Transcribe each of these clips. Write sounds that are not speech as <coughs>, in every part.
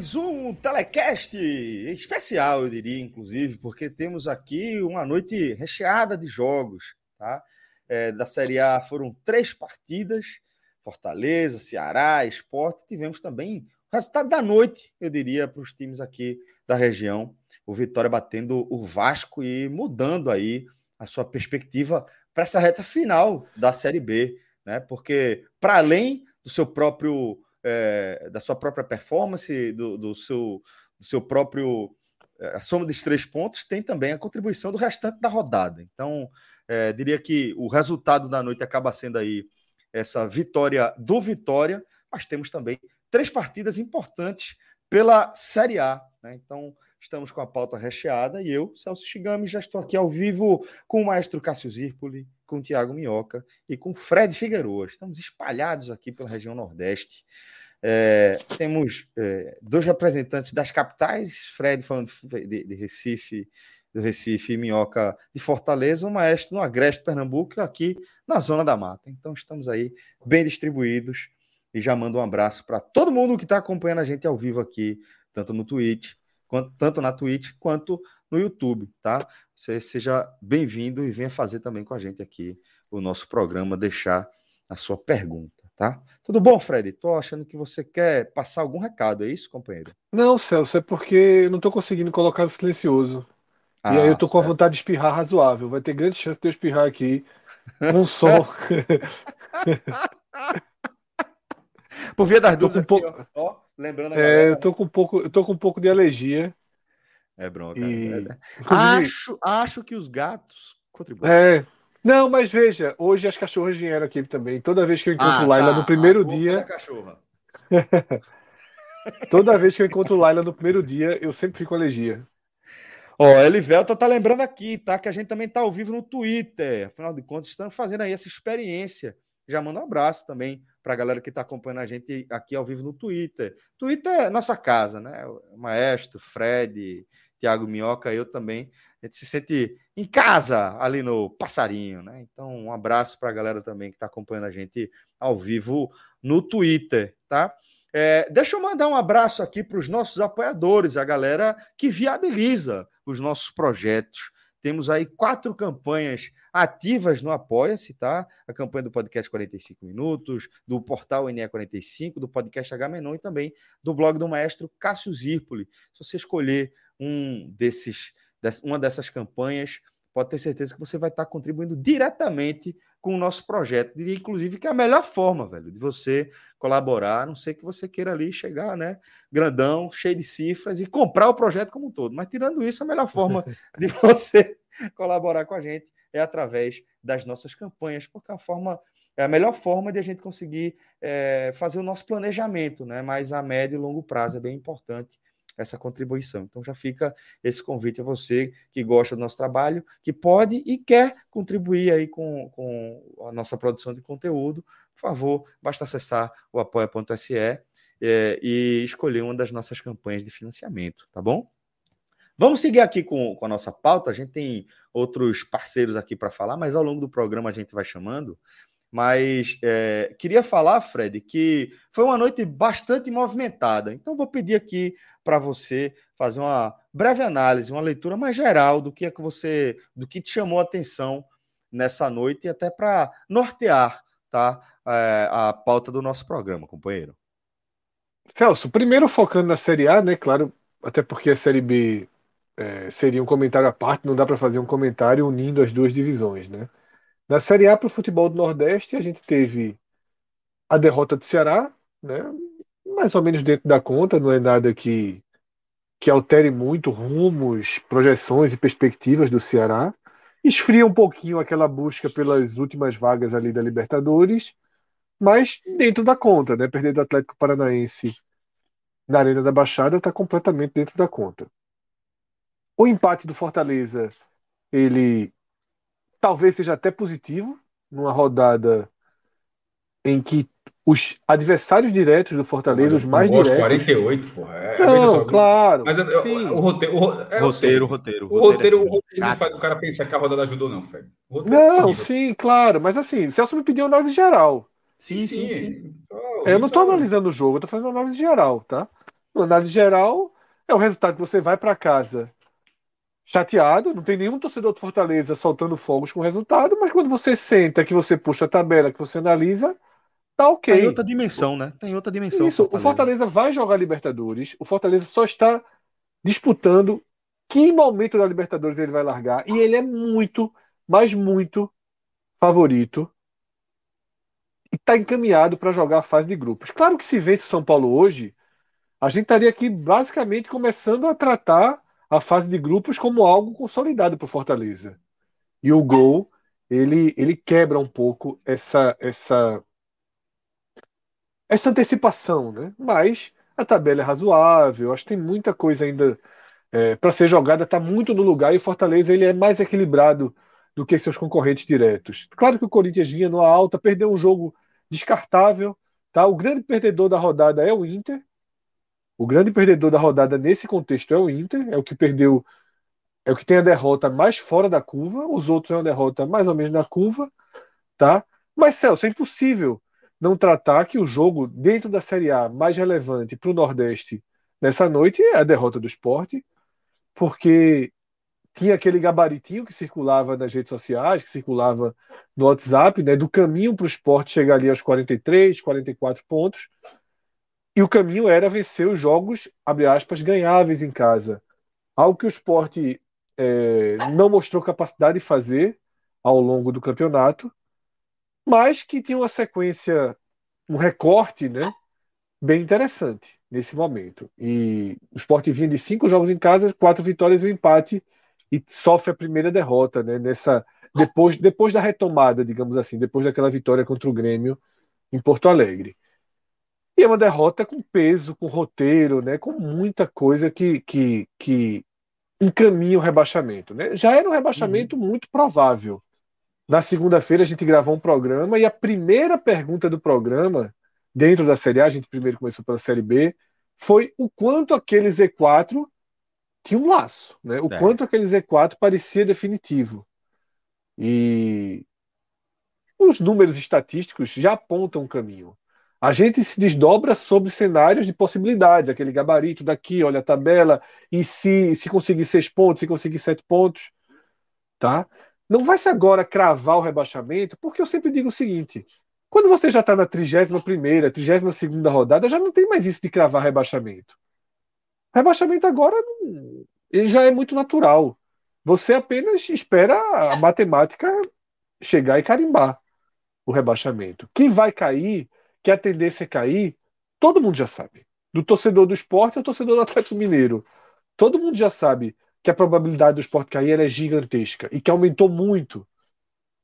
Mais um telecast especial, eu diria, inclusive, porque temos aqui uma noite recheada de jogos, tá? É, da Série A foram três partidas: Fortaleza, Ceará, Esporte. Tivemos também o resultado da noite, eu diria, para os times aqui da região. O Vitória batendo o Vasco e mudando aí a sua perspectiva para essa reta final da Série B, né? Porque, para além do seu próprio é, da sua própria performance, do, do, seu, do seu próprio. É, a soma dos três pontos tem também a contribuição do restante da rodada. Então, é, diria que o resultado da noite acaba sendo aí essa vitória do Vitória, mas temos também três partidas importantes pela Série A. Né? Então, estamos com a pauta recheada e eu, Celso Chigami, já estou aqui ao vivo com o maestro Cássio Zirpoli, com Tiago Minhoca e com Fred Figueroa. Estamos espalhados aqui pela região Nordeste. É, temos é, dois representantes das capitais, Fred falando de, de, Recife, do Recife e Minhoca de Fortaleza, o maestro no Agreste, Pernambuco, aqui na Zona da Mata. Então estamos aí bem distribuídos e já mando um abraço para todo mundo que está acompanhando a gente ao vivo aqui, tanto no Twitch, quanto, tanto na Twitch quanto no YouTube, tá? Você seja bem-vindo e venha fazer também com a gente aqui o nosso programa, deixar a sua pergunta, tá? Tudo bom, Fred? Tô achando que você quer passar algum recado, é isso, companheiro? Não, Celso, é porque eu não tô conseguindo colocar no silencioso. Ah, e aí eu tô certo. com a vontade de espirrar razoável. Vai ter grande chance de eu espirrar aqui com som. <laughs> Por via das dúvidas, um pouco... ó, lembrando é, eu tô com um pouco, eu tô com um pouco de alergia. É bronca. E... É, acho, acho que os gatos contribuem. É. Não, mas veja, hoje as cachorras vieram aqui também. Toda vez que eu encontro ah, Laila tá. no primeiro dia. <laughs> Toda vez que eu encontro Laila no primeiro dia, eu sempre fico alergia. Ó, oh, Elivelto tá lembrando aqui, tá? Que a gente também tá ao vivo no Twitter. Afinal de contas, estamos fazendo aí essa experiência. Já manda um abraço também para a galera que está acompanhando a gente aqui ao vivo no Twitter. Twitter é nossa casa, né? O Maestro, Fred, Tiago Minhoca, eu também. A gente se sente em casa ali no Passarinho, né? Então, um abraço para a galera também que está acompanhando a gente ao vivo no Twitter, tá? É, deixa eu mandar um abraço aqui para os nossos apoiadores, a galera que viabiliza os nossos projetos. Temos aí quatro campanhas ativas no Apoia-se, tá? A campanha do podcast 45 Minutos, do portal NE45, do podcast H Menon e também do blog do maestro Cássio Zirpoli. Se você escolher um desses, uma dessas campanhas, pode ter certeza que você vai estar contribuindo diretamente com o nosso projeto. Diria, inclusive, que é a melhor forma, velho, de você colaborar, a não sei que você queira ali chegar, né, grandão, cheio de cifras e comprar o projeto como um todo. Mas tirando isso, a melhor forma <laughs> de você colaborar com a gente é através das nossas campanhas, porque é a forma é a melhor forma de a gente conseguir é, fazer o nosso planejamento, né? Mas a médio e longo prazo é bem importante essa contribuição. Então já fica esse convite a você que gosta do nosso trabalho, que pode e quer contribuir aí com, com a nossa produção de conteúdo. Por favor, basta acessar o apoia.se é, e escolher uma das nossas campanhas de financiamento, tá bom? Vamos seguir aqui com, com a nossa pauta. A gente tem outros parceiros aqui para falar, mas ao longo do programa a gente vai chamando. Mas é, queria falar, Fred, que foi uma noite bastante movimentada. Então, vou pedir aqui para você fazer uma breve análise, uma leitura mais geral do que é que você, do que te chamou a atenção nessa noite e até para nortear, tá, é, a pauta do nosso programa, companheiro. Celso, primeiro focando na Série A, né? Claro, até porque a Série B é, seria um comentário à parte, não dá para fazer um comentário unindo as duas divisões, né? Na Série A para o futebol do Nordeste, a gente teve a derrota do Ceará, né? mais ou menos dentro da conta, não é nada que, que altere muito rumos, projeções e perspectivas do Ceará. Esfria um pouquinho aquela busca pelas últimas vagas ali da Libertadores, mas dentro da conta, né? Perder do Atlético Paranaense na Arena da Baixada está completamente dentro da conta. O empate do Fortaleza, ele talvez seja até positivo, numa rodada em que os adversários diretos do Fortaleza, os mais diretos. 48, porra. É, não, só, claro. Mas o, o, roteiro. O, é, roteiro, roteiro, o roteiro, o roteiro não faz o cara pensar que a rodada ajudou, não, Fred. Não, sim, claro. Mas assim, Celso me pediu análise geral. Sim, sim, sim. sim. Oh, eu não estou analisando o jogo, eu tô fazendo análise geral, tá? Análise geral é o resultado que você vai para casa chateado, não tem nenhum torcedor de Fortaleza soltando fogos com o resultado, mas quando você senta, que você puxa a tabela, que você analisa, tá ok. Tem outra dimensão, né? Tem outra dimensão. Isso, Fortaleza. o Fortaleza vai jogar Libertadores, o Fortaleza só está disputando que momento da Libertadores ele vai largar, e ele é muito, mas muito favorito e está encaminhado para jogar a fase de grupos. Claro que se vence o São Paulo hoje, a gente estaria aqui basicamente começando a tratar a fase de grupos como algo consolidado para o Fortaleza. E o gol, ele, ele quebra um pouco essa, essa, essa antecipação, né? Mas a tabela é razoável, acho que tem muita coisa ainda é, para ser jogada, está muito no lugar e o Fortaleza ele é mais equilibrado do que seus concorrentes diretos. Claro que o Corinthians vinha numa alta, perdeu um jogo descartável, tá? O grande perdedor da rodada é o Inter, o grande perdedor da rodada nesse contexto é o Inter, é o que perdeu, é o que tem a derrota mais fora da curva, os outros é uma derrota mais ou menos na curva, tá? Mas Celso, é impossível não tratar que o jogo dentro da Série A mais relevante para o Nordeste nessa noite é a derrota do esporte, porque tinha aquele gabaritinho que circulava nas redes sociais, que circulava no WhatsApp, né, do caminho para o esporte chegar ali aos 43, 44 pontos, e o caminho era vencer os jogos, abre aspas, ganháveis em casa. Algo que o esporte é, não mostrou capacidade de fazer ao longo do campeonato, mas que tinha uma sequência, um recorte, né, bem interessante nesse momento. E o esporte vinha de cinco jogos em casa, quatro vitórias e um empate, e sofre a primeira derrota, né, nessa depois, depois da retomada, digamos assim, depois daquela vitória contra o Grêmio em Porto Alegre. E é uma derrota com peso, com roteiro, né? com muita coisa que, que, que encaminha o rebaixamento. Né? Já era um rebaixamento uhum. muito provável. Na segunda-feira a gente gravou um programa e a primeira pergunta do programa, dentro da Série A, a gente primeiro começou pela Série B, foi o quanto aquele Z4 tinha um laço, né? o é. quanto aquele Z4 parecia definitivo. E os números estatísticos já apontam um caminho. A gente se desdobra sobre cenários de possibilidades, aquele gabarito daqui, olha a tabela, e se, se conseguir seis pontos, se conseguir sete pontos, tá? Não vai se agora cravar o rebaixamento, porque eu sempre digo o seguinte: quando você já está na 31 primeira, 32 segunda rodada, já não tem mais isso de cravar rebaixamento. Rebaixamento agora ele já é muito natural. Você apenas espera a matemática chegar e carimbar o rebaixamento. Quem vai cair que a tendência é cair, todo mundo já sabe. Do torcedor do esporte ao torcedor do Atlético Mineiro. Todo mundo já sabe que a probabilidade do esporte cair é gigantesca e que aumentou muito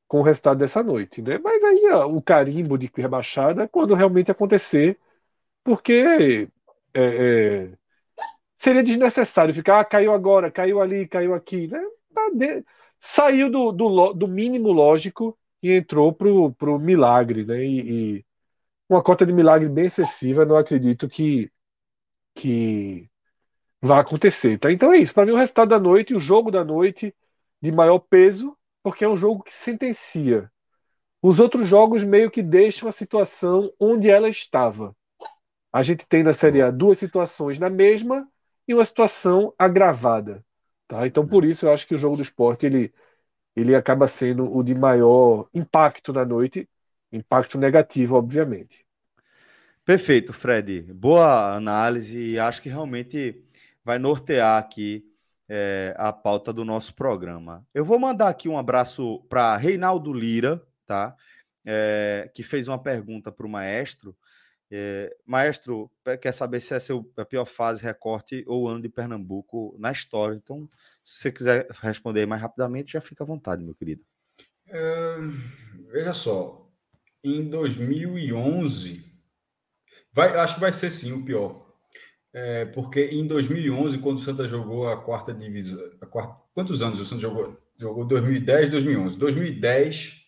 com o resultado dessa noite. Né? Mas aí ó, o carimbo de rebaixada é quando realmente acontecer, porque é, é, seria desnecessário ficar, ah, caiu agora, caiu ali, caiu aqui. Né? Tá saiu do, do, do mínimo lógico e entrou para o milagre. Né? E, e uma cota de milagre bem excessiva, não acredito que, que vai acontecer. Tá? Então é isso. Para mim, o resultado da noite, o jogo da noite de maior peso, porque é um jogo que sentencia. Os outros jogos meio que deixam a situação onde ela estava. A gente tem na Série A duas situações na mesma e uma situação agravada. Tá? Então, por isso, eu acho que o jogo do esporte ele, ele acaba sendo o de maior impacto na noite, Impacto negativo, obviamente. Perfeito, Fred. Boa análise. Acho que realmente vai nortear aqui é, a pauta do nosso programa. Eu vou mandar aqui um abraço para Reinaldo Lira, tá? É, que fez uma pergunta para o maestro. É, maestro, quer saber se é seu, a pior fase, recorte ou ano de Pernambuco na história. Então, se você quiser responder mais rapidamente, já fica à vontade, meu querido. É, veja só, em 2011, vai, acho que vai ser sim o pior. É, porque em 2011, quando o Santa jogou a quarta divisão. A quarta, quantos anos o Santa jogou? Jogou 2010, 2011. 2010,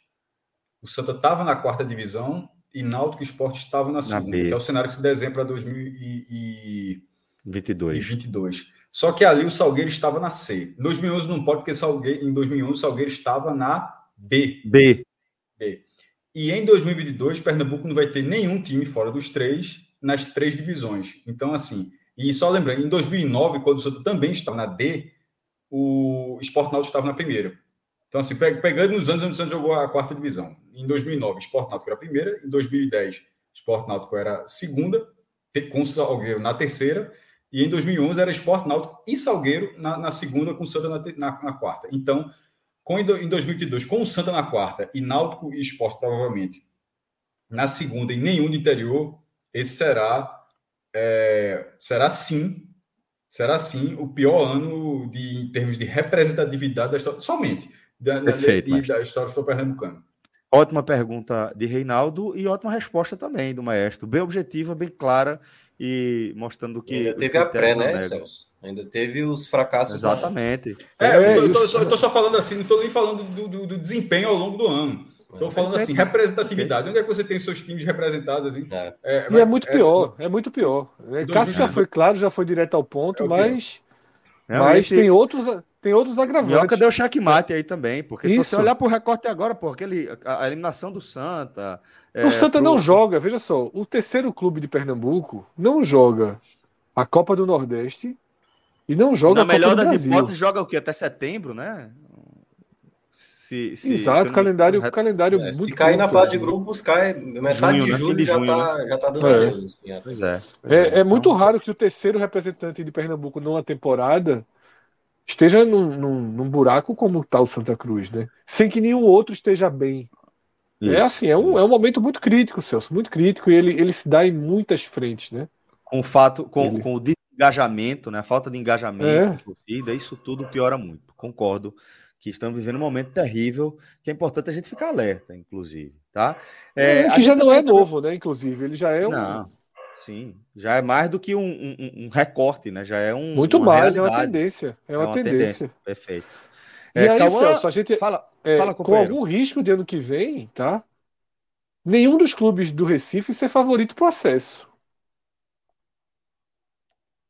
o Santa estava na quarta divisão e Náutico Esporte estava na segunda, na que é o cenário que se desenha para 2022. 22. Só que ali o Salgueiro estava na C. Em 2011 não pode, porque Salgueiro, em 2011 o Salgueiro estava na B. B. B. E em 2022, Pernambuco não vai ter nenhum time fora dos três nas três divisões. Então, assim, e só lembrando, em 2009, quando o Santa também estava na D, o Sport Náutico estava na primeira. Então, assim, pegando nos anos onde o Santos jogou a quarta divisão. Em 2009, Sport Náutico era a primeira. Em 2010, Sport Náutico era a segunda, com o Salgueiro na terceira. E em 2011 era Sport Náutico e Salgueiro na, na segunda, com o Santa na, na, na, quarta. Então, com, em 2022, com o Santa na quarta e Náutico e Sport provavelmente na segunda e nenhum do interior, esse será, é, será sim, será sim o pior ano de, em termos de representatividade da história, somente da, Perfeito, da, da história do pernambucano. Ótima pergunta de Reinaldo e ótima resposta também do maestro. Bem objetiva, bem clara e mostrando que. Ainda teve a pré, né, Celso? Ainda teve os fracassos. Exatamente. É, eu, tô, eu, tô, só falando assim, não estou nem falando do, do, do, desempenho ao longo do ano. Estou falando assim, representatividade. Onde é que você tem seus times representados? Assim? É. É, e é muito pior, é muito pior. Cássio já foi claro, já foi direto ao ponto, é mas, mas tem outros tem outros agravantes. Minhoca deu checkmate aí também, porque Isso. se você olhar para o recorte agora, pô, aquele, a, a eliminação do Santa. É, o Santa pro... não joga, veja só, o terceiro clube de Pernambuco não joga a Copa do Nordeste e não joga Na a Copa melhor das Brasil. hipóteses, joga o quê? Até setembro, né? Se, se, Exato, se calendário, não... calendário é, muito Se cair na fase de grupos, cai metade junho, de né? julho, já, junho, tá, né? já tá dando é. Deus, assim, é. Pois é. Pois é, é, é muito então... raro que o terceiro representante de Pernambuco numa temporada esteja num, num, num buraco como está o Santa Cruz, né? Sem que nenhum outro esteja bem. É isso, é assim, é um, é um momento muito crítico, Celso, muito crítico, e ele, ele se dá em muitas frentes, né? Com o fato, com, ele... com o desengajamento, né? A falta de engajamento, é. torcida, isso tudo piora muito. Concordo que estamos vivendo um momento terrível, que é importante a gente ficar alerta, inclusive, tá? É, é que já não é novo, né? Inclusive, ele já é um. Sim, já é mais do que um, um, um recorte, né? Já é um. Muito mais, realidade. é uma tendência. É uma, é uma tendência. tendência. Perfeito. E é, aí, Calma, Celso, a gente. Fala, é, fala com algum risco de ano que vem, tá? Nenhum dos clubes do Recife ser favorito pro acesso.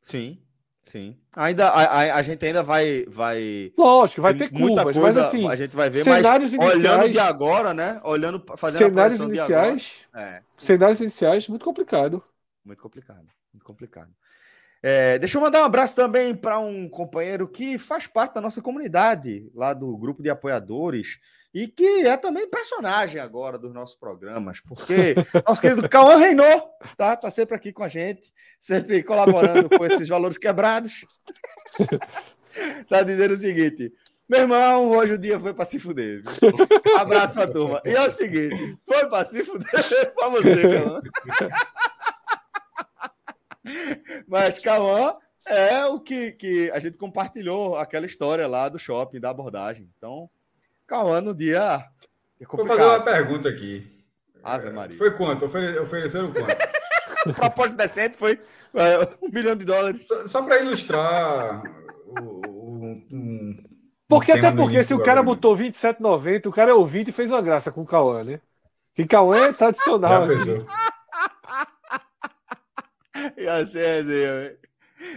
Sim, sim. Ainda a, a, a, gente ainda vai vai Lógico, vai ter muita curvas, coisa, mas assim, a gente vai ver cenários mas iniciais, olhando de agora, né? Olhando fazendo cenários iniciais, é, cenários iniciais muito complicado. Muito complicado, muito complicado. É, deixa eu mandar um abraço também para um companheiro que faz parte da nossa comunidade, lá do grupo de apoiadores, e que é também personagem agora dos nossos programas, porque <laughs> nosso querido Cauã Reinou tá, tá sempre aqui com a gente, sempre colaborando com esses valores quebrados. <laughs> tá dizendo o seguinte: meu irmão, hoje o dia foi para se fuder. Viu? Abraço pra turma. E é o seguinte: foi para se fuder para você, Cauã. Mas Cauã é o que, que a gente compartilhou aquela história lá do shopping, da abordagem. Então, Cauã no dia. É Vou fazer uma pergunta aqui. Ave Maria. Foi quanto? Ofere ofereceram quanto? <laughs> Proposta decente foi é, um milhão de dólares. Só, só para ilustrar o, o, um, porque até porque se o cara botou 27,90, o cara é ouvinte e fez uma graça com o Cauã, né? Que Cauã é tradicional. <laughs> Ia ser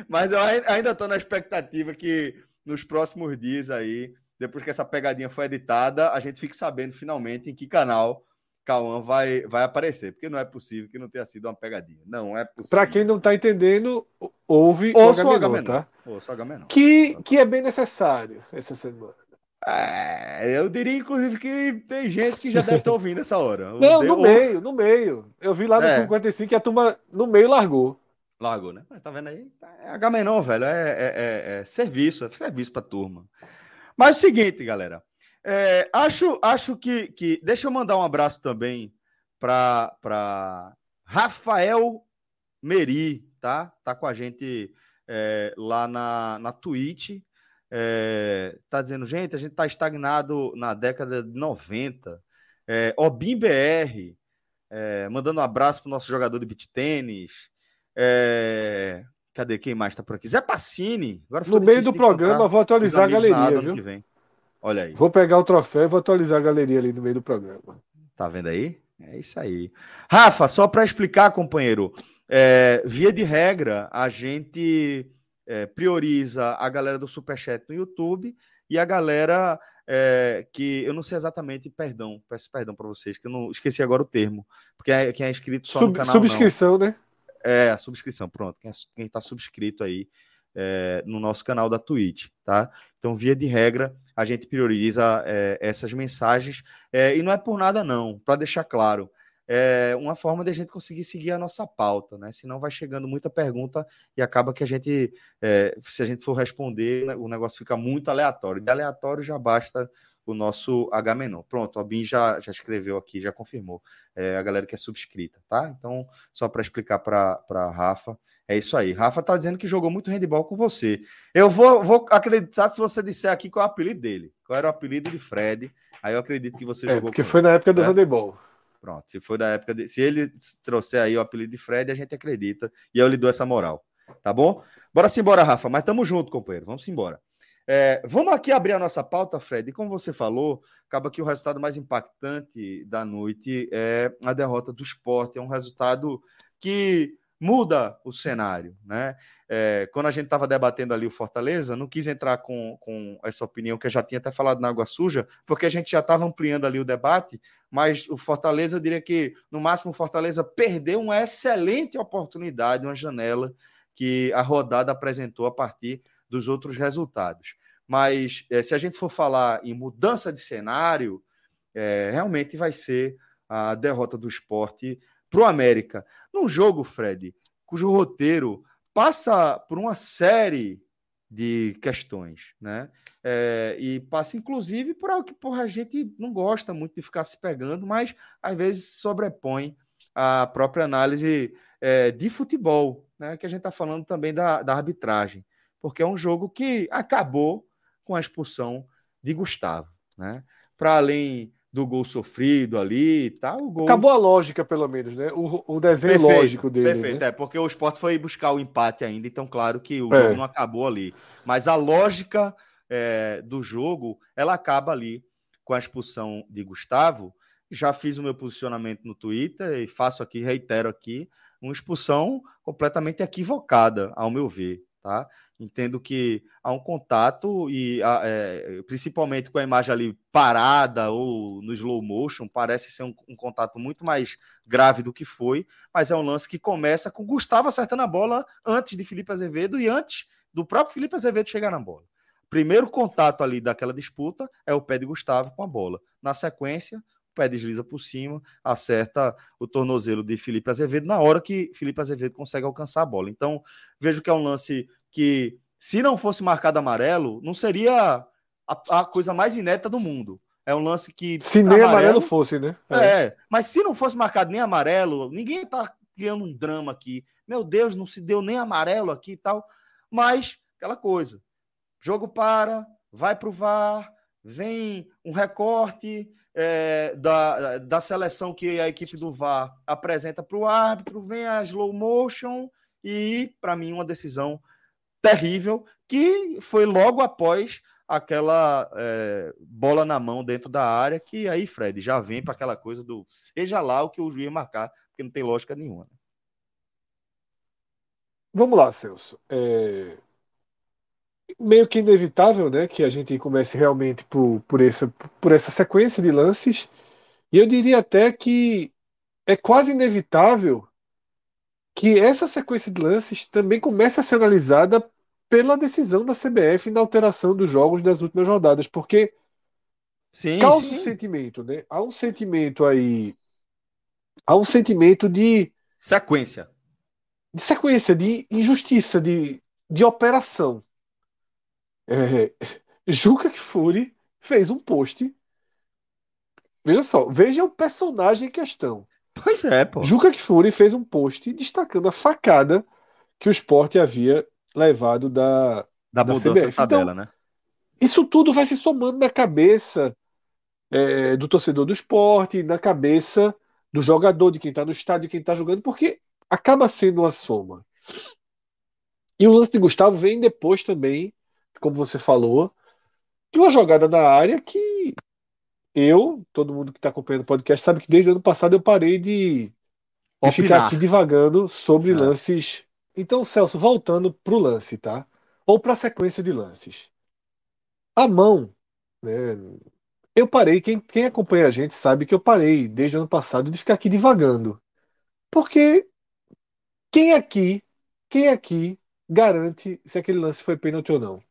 Mas eu ainda estou na expectativa que nos próximos dias aí, depois que essa pegadinha foi editada, a gente fique sabendo finalmente em que canal Cauã vai, vai aparecer. Porque não é possível que não tenha sido uma pegadinha. Não é possível. Para quem não está entendendo, ouve o H tá? Ouça o Que, que é bem necessário essa semana. É, eu diria, inclusive, que tem gente que já deve estar ouvindo essa hora. <laughs> Não, no meio, no meio. Eu vi lá no é. 55 que a turma no meio largou. Largou, né? Tá vendo aí? É H-Menon, velho. É, é, é, é, serviço, é serviço pra turma. Mas é o seguinte, galera. É, acho acho que, que. Deixa eu mandar um abraço também para Rafael Meri, tá? Tá com a gente é, lá na, na Twitch. É, tá dizendo, gente, a gente tá estagnado na década de 90. É, Obim BR, é, mandando um abraço pro nosso jogador de beat tênis. É, cadê quem mais tá por aqui? Zé Passini. Agora no meio do programa, vou atualizar a galeria, viu? Olha aí. Vou pegar o troféu e vou atualizar a galeria ali no meio do programa. Tá vendo aí? É isso aí. Rafa, só para explicar, companheiro, é, via de regra, a gente é, prioriza a galera do Superchat no YouTube e a galera é, que eu não sei exatamente, perdão, peço perdão para vocês, que eu não esqueci agora o termo, porque é, quem é inscrito só Sub, no canal. Subscrição, não. né? É, a subscrição, pronto. Quem está subscrito aí é, no nosso canal da Twitch, tá? Então, via de regra, a gente prioriza é, essas mensagens é, e não é por nada não, para deixar claro, é uma forma de a gente conseguir seguir a nossa pauta, né? Senão vai chegando muita pergunta e acaba que a gente, é, se a gente for responder, né, o negócio fica muito aleatório. De aleatório já basta o nosso H-Menon. Pronto, a Bin já, já escreveu aqui, já confirmou. É, a galera que é subscrita, tá? Então, só para explicar para a Rafa, é isso aí. Rafa tá dizendo que jogou muito handball com você. Eu vou, vou acreditar se você disser aqui qual é o apelido dele. Qual era o apelido de Fred. Aí eu acredito que você é, jogou. Porque foi ele, na época do né? Pronto. Se foi da época de. Se ele trouxer aí o apelido de Fred, a gente acredita. E eu lhe dou essa moral. Tá bom? Bora se embora, Rafa. Mas tamo junto, companheiro. Vamos embora. É, vamos aqui abrir a nossa pauta, Fred. E como você falou, acaba que o resultado mais impactante da noite é a derrota do esporte. É um resultado que muda o cenário, né? É, quando a gente estava debatendo ali o Fortaleza, não quis entrar com, com essa opinião que eu já tinha até falado na Água Suja, porque a gente já estava ampliando ali o debate, mas o Fortaleza, eu diria que, no máximo, o Fortaleza perdeu uma excelente oportunidade, uma janela que a rodada apresentou a partir dos outros resultados. Mas é, se a gente for falar em mudança de cenário, é, realmente vai ser a derrota do esporte para o América. Num jogo, Fred, cujo roteiro passa por uma série de questões, né? É, e passa, inclusive, por algo que porra, a gente não gosta muito de ficar se pegando, mas às vezes sobrepõe a própria análise é, de futebol, né? Que a gente está falando também da, da arbitragem, porque é um jogo que acabou com a expulsão de Gustavo, né? Para além do gol sofrido ali e tal. Gol... Acabou a lógica, pelo menos, né? O, o desenho perfeito, lógico dele. Perfeito, né? é, porque o esporte foi buscar o empate ainda, então, claro que o é. jogo não acabou ali. Mas a lógica é, do jogo, ela acaba ali com a expulsão de Gustavo. Já fiz o meu posicionamento no Twitter e faço aqui, reitero aqui, uma expulsão completamente equivocada, ao meu ver. Tá? Entendo que há um contato e é, principalmente com a imagem ali parada ou no slow motion, parece ser um, um, contato muito mais grave do que foi, mas é um lance que começa com Gustavo acertando a bola antes de Felipe Azevedo e antes do próprio Felipe Azevedo chegar na bola. Primeiro contato ali daquela disputa é o pé de Gustavo com a bola. Na sequência, pé desliza por cima, acerta o tornozelo de Felipe Azevedo na hora que Felipe Azevedo consegue alcançar a bola. Então, vejo que é um lance que, se não fosse marcado amarelo, não seria a, a coisa mais inédita do mundo. É um lance que. Se nem amarelo, amarelo fosse, né? É. é. mas se não fosse marcado nem amarelo, ninguém tá criando um drama aqui. Meu Deus, não se deu nem amarelo aqui e tal. Mas, aquela coisa. Jogo para, vai pro VAR, vem um recorte é, da, da seleção que a equipe do VAR apresenta para o árbitro, vem a slow motion e, para mim, uma decisão terrível que foi logo após aquela é, bola na mão dentro da área, que aí, Fred, já vem para aquela coisa do seja lá o que o juiz marcar, porque não tem lógica nenhuma. Né? Vamos lá, Celso. É... Meio que inevitável né, que a gente comece realmente por, por, essa, por essa sequência de lances, e eu diria até que é quase inevitável que essa sequência de lances também começa a ser analisada pela decisão da CBF na alteração dos jogos das últimas rodadas, porque sim, causa sim. um sentimento, né? Há um sentimento aí, há um sentimento de sequência. de sequência, de injustiça, de, de operação. É, Juca Kfouri fez um post. Veja só, veja o personagem em questão. Pois é, pô. Juca Kfouri fez um post destacando a facada que o esporte havia levado da, da, da mudança CBF. tabela, então, né? Isso tudo vai se somando na cabeça é, do torcedor do esporte, na cabeça do jogador, de quem está no estádio, de quem está jogando, porque acaba sendo uma soma. E o lance de Gustavo vem depois também, como você falou, de uma jogada na área que eu, todo mundo que está acompanhando o podcast, sabe que desde o ano passado eu parei de, de ficar aqui divagando sobre é. lances. Então, Celso, voltando para o lance, tá? Ou para a sequência de lances. A mão, né? Eu parei, quem, quem acompanha a gente sabe que eu parei desde o ano passado de ficar aqui divagando. Porque quem aqui, quem aqui garante se aquele lance foi pênalti ou não?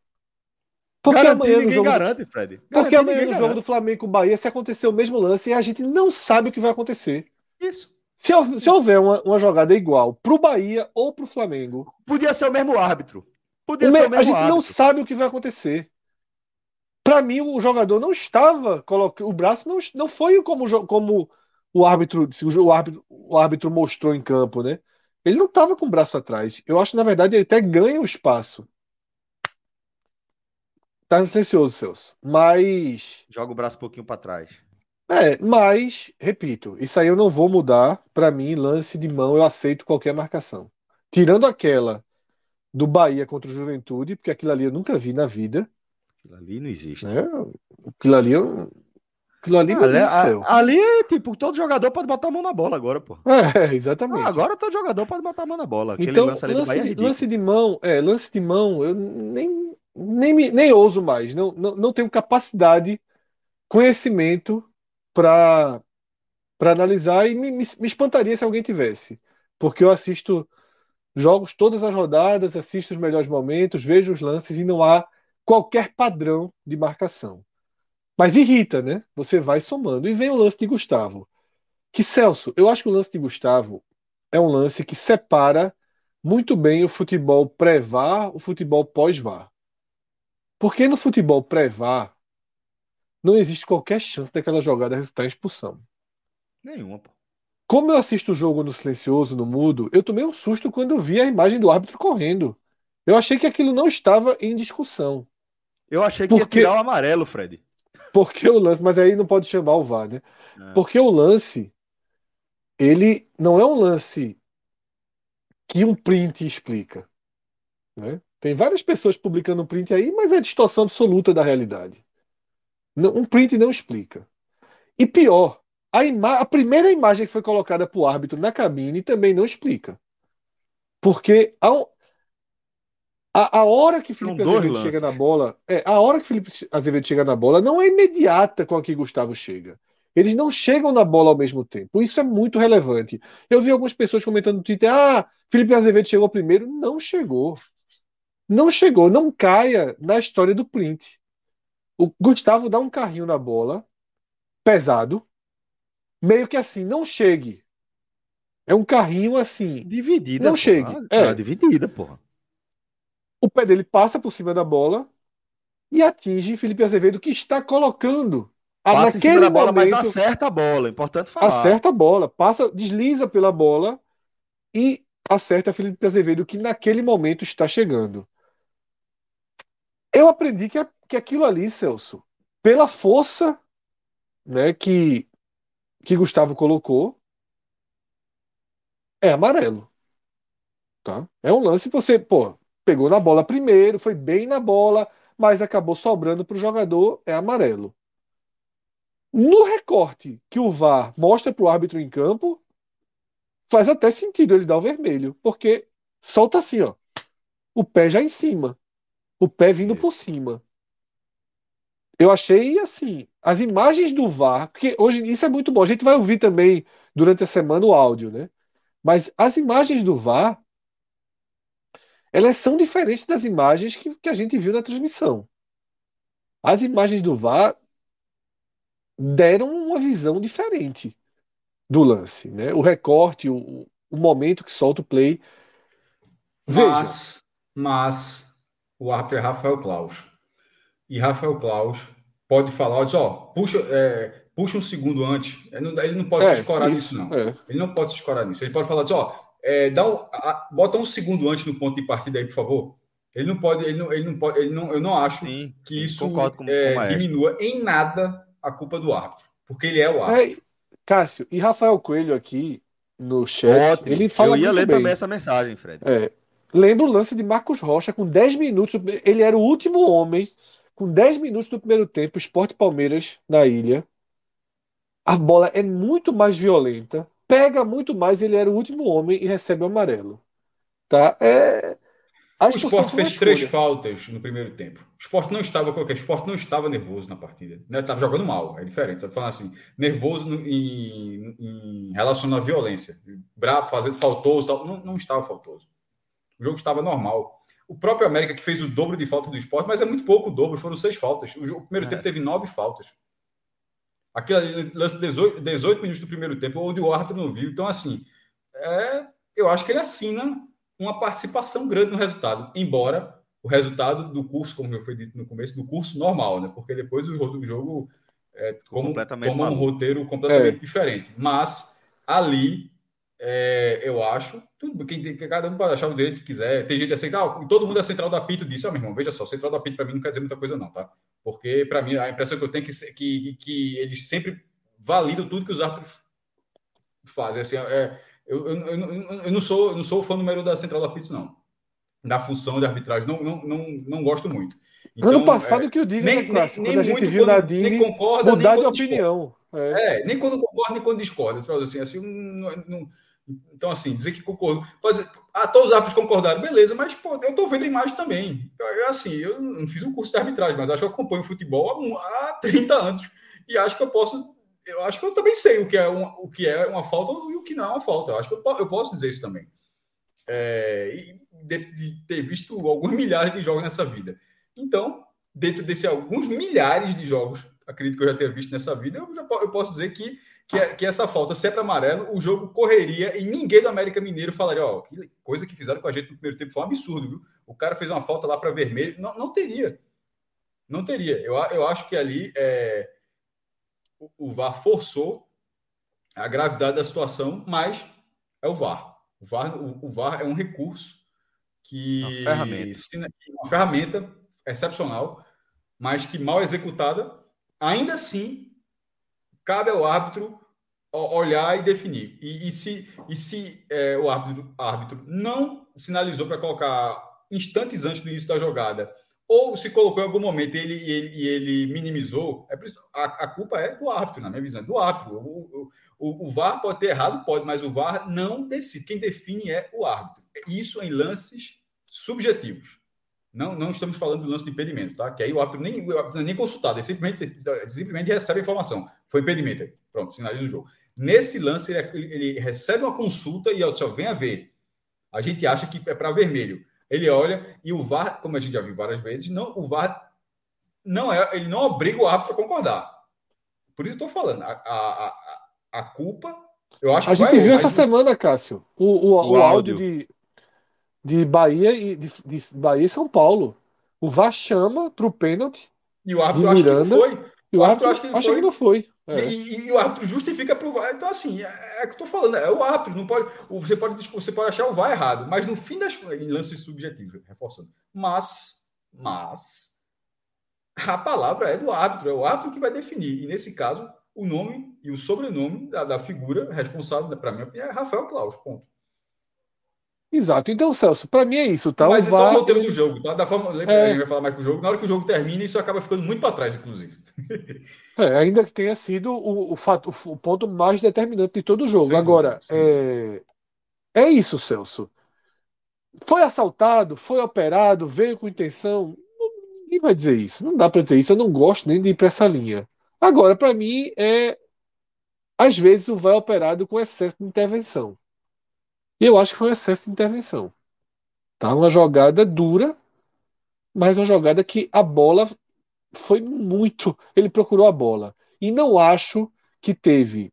Porque Garantir, amanhã no jogo garante, Fred. Garantir, porque amanhã no jogo do Flamengo com o Bahia, se acontecer o mesmo lance, a gente não sabe o que vai acontecer. Isso. Se, se houver uma, uma jogada igual pro Bahia ou pro Flamengo. Podia ser o mesmo árbitro. Podia o ser o mesmo A gente árbitro. não sabe o que vai acontecer. Para mim, o jogador não estava. O braço não, não foi como, como o árbitro, o árbitro, o árbitro mostrou em campo, né? Ele não estava com o braço atrás. Eu acho, na verdade, ele até ganha o espaço. Tá silencioso, Celso. Mas. Joga o braço um pouquinho para trás. É, mas, repito, isso aí eu não vou mudar. Para mim, lance de mão, eu aceito qualquer marcação. Tirando aquela do Bahia contra o Juventude, porque aquilo ali eu nunca vi na vida. Aquilo ali não existe. É, aquilo ali eu. Aquilo ali, ali, a, ali, tipo, todo jogador pode botar a mão na bola agora, pô. É, exatamente. Ah, agora todo jogador pode botar a mão na bola. Aquele então, lance, lance, é de, lance de mão, é, lance de mão, eu nem, nem, me, nem ouso mais. Não, não, não tenho capacidade, conhecimento para analisar e me, me, me espantaria se alguém tivesse. Porque eu assisto jogos todas as rodadas, assisto os melhores momentos, vejo os lances e não há qualquer padrão de marcação. Mas irrita, né? Você vai somando. E vem o lance de Gustavo. Que Celso, eu acho que o lance de Gustavo é um lance que separa muito bem o futebol pré-VAR, o futebol pós-VAR. Porque no futebol pré-VAR não existe qualquer chance daquela jogada resultar em expulsão. Nenhuma, pô. Como eu assisto o jogo no silencioso, no mudo, eu tomei um susto quando eu vi a imagem do árbitro correndo. Eu achei que aquilo não estava em discussão. Eu achei que porque, ia tirar o amarelo, Fred. Porque o lance, mas aí não pode chamar o VAR, né? É. Porque o lance, ele não é um lance que um print explica. Né? Tem várias pessoas publicando um print aí, mas é distorção absoluta da realidade. Um print não explica. E pior, a, a primeira imagem que foi colocada para o árbitro na cabine também não explica. Porque a, a hora que Felipe Azevedo lances. chega na bola, é, a hora que Felipe Azevedo chega na bola não é imediata com a que Gustavo chega. Eles não chegam na bola ao mesmo tempo. Isso é muito relevante. Eu vi algumas pessoas comentando no Twitter: ah, Felipe Azevedo chegou primeiro. Não chegou. Não chegou. Não caia na história do print. O Gustavo dá um carrinho na bola, pesado, meio que assim, não chegue. É um carrinho assim. Dividida. Não porra. chegue. Ah, é. dividida, porra o pé dele passa por cima da bola e atinge Felipe Azevedo, que está colocando a, passa naquele em bola, momento, mas acerta a bola, importante falar. Acerta a bola, passa, desliza pela bola e acerta Felipe Azevedo, que naquele momento está chegando. Eu aprendi que, que aquilo ali, Celso, pela força né, que, que Gustavo colocou, é amarelo. Tá? É um lance que você, pô, pegou na bola primeiro, foi bem na bola, mas acabou sobrando para o jogador, é amarelo. No recorte que o VAR mostra para o árbitro em campo, faz até sentido ele dar o vermelho, porque solta assim, ó, o pé já em cima, o pé vindo por cima. Eu achei assim, as imagens do VAR, porque hoje isso é muito bom. A gente vai ouvir também durante a semana o áudio, né? Mas as imagens do VAR elas são diferentes das imagens que, que a gente viu na transmissão. As imagens do VAR deram uma visão diferente do lance. Né? O recorte, o, o momento que solta o play. Mas, mas o árbitro é Rafael Klaus. E Rafael Klaus pode falar, diz, ó, puxa, é, puxa um segundo antes. Ele não, ele não pode é, se escorar nisso, não. É. Ele não pode se escorar nisso. Ele pode falar, diz, ó, é, dá um, a, bota um segundo antes no ponto de partida aí, por favor. Ele não pode, ele não, ele não pode, ele não, eu não acho sim, que isso com, é, diminua em nada a culpa do árbitro, porque ele é o árbitro. É, Cássio, e Rafael Coelho aqui no chat, Ótimo. ele fala Eu ia ler bem. também essa mensagem, Fred. É, lembra o lance de Marcos Rocha com 10 minutos, ele era o último homem com 10 minutos do primeiro tempo, Esporte Palmeiras na ilha. A bola é muito mais violenta, pega muito mais, ele era o último homem e recebe o amarelo. Tá? É a o Sport fez três faltas no primeiro tempo. O Sport não estava qualquer, o Sport não estava nervoso na partida. Né? Estava jogando mal, é diferente. Você falando assim, nervoso no, em, em, relação à violência. Bravo, fazendo faltoso, tal. Não, não estava faltoso. O jogo estava normal. O próprio América que fez o dobro de faltas do Sport, mas é muito pouco o dobro, foram seis faltas. O, o primeiro é. tempo teve nove faltas. Aquilo ali, lance 18, 18 minutos do primeiro tempo, onde o árbitro não viu. Então, assim, é, eu acho que ele assina uma participação grande no resultado, embora o resultado do curso, como eu fui dito no começo, do curso normal, né? Porque depois o jogo, o jogo é, como, como um roteiro completamente é. diferente. Mas ali é, eu acho, tudo quem, cada um pode achar o direito que quiser. Tem gente assim, ah, todo mundo é central do apito disso, ah, meu irmão, veja só, central do apito para mim não quer dizer muita coisa, não, tá? Porque para mim a impressão que eu tenho é que, que, que eles sempre validam tudo que os árbitros fazem. Assim, é, eu, eu, eu, eu, não sou, não sou fã número da Central do Apito, não. Da função de arbitragem, não, não, não, não gosto muito. Então, ano passado é, que eu digo, nem, nem, nem, viu quando, Nadine nem concorda, mudar nem de opinião. É. é. nem quando concorda, nem quando discorda. Assim, assim, não, não, então, assim, dizer que concordo. Pode dizer, ah, todos os árbitros concordaram, beleza, mas pô, eu estou vendo a imagem também. Eu, assim, eu não fiz um curso de arbitragem, mas acho que eu acompanho futebol há, há 30 anos e acho que eu posso eu acho que eu também sei o que é uma, o que é uma falta e o que não é uma falta. Eu acho que eu, eu posso dizer isso também. É, e de, de, ter visto alguns <laughs> milhares de jogos nessa vida. Então, dentro desse alguns milhares de jogos, acredito que eu já tenha visto nessa vida, eu, já, eu posso dizer que, que, é, que, essa falta, se é para amarelo, o jogo correria e ninguém do América Mineiro falaria: Ó, que coisa que fizeram com a gente no primeiro tempo foi um absurdo, viu? O cara fez uma falta lá para vermelho. Não, não teria. Não teria. Eu, eu acho que ali. É, o VAR forçou a gravidade da situação, mas é o VAR. O VAR, o, o VAR é um recurso que uma ferramenta. uma ferramenta excepcional, mas que mal executada, ainda assim cabe ao árbitro olhar e definir. E, e se, e se é, o árbitro, árbitro não sinalizou para colocar instantes antes do início da jogada ou se colocou em algum momento e ele, ele, ele minimizou, é a, a, culpa é do árbitro, na minha visão, é do árbitro. O, o, o, VAR pode ter errado, pode, mas o VAR não decide. Quem define é o árbitro. Isso em lances subjetivos. Não, não estamos falando do lance de impedimento, tá? Que aí o árbitro nem, nem consultado, ele simplesmente, simplesmente recebe a informação. Foi impedimento. Pronto, sinaliza o jogo. Nesse lance, ele, ele recebe uma consulta e, ó, vem a ver. A gente acha que é para vermelho. Ele olha e o VAR, como a gente já viu várias vezes, não, o VAR não é, ele não obriga o árbitro a concordar. Por isso eu estou falando, a, a, a, a, culpa, eu acho a que. A gente viu essa semana, Cássio, o, o, o, o áudio de, de Bahia e de, de Bahia e São Paulo. O VAR chama para o pênalti. E o árbitro acha que não foi. E o, o árbitro, acha que, acha foi. que não foi. É. E, e, o árbitro justifica para o VAR. Então, assim, é, é que eu estou falando, é o árbitro, não pode. Você pode, você pode achar o VAR errado, mas no fim das em lances subjetivos, reforçando. Mas, mas a palavra é do árbitro, é o árbitro que vai definir. E nesse caso, o nome e o sobrenome da, da figura responsável, para mim, é Rafael Claus. Ponto. Exato. Então, Celso, para mim é isso, tá? Mas o VAR, é só o roteiro do jogo, tá? Da forma, é... a gente vai falar mais com o jogo. Na hora que o jogo termina, isso acaba ficando muito para trás, inclusive. É, ainda que tenha sido o, o, fato, o ponto mais determinante de todo o jogo. Sim, Agora, sim. É... é isso, Celso. Foi assaltado, foi operado, veio com intenção. Ninguém vai dizer isso. Não dá para dizer isso. Eu não gosto nem de ir para essa linha. Agora, para mim, é. Às vezes o vai operado com excesso de intervenção. E eu acho que foi um excesso de intervenção. Tá? Uma jogada dura, mas uma jogada que a bola foi muito. Ele procurou a bola. E não acho que teve.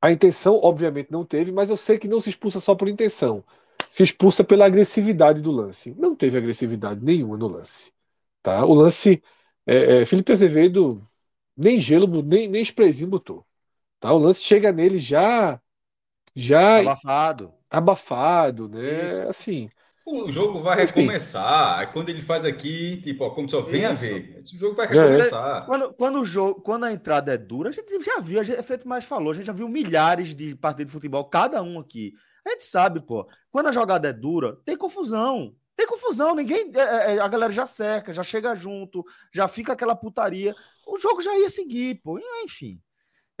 A intenção, obviamente, não teve, mas eu sei que não se expulsa só por intenção. se expulsa pela agressividade do lance. Não teve agressividade nenhuma no lance. Tá? O lance. É, é, Felipe Azevedo nem gelo, nem, nem sprayzinho botou. Tá? O lance chega nele já. Já abafado. Abafado, né? Isso. Assim. O jogo vai recomeçar. Quando ele faz aqui, tipo, ó, como só vem a ver. O jogo vai é. recomeçar. É. Quando, quando, o jogo, quando a entrada é dura, a gente já viu, a gente, é feito mais falou, a gente já viu milhares de partidas de futebol, cada um aqui. A gente sabe, pô. Quando a jogada é dura, tem confusão. Tem confusão, ninguém. É, é, a galera já cerca, já chega junto, já fica aquela putaria. O jogo já ia seguir, pô. Enfim.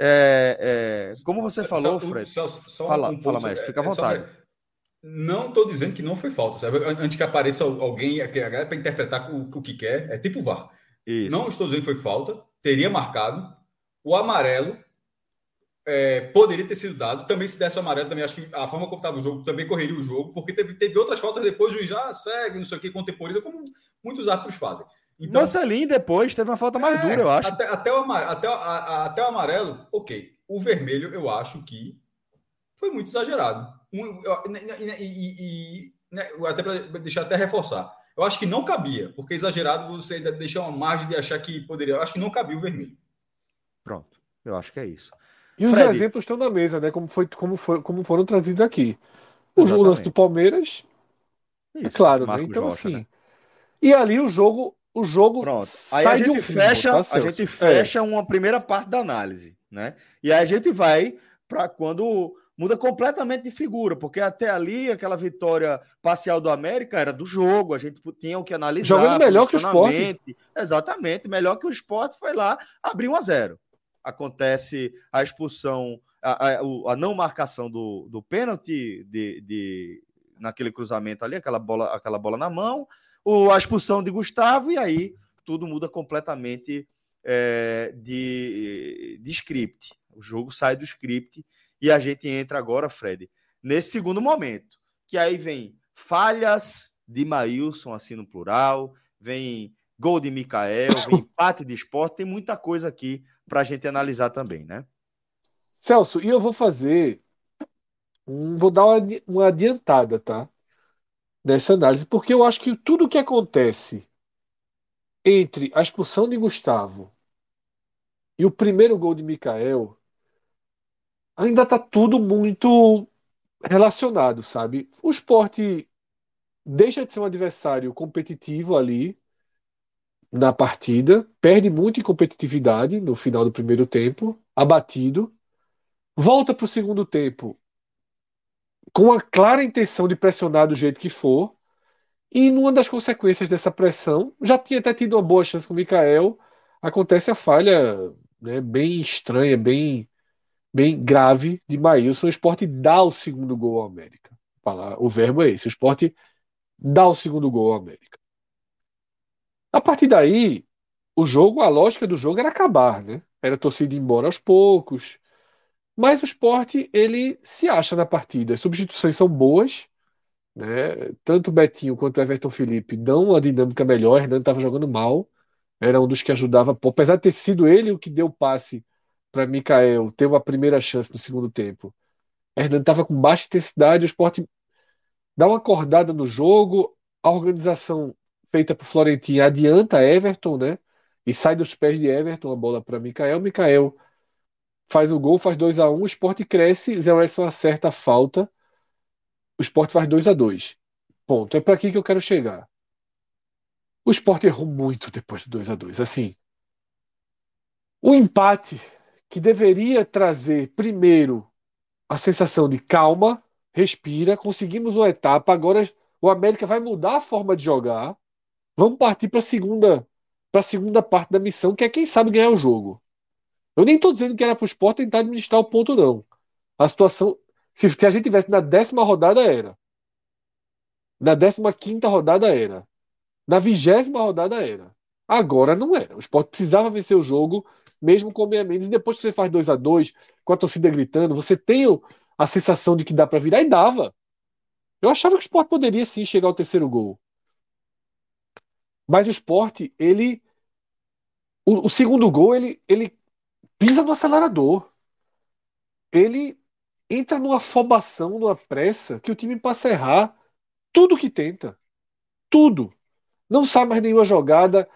É, é, como você falou, só, Fred. Só, só fala, um fala mais, fica à vontade. Não estou dizendo que não foi falta, sabe? Antes que apareça alguém para interpretar o, o, que quer, é tipo VAR. Isso. Não estou dizendo que foi falta, teria marcado. O amarelo é, poderia ter sido dado. Também se desse o amarelo, também acho que a forma como estava o jogo também correria o jogo, porque teve, teve outras faltas depois, o juiz já segue, não sei o que, contemporiza, como muitos árbitros fazem. Então, Marcelinho depois teve uma falta mais é, dura, eu acho. Até, até, o amarelo, até, a, a, até o amarelo, ok. O vermelho, eu acho que foi muito exagerado. Um, e, e, e né, até para deixar até reforçar. Eu acho que não cabia, porque exagerado você ainda deixa uma margem de achar que poderia. Eu acho que não cabia o vermelho. Pronto, eu acho que é isso. E os Fred. exemplos estão na mesa, né? Como, foi, como, foi, como foram trazidos aqui. O Exatamente. lance do Palmeiras, é Isso, é claro, né? Então, Rocha, assim. Né? E ali o jogo. O jogo Pronto. Aí a gente, fecha, tá, a gente fecha é. uma primeira parte da análise, né? E aí a gente vai para quando muda completamente de figura, porque até ali aquela vitória parcial do América era do jogo, a gente tinha o que analisar. Jogando melhor que o esporte. Exatamente, melhor que o esporte foi lá abrir 1 a 0 acontece a expulsão, a, a, a não marcação do, do pênalti de, de, naquele cruzamento ali, aquela bola, aquela bola na mão, o, a expulsão de Gustavo, e aí tudo muda completamente é, de, de script. O jogo sai do script e a gente entra agora, Fred, nesse segundo momento, que aí vem falhas de Maílson, assim no plural, vem gol de Mikael, vem <coughs> empate de esporte, tem muita coisa aqui para a gente analisar também, né? Celso, e eu vou fazer. Vou dar uma, uma adiantada, tá? Nessa análise, porque eu acho que tudo que acontece entre a expulsão de Gustavo e o primeiro gol de Mikael ainda tá tudo muito relacionado, sabe? O esporte deixa de ser um adversário competitivo ali, na partida, perde muito em competitividade no final do primeiro tempo, abatido, volta para o segundo tempo com a clara intenção de pressionar do jeito que for, e numa das consequências dessa pressão, já tinha até tido uma boa chance com o Mikael, acontece a falha né, bem estranha, bem, bem grave de Maílson. O esporte dá o segundo gol ao América. O verbo é esse: o esporte dá o segundo gol ao América. A partir daí, o jogo, a lógica do jogo era acabar, né? Era torcida ir embora aos poucos. Mas o esporte, ele se acha na partida. As substituições são boas, né? Tanto o Betinho quanto o Everton Felipe dão uma dinâmica melhor. O Hernando estava jogando mal, era um dos que ajudava. Apesar de ter sido ele o que deu o passe para Mikael ter uma primeira chance no segundo tempo. O Hernando estava com baixa intensidade, o esporte dá uma acordada no jogo, a organização feita por Florentino adianta Everton, né? E sai dos pés de Everton a bola para Mikael. Mikael faz o gol, faz 2 a 1 um, o esporte cresce, Zé Wellison acerta a falta, o esporte faz 2 a 2 Ponto. É para aqui que eu quero chegar. O esporte errou muito depois do 2 a 2 Assim, o empate que deveria trazer primeiro a sensação de calma, respira, conseguimos uma etapa, agora o América vai mudar a forma de jogar Vamos partir para a segunda, para segunda parte da missão, que é quem sabe ganhar o jogo. Eu nem estou dizendo que era para o Sport tentar administrar o ponto, não. A situação. Se, se a gente tivesse na décima rodada, era. Na décima quinta rodada, era. Na vigésima rodada, era. Agora não era. O Sport precisava vencer o jogo, mesmo com o meia menos. E depois que você faz 2 a 2 com a torcida gritando, você tem a sensação de que dá para virar e dava. Eu achava que o Sport poderia sim chegar ao terceiro gol. Mas o esporte, ele. O, o segundo gol, ele, ele pisa no acelerador. Ele entra numa afobação, numa pressa, que o time passa a errar tudo que tenta. Tudo. Não sai mais nenhuma jogada.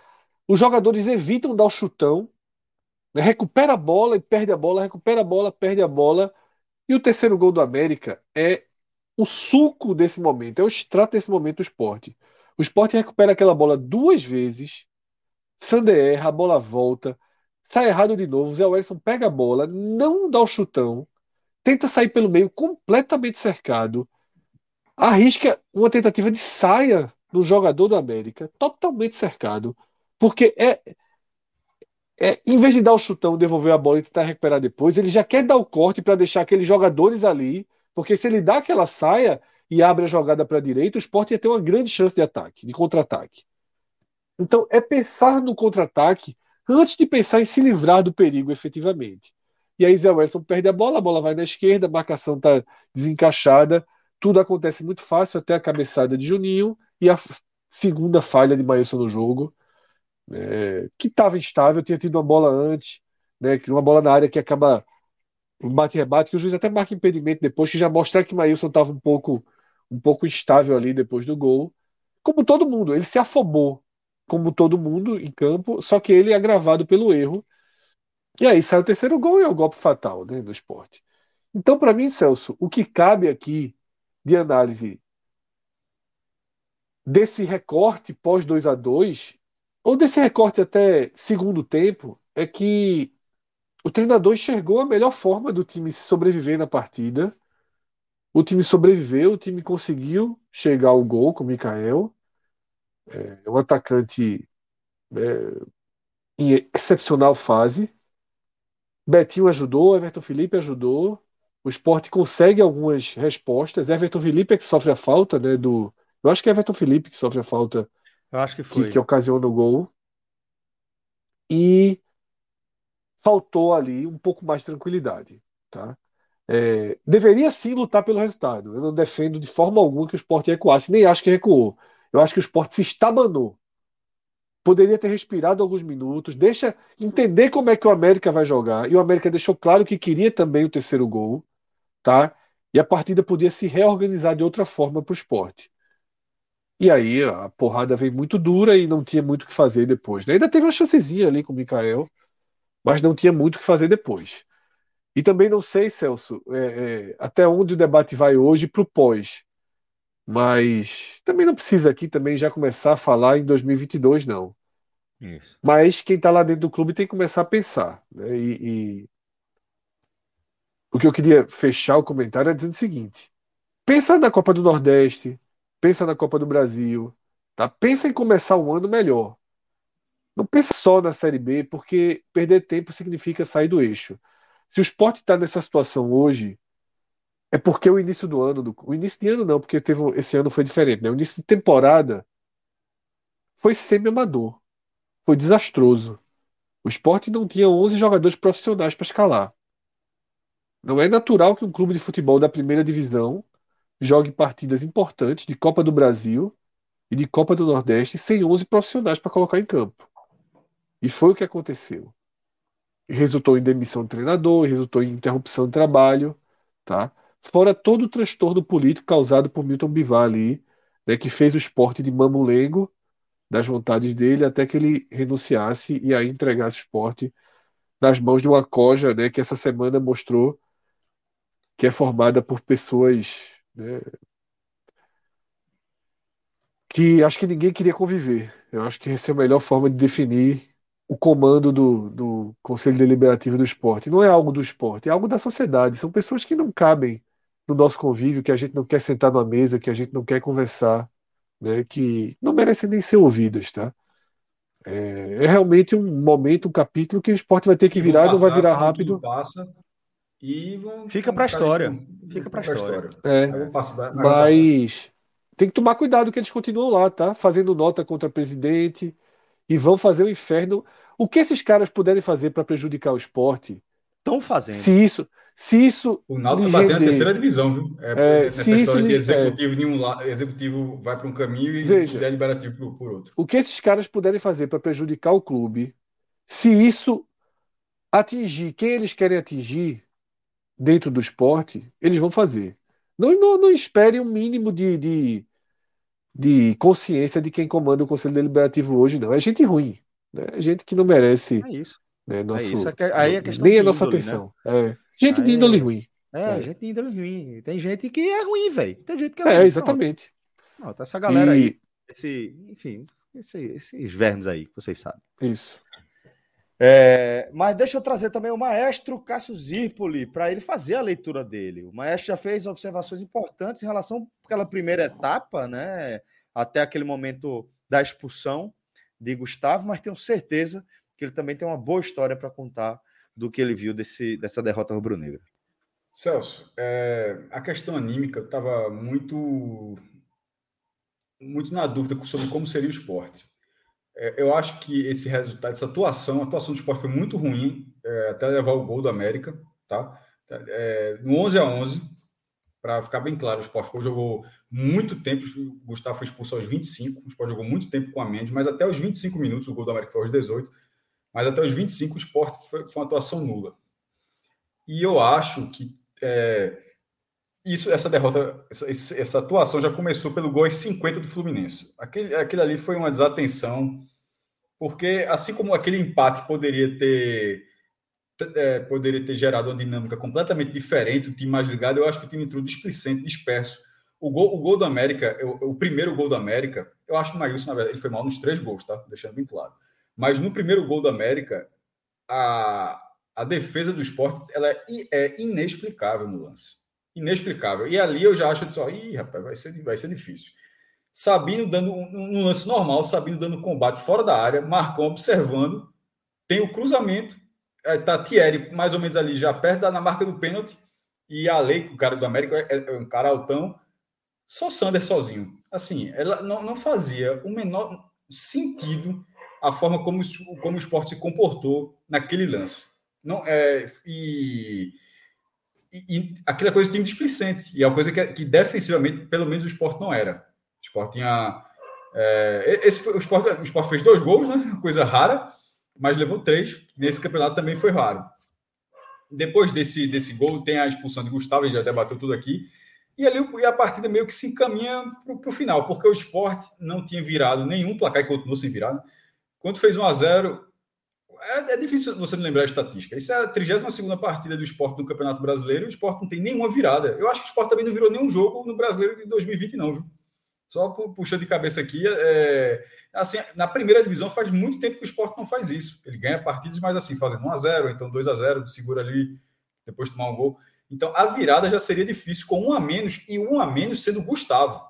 Os jogadores evitam dar o chutão. Né? Recupera a bola e perde a bola, recupera a bola, perde a bola. E o terceiro gol do América é o suco desse momento, é o extrato desse momento do esporte. O esporte recupera aquela bola duas vezes. Sander erra, a bola volta. Sai errado de novo. Zé Wellison pega a bola, não dá o chutão. Tenta sair pelo meio, completamente cercado. Arrisca uma tentativa de saia no jogador do América, totalmente cercado. Porque é, é, em vez de dar o chutão, devolver a bola e tentar recuperar depois, ele já quer dar o corte para deixar aqueles jogadores ali, porque se ele dá aquela saia e abre a jogada para a direita, o Sport ia ter uma grande chance de ataque, de contra-ataque. Então é pensar no contra-ataque antes de pensar em se livrar do perigo efetivamente. E aí Zé Wellington perde a bola, a bola vai na esquerda, a marcação está desencaixada, tudo acontece muito fácil até a cabeçada de Juninho e a segunda falha de Maílson no jogo, é, que estava instável, tinha tido uma bola antes, né, uma bola na área que acaba um bate-rebate, que o juiz até marca impedimento depois, que já mostra que Maílson estava um pouco, um pouco instável ali depois do gol. Como todo mundo, ele se afobou, como todo mundo em campo, só que ele é agravado pelo erro. E aí sai o terceiro gol e é o golpe fatal né, no esporte. Então, para mim, Celso, o que cabe aqui de análise desse recorte pós 2 a 2 ou desse recorte até segundo tempo, é que o treinador enxergou a melhor forma do time sobreviver na partida. O time sobreviveu, o time conseguiu chegar ao gol com o Mikael. É um atacante é, em excepcional fase. Betinho ajudou, Everton Felipe ajudou. O esporte consegue algumas respostas. Everton Felipe é que sofre a falta né, do, eu acho que é Everton Felipe que sofre a falta Eu acho que que, foi. que ocasiona o gol. E faltou ali um pouco mais de tranquilidade. Tá? É, deveria sim lutar pelo resultado. Eu não defendo de forma alguma que o esporte recuasse, nem acho que recuou. Eu acho que o esporte se estabanou. Poderia ter respirado alguns minutos, deixa entender como é que o América vai jogar. E o América deixou claro que queria também o terceiro gol, tá? E a partida podia se reorganizar de outra forma para o esporte. E aí a porrada veio muito dura e não tinha muito o que fazer depois. né? Ainda teve uma chancezinha ali com o Mikael, mas não tinha muito o que fazer depois. E também não sei, Celso, é, é, até onde o debate vai hoje para o pós. Mas também não precisa aqui também já começar a falar em 2022, não. Isso. Mas quem está lá dentro do clube tem que começar a pensar. né? E, e o que eu queria fechar o comentário é dizendo o seguinte: pensa na Copa do Nordeste, pensa na Copa do Brasil, tá? Pensa em começar o ano melhor. Não pensa só na Série B, porque perder tempo significa sair do eixo. Se o Sport está nessa situação hoje, é porque o início do ano, o início de ano não, porque teve, esse ano foi diferente, né? O início de temporada foi semi-amador, foi desastroso. O Sport não tinha 11 jogadores profissionais para escalar. Não é natural que um clube de futebol da primeira divisão jogue partidas importantes de Copa do Brasil e de Copa do Nordeste sem 11 profissionais para colocar em campo. E foi o que aconteceu. Resultou em demissão do treinador, resultou em interrupção de trabalho, tá? Fora todo o transtorno político causado por Milton Bivar ali, né, que fez o esporte de mamulengo das vontades dele até que ele renunciasse e aí entregasse o esporte nas mãos de uma coja, né, que essa semana mostrou que é formada por pessoas, né, que acho que ninguém queria conviver. Eu acho que essa é a melhor forma de definir o comando do, do Conselho Deliberativo do Esporte. Não é algo do esporte, é algo da sociedade. São pessoas que não cabem no nosso convívio, que a gente não quer sentar numa mesa, que a gente não quer conversar, né, que não merecem nem ser ouvidas, tá? É, é realmente um momento, um capítulo que o esporte vai ter que virar, não vai passar virar rápido. Passa, e vão, Fica pra vão história. Fica pra pra história. É. Passar. Mas tem que tomar cuidado que eles continuam lá, tá? Fazendo nota contra presidente e vão fazer o inferno. O que esses caras puderem fazer para prejudicar o esporte, Estão fazendo. se isso, se isso O Náutico bateu na render- terceira divisão, viu? É, É, nessa história de é. executivo de um lado, executivo vai para um caminho e Veja. deliberativo por, por outro. o que esses caras puderem fazer para prejudicar o clube, se isso atingir quem eles querem atingir dentro do esporte, eles vão fazer. Não, não, não espere um mínimo de, de, de consciência de quem comanda o Conselho Deliberativo hoje, não. É gente ruim. Né? É gente que não merece. É isso. Né, nosso, é isso. É aí é questão nem a nossa índole, né? atenção. Né? É. Gente aí de índole ruim. É, é, gente de índole ruim. Tem gente que é ruim, velho. Tem gente que é, é ruim. É, exatamente. Pronto, essa galera e... aí, esse, enfim, esse, esses vermes aí, que vocês sabem. Isso. É, mas deixa eu trazer também o maestro Cássio Zirpoli para ele fazer a leitura dele. O maestro já fez observações importantes em relação àquela primeira etapa, né? Até aquele momento da expulsão de Gustavo, mas tenho certeza que ele também tem uma boa história para contar do que ele viu desse, dessa derrota rubro-negra. Celso, é, a questão anímica estava muito, muito na dúvida sobre como seria o esporte. É, eu acho que esse resultado, essa atuação, a atuação do esporte foi muito ruim, é, até levar o gol do América, tá? É, no 11 a 11 para ficar bem claro, o Sport jogou muito tempo, o Gustavo foi expulso aos 25, o Sport jogou muito tempo com a Mendes, mas até os 25 minutos, o gol do América foi aos 18, mas até os 25 o Sport foi, foi uma atuação nula. E eu acho que é, isso, essa derrota, essa, essa, atuação já começou pelo gol aos 50 do Fluminense. Aquele, ali foi uma desatenção, porque assim como aquele empate poderia ter é, poderia ter gerado uma dinâmica completamente diferente, o time mais ligado, eu acho que o time entrou displicente, disperso. O gol, o gol do América, o, o primeiro gol do América, eu acho que o Maílson, na verdade, ele foi mal nos três gols, tá? Deixando bem claro. Mas no primeiro gol do América, a, a defesa do esporte ela é, é inexplicável no lance inexplicável. E ali eu já acho só, ih, rapaz, vai ser, vai ser difícil. Sabino dando um, lance normal, Sabino dando combate fora da área, Marcão observando, tem o cruzamento, é, tá Thierry mais ou menos ali já perto da, na marca do pênalti, e a lei, o cara do América é, é um cara altão, só Sander sozinho. Assim, ela não, não fazia o menor sentido a forma como, como o esporte se comportou naquele lance. Não, é, e e, e aquela coisa do time displicente. E é uma coisa que, que, defensivamente, pelo menos o esporte não era. O esporte tinha. É, esse, o, esporte, o esporte fez dois gols, né? coisa rara, mas levou três. Nesse campeonato também foi raro. Depois desse, desse gol, tem a expulsão de Gustavo, já debateu tudo aqui. E ali e a partida meio que se encaminha para o final, porque o esporte não tinha virado nenhum placar e continuou sem virar. Né? Quando fez 1 a 0 é, difícil você não lembrar a estatística. Isso é a 32 partida do esporte no Campeonato Brasileiro e o esporte não tem nenhuma virada. Eu acho que o esporte também não virou nenhum jogo no Brasileiro de 2020, não, viu? Só puxando de cabeça aqui, é, assim, na primeira divisão faz muito tempo que o esporte não faz isso. Ele ganha partidas, mas assim, fazendo 1x0, então 2x0, segura ali, depois tomar um gol. Então a virada já seria difícil com um a menos e um a menos sendo Gustavo.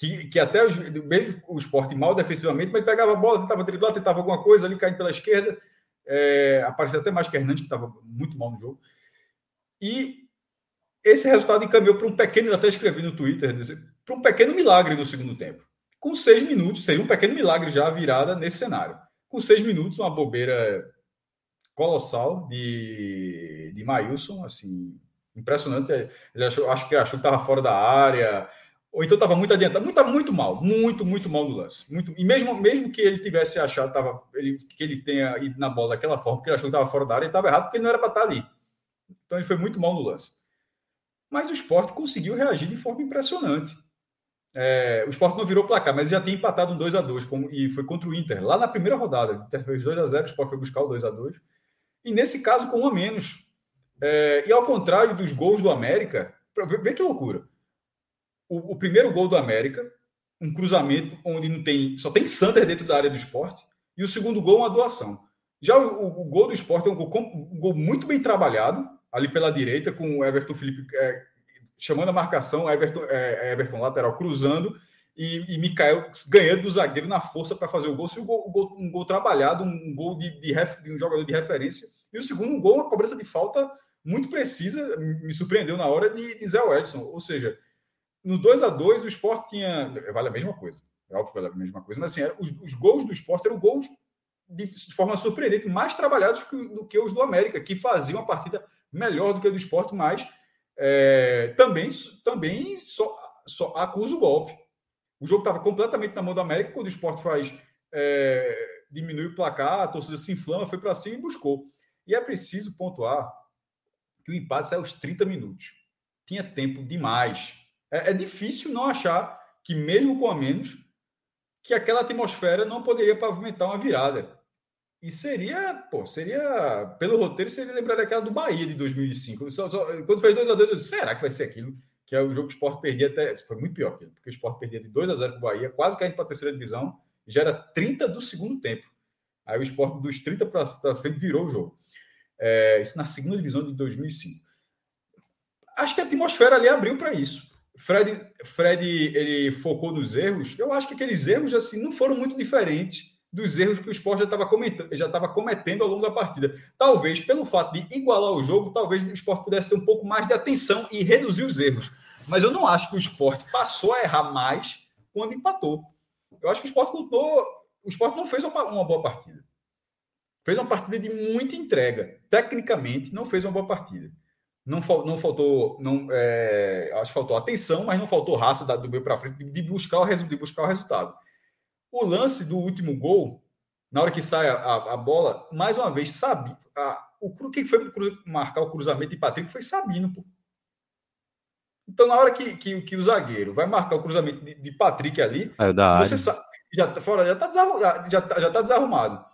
Que, que até os, mesmo o esporte mal defensivamente, mas pegava a bola, tentava driblar, tentava alguma coisa ali, caindo pela esquerda. É, apareceu até mais que Hernandes, que estava muito mal no jogo. E esse resultado encaminhou para um pequeno, até escrevi no Twitter, para um pequeno milagre no segundo tempo. Com seis minutos, seria um pequeno milagre já virada nesse cenário. Com seis minutos, uma bobeira colossal de, de Maílson, assim, impressionante. Ele achou, acho que achou que estava fora da área, ou então estava muito adiantado, muito, muito mal, muito, muito mal no lance. Muito, e mesmo, mesmo que ele tivesse achado tava, ele, que ele tenha ido na bola daquela forma, porque ele achou que estava fora da área, ele estava errado porque não era para estar ali. Então ele foi muito mal no lance. Mas o esporte conseguiu reagir de forma impressionante. É, o esporte não virou placar, mas já tinha empatado um 2 a 2 como, e foi contra o Inter, lá na primeira rodada. O Inter fez 2 a 0 o esporte foi buscar o 2 a 2 E nesse caso, com um a menos. É, e ao contrário dos gols do América, vê que loucura o, o, primeiro gol do América, um cruzamento onde não tem, só tem Sander dentro da área do esporte, e o segundo gol, uma doação. Já o, o, o gol do esporte é um gol, um gol, muito bem trabalhado, ali pela direita, com o Everton Felipe é, chamando a marcação, Everton, é, Everton lateral cruzando, e, e Mikael ganhando do zagueiro na força para fazer o gol. Um gol, um gol trabalhado, um gol de, de, ref, de, um jogador de referência. E o segundo um gol, uma cobrança de falta muito precisa, me surpreendeu na hora de, de Zé Edson. Ou seja, no 2 a 2 o esporte tinha. Vale a mesma coisa. É óbvio que vale a mesma coisa, mas assim, era, os, os, gols do esporte eram gols de, de forma surpreendente, mais trabalhados que, do que os do América, que faziam uma partida melhor do que a do esporte, mas é, também, também só, só acusa o golpe. O jogo estava completamente na mão do América, quando o esporte faz. É, diminui o placar, a torcida se inflama, foi para cima e buscou. E é preciso pontuar que o empate saiu aos 30 minutos. Tinha tempo demais é, é difícil não achar que mesmo com a menos, que aquela atmosfera não poderia pavimentar uma virada. E seria, pô, seria, pelo roteiro, seria lembrar daquela do Bahia de 2005. Só, só, quando fez 2x2, eu disse, será que vai ser aquilo? Que é o jogo que o Sport perdia até. Foi muito pior aquilo, porque o Sport perdia de 2 a 0 para o Bahia, quase caindo para a terceira divisão, já era 30 do segundo tempo. Aí o Sport dos 30 para frente virou o jogo. É, isso na segunda divisão de 2005. Acho que a atmosfera ali abriu para isso. Fred, Fred ele focou nos erros. Eu acho que aqueles erros assim não foram muito diferentes dos erros que o Sport já estava já estava cometendo ao longo da partida. Talvez pelo fato de igualar o jogo, talvez o Sport pudesse ter um pouco mais de atenção e reduzir os erros. Mas eu não acho que o Sport passou a errar mais quando empatou. Eu acho que o Sport contou, o Sport não fez uma, uma boa partida. Fez uma partida de muita entrega. Tecnicamente, não fez uma boa partida. Não, não faltou, não, é, acho que faltou atenção, mas não faltou raça do meio para frente de, buscar o, de buscar o resultado. O lance do último gol, na hora que sai a, a, a bola, mais uma vez, sabe, a, o quem foi marcar o cruzamento de Patrick foi Sabino, pô. Então, na hora que, que, que, o zagueiro vai marcar o cruzamento de, de Patrick ali, é você sabe, já, tá fora, já está desarrumado, já, tá, já tá desarrumado.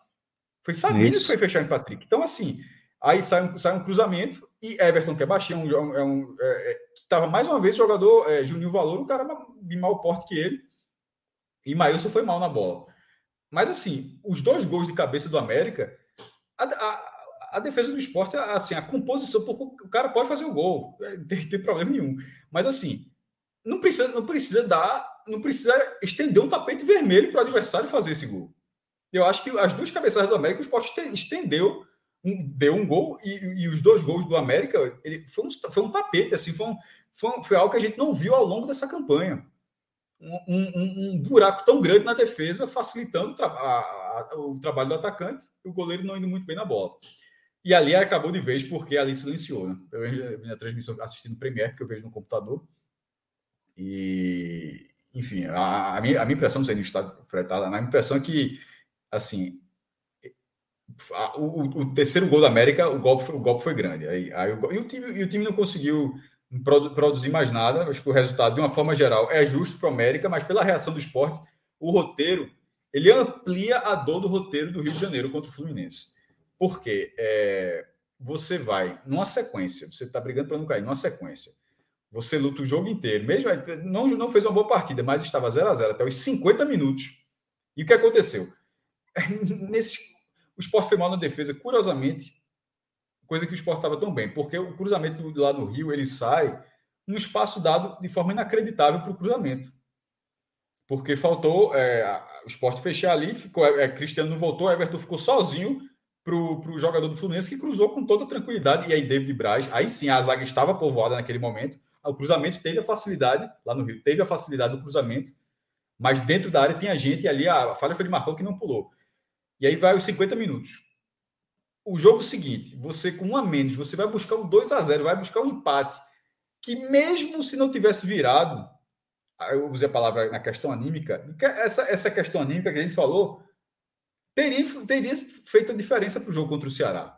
Foi Sabino Isso. que foi fechar em Patrick. Então, assim, Aí sai um, sai um cruzamento e Everton, que é baixinho, é um, é um, é, é estava mais uma vez jogador é, Juninho Valor, um cara de mau porte que ele. E Maílson foi mal na bola. Mas assim, os dois gols de cabeça do América, a, a, a defesa do esporte, assim, a composição, o cara pode fazer o gol, é, não tem, tem problema nenhum. Mas assim, não precisa, não precisa dar, não precisa estender um tapete vermelho para o adversário fazer esse gol. Eu acho que as duas cabeçadas do América, o esporte estendeu deu um gol e, e, os dois gols do América ele foi um, foi um tapete assim foi, um, foi, foi, algo que a gente não viu ao longo dessa campanha. Um, um, um buraco tão grande na defesa facilitando tra a, a, o, trabalho do atacante e o goleiro não indo muito bem na bola. E ali acabou de vez porque ali silenciou né? eu vi na transmissão assistindo Premier que eu vejo no computador. E enfim a, a, minha, minha impressão não sei no estado fretado a minha impressão é que assim o, o, terceiro gol da América, o golpe, o golpe foi grande. Aí, aí o, e, o time, e o time não conseguiu produzir mais nada. Acho que o resultado, de uma forma geral, é justo para o América, mas pela reação do esporte, o roteiro ele amplia a dor do roteiro do Rio de Janeiro contra o Fluminense. Por quê? É, você vai numa sequência, você está brigando para não cair, numa sequência. Você luta o jogo inteiro, mesmo não, não fez uma boa partida, mas estava 0 a 0 até os 50 minutos. E o que aconteceu? <laughs> Nesses o esporte foi mal na defesa, curiosamente, coisa que o esporte estava tão bem, porque o cruzamento lá no Rio ele sai num espaço dado de forma inacreditável para o cruzamento. Porque faltou é, o esporte fechar ali, ficou, é, Cristiano não voltou, Everton ficou sozinho para o jogador do Fluminense que cruzou com toda tranquilidade. E aí, David Braz, aí sim a zaga estava povoada naquele momento. O cruzamento teve a facilidade, lá no Rio, teve a facilidade do cruzamento, mas dentro da área tinha gente e ali a falha foi de Marcão que não pulou. E aí vai os 50 minutos. O jogo seguinte, você com um a menos, você vai buscar um 2 a 0 vai buscar um empate. Que mesmo se não tivesse virado, eu usei a palavra na questão anímica, essa, essa questão anímica que a gente falou, teria, teria feito a diferença para o jogo contra o Ceará.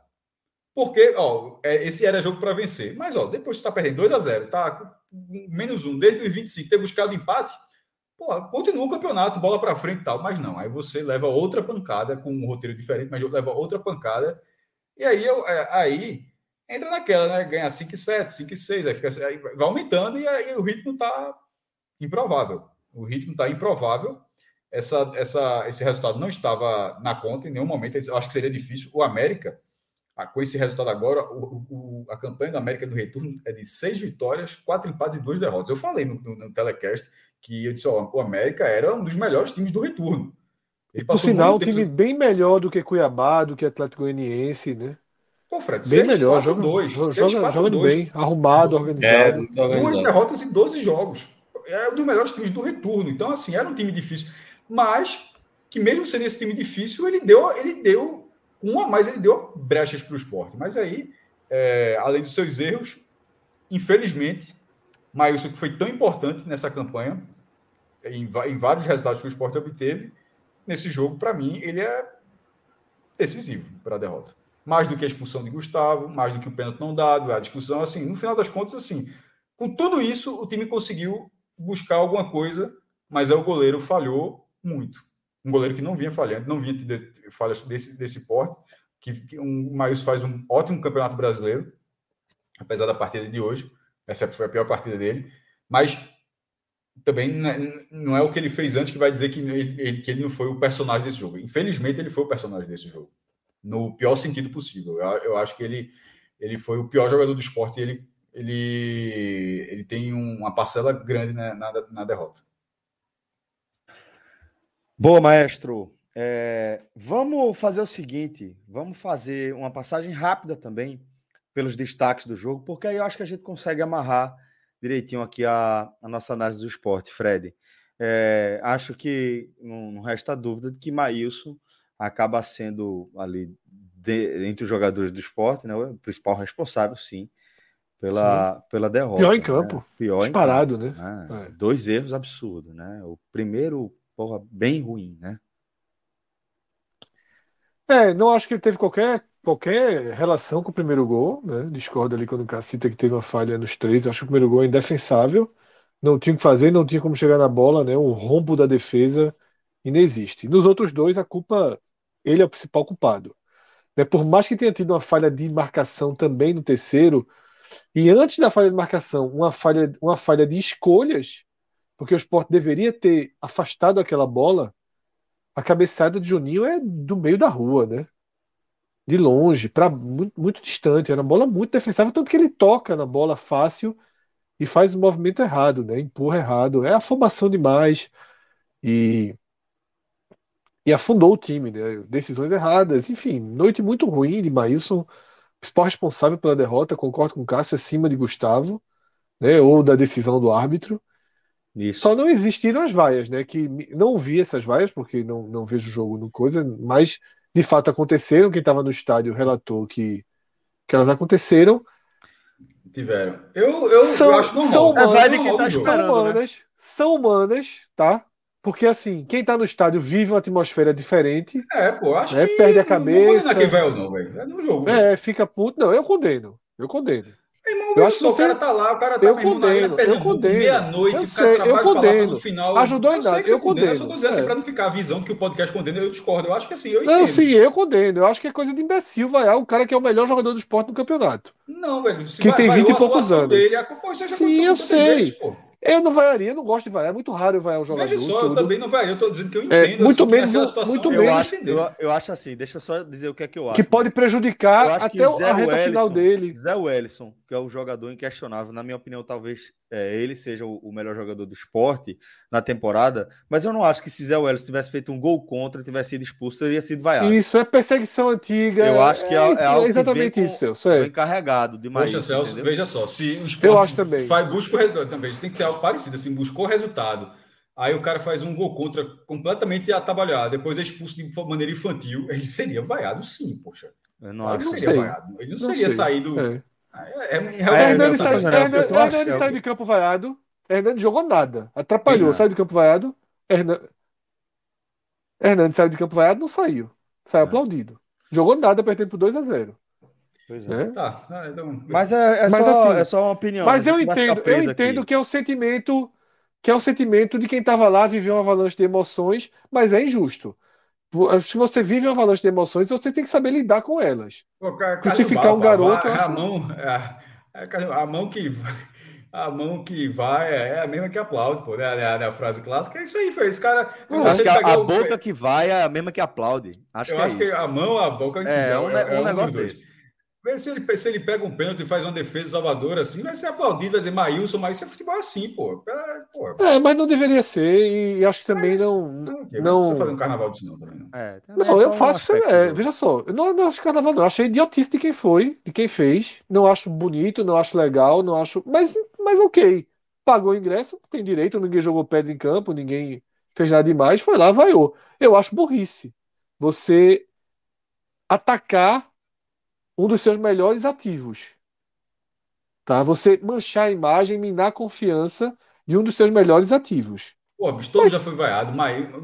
Porque, ó, é, esse era jogo para vencer. Mas, ó, depois você está perdendo 2 a 0 tá menos um, desde os 25, ter buscado empate, Pô, continua o campeonato, bola para frente e tal, mas não. Aí você leva outra pancada com um roteiro diferente, mas leva outra pancada. E aí, eu, é, aí entra naquela, né? Ganha 5 e 7, 5 e 6, aí, fica, aí vai aumentando e aí o ritmo está improvável. O ritmo está improvável. Essa, essa, esse resultado não estava na conta em nenhum momento. Eu acho que seria difícil. O América, com esse resultado agora, o, o, a campanha do América do retorno é de seis vitórias, quatro empates e duas derrotas. Eu falei no, no, no telecast que eu disse, ó, o América era um dos melhores times do retorno. Ele Por sinal, um time bem melhor do que Cuiabá, do que Atlético Goianiense, né? Pô, Fred, bem 6, melhor, 4, joga, 2, joga, 6, 4, joga 2. bem, arrumado, organizado. É, Duas derrotas em 12 jogos. É um dos melhores times do retorno. Então, assim, era um time difícil. Mas, que mesmo sendo esse time difícil, ele deu, ele deu, um a mais, ele deu brechas para o esporte. Mas aí, é, além dos seus erros, infelizmente, Maílson, que foi tão importante nessa campanha, em, em vários resultados que o esporte obteve, nesse jogo, para mim, ele é decisivo para a derrota. Mais do que a expulsão de Gustavo, mais do que o pênalti não dado, a discussão, assim, no final das contas, assim, com tudo isso, o time conseguiu buscar alguma coisa mas é o goleiro falhou muito. Um goleiro que não vinha falhando, não vinha ter falhas desse, desse porte, que, que um, o Maílson faz um ótimo campeonato brasileiro, apesar da partida de hoje. Essa foi a pior partida dele. Mas também não é, é o que ele fez antes que vai dizer que ele, que ele não foi o personagem desse jogo. Infelizmente, ele foi o personagem desse jogo. No pior sentido possível. Eu, eu acho que ele, ele foi o pior jogador do esporte e ele, ele, ele tem uma parcela grande na, na, na derrota. Boa, maestro. É, vamos fazer o seguinte: vamos fazer uma passagem rápida também pelos destaques do jogo, porque aí eu acho que a gente consegue amarrar direitinho aqui a, a nossa análise do esporte, Fred. É, acho que não, não, resta dúvida de que Maílson acaba sendo ali de, entre os jogadores do esporte, né, o principal responsável, sim, pela, sim. pela derrota. Pior em campo. Né? Pior Disparado, campo, né? né? É. Dois erros absurdos, né? O primeiro, porra, bem ruim, né? É, não acho que ele teve qualquer, qualquer relação com o primeiro gol, né? Discordo ali quando o Cacita que teve uma falha nos três. Acho que o primeiro gol é indefensável. Não tinha o que fazer, não tinha como chegar na bola, né? O rombo da defesa inexiste. Nos outros dois, a culpa, ele é o principal culpado. Né? Por mais que tenha tido uma falha de marcação também no terceiro, e antes da falha de marcação, uma falha, uma falha de escolhas, porque o Sport deveria ter afastado aquela bola, a cabeçada de Juninho é do meio da rua, né? De longe, para muito, muito, distante. Era uma bola muito defensável, tanto que ele toca na bola fácil e faz o movimento errado, né? Empurra errado. É afobação demais e e afundou o time, né? Decisões erradas, enfim, noite muito ruim de Maílson, principal responsável pela derrota, concordo com o Cássio, acima de Gustavo, né? Ou da decisão do árbitro. Isso. Só não existiram as vaias, né? Que não vi essas vaias, porque não, não vejo o jogo no coisa, mas de fato aconteceram. Quem estava no estádio relatou que, que elas aconteceram. Tiveram. Eu, eu, são, eu acho normal. São humanas, é que tá são, né? humanas né? são humanas, tá? Porque assim, quem tá no estádio vive uma atmosfera diferente. É, pô, acho né? que. Perde a cabeça. Não quem vai ou não, velho. É no jogo. É, fica puto. Não, eu condeno. Eu condeno. Irmão, eu acho que o cara tá lá, o cara tá eu condeno, eu condeno. meia-noite, o cara trabalha eu condeno. no final. Ajudou em nada, eu condeno. Eu só tô dizendo assim, é. pra não ficar a visão que o podcast condena, eu discordo. Eu acho que assim, eu entendo. Não, sim, eu condeno. Eu acho que é coisa de imbecil vaiar o cara que é o melhor jogador do esporte no campeonato. Não, velho. que vai, tem 20 e poucos anos. Dele, a, pô, isso já sim, eu sei. Vezes, pô. Eu não vaiaria, não gosto de vaiar. É muito raro eu vaiar um jogador. Veja só, tudo. eu também não vaiaria. Eu tô dizendo que eu é, entendo. É, muito assim, menos, situação, muito eu menos. Acho, eu, eu, acho assim, deixa eu só dizer o que é que eu acho. Que pode prejudicar até a reta Wellison, final dele. Zé Wellison, que é o jogador inquestionável. Na minha opinião, talvez é, ele seja o, o, melhor jogador do esporte na temporada. Mas eu não acho que se Zé Wellison tivesse feito um gol contra, tivesse sido expulso, teria sido vaiado. Isso é perseguição antiga. Eu acho que é, é, é algo exatamente isso, eu sei. encarregado de Poxa, Celso, veja só. Se o esporte eu acho também. Faz, busca o resultado também. Tem que ser algo parecido. Assim, buscou o resultado. Aí o cara faz um gol contra completamente atabalhado, depois é expulso de maneira infantil. Ele seria vaiado sim, poxa. Eu não claro seria sei. vaiado. Ele não, não seria sei. saído. É. É, é, é, Hernani sai, Hernani sai de campo vaiado. Hernani jogou nada. Atrapalhou, saiu de campo vaiado. Hernani, Hernani saiu de campo vaiado, não saiu. Saiu aplaudido. Jogou nada, perdendo por 2 a 0 Pois é. é. Tá. Ah, então... Mas é, é, mas, só, assim, é só uma opinião. Mas eu entendo, eu entendo aqui. que é o sentimento que é o sentimento de quem estava lá, viveu uma avalanche de emoções, mas é injusto. Se você vive uma avalanche de emoções, você tem que saber lidar com elas. Pô, cara, Crucificar um garoto. A, a mão, a, a, mão que a mão que vai é a mesma que aplaude, pô, né? A, a, a frase clássica é isso aí, foi esse cara. acho que a, boca o... que vai é a mesma que aplaude. Acho eu que é acho que a mão, a boca. É, é, um, é, um, um negócio desse. Se ele, se ele pega um pênalti e faz uma defesa salvadora assim, vai ser aplaudido, vai dizer Maílson, mas isso é futebol assim, pô. É, pô. é, mas não deveria ser, e acho que também mas, não. Não, não... você fazer um carnaval disso, não, também não. É, não, é eu faço. Um é, veja só, eu não, não acho carnaval, não. Eu achei idiotice de quem foi, de quem fez. Não acho bonito, não acho legal, não acho. Mas, mas ok. Pagou o ingresso, tem direito, ninguém jogou pedra em campo, ninguém fez nada demais, foi lá, vaiou. Eu acho burrice. Você atacar um dos seus melhores ativos. Tá? Você manchar a imagem, minar a confiança de um dos seus melhores ativos. Pô, Bistomo Mas... já foi vaiado,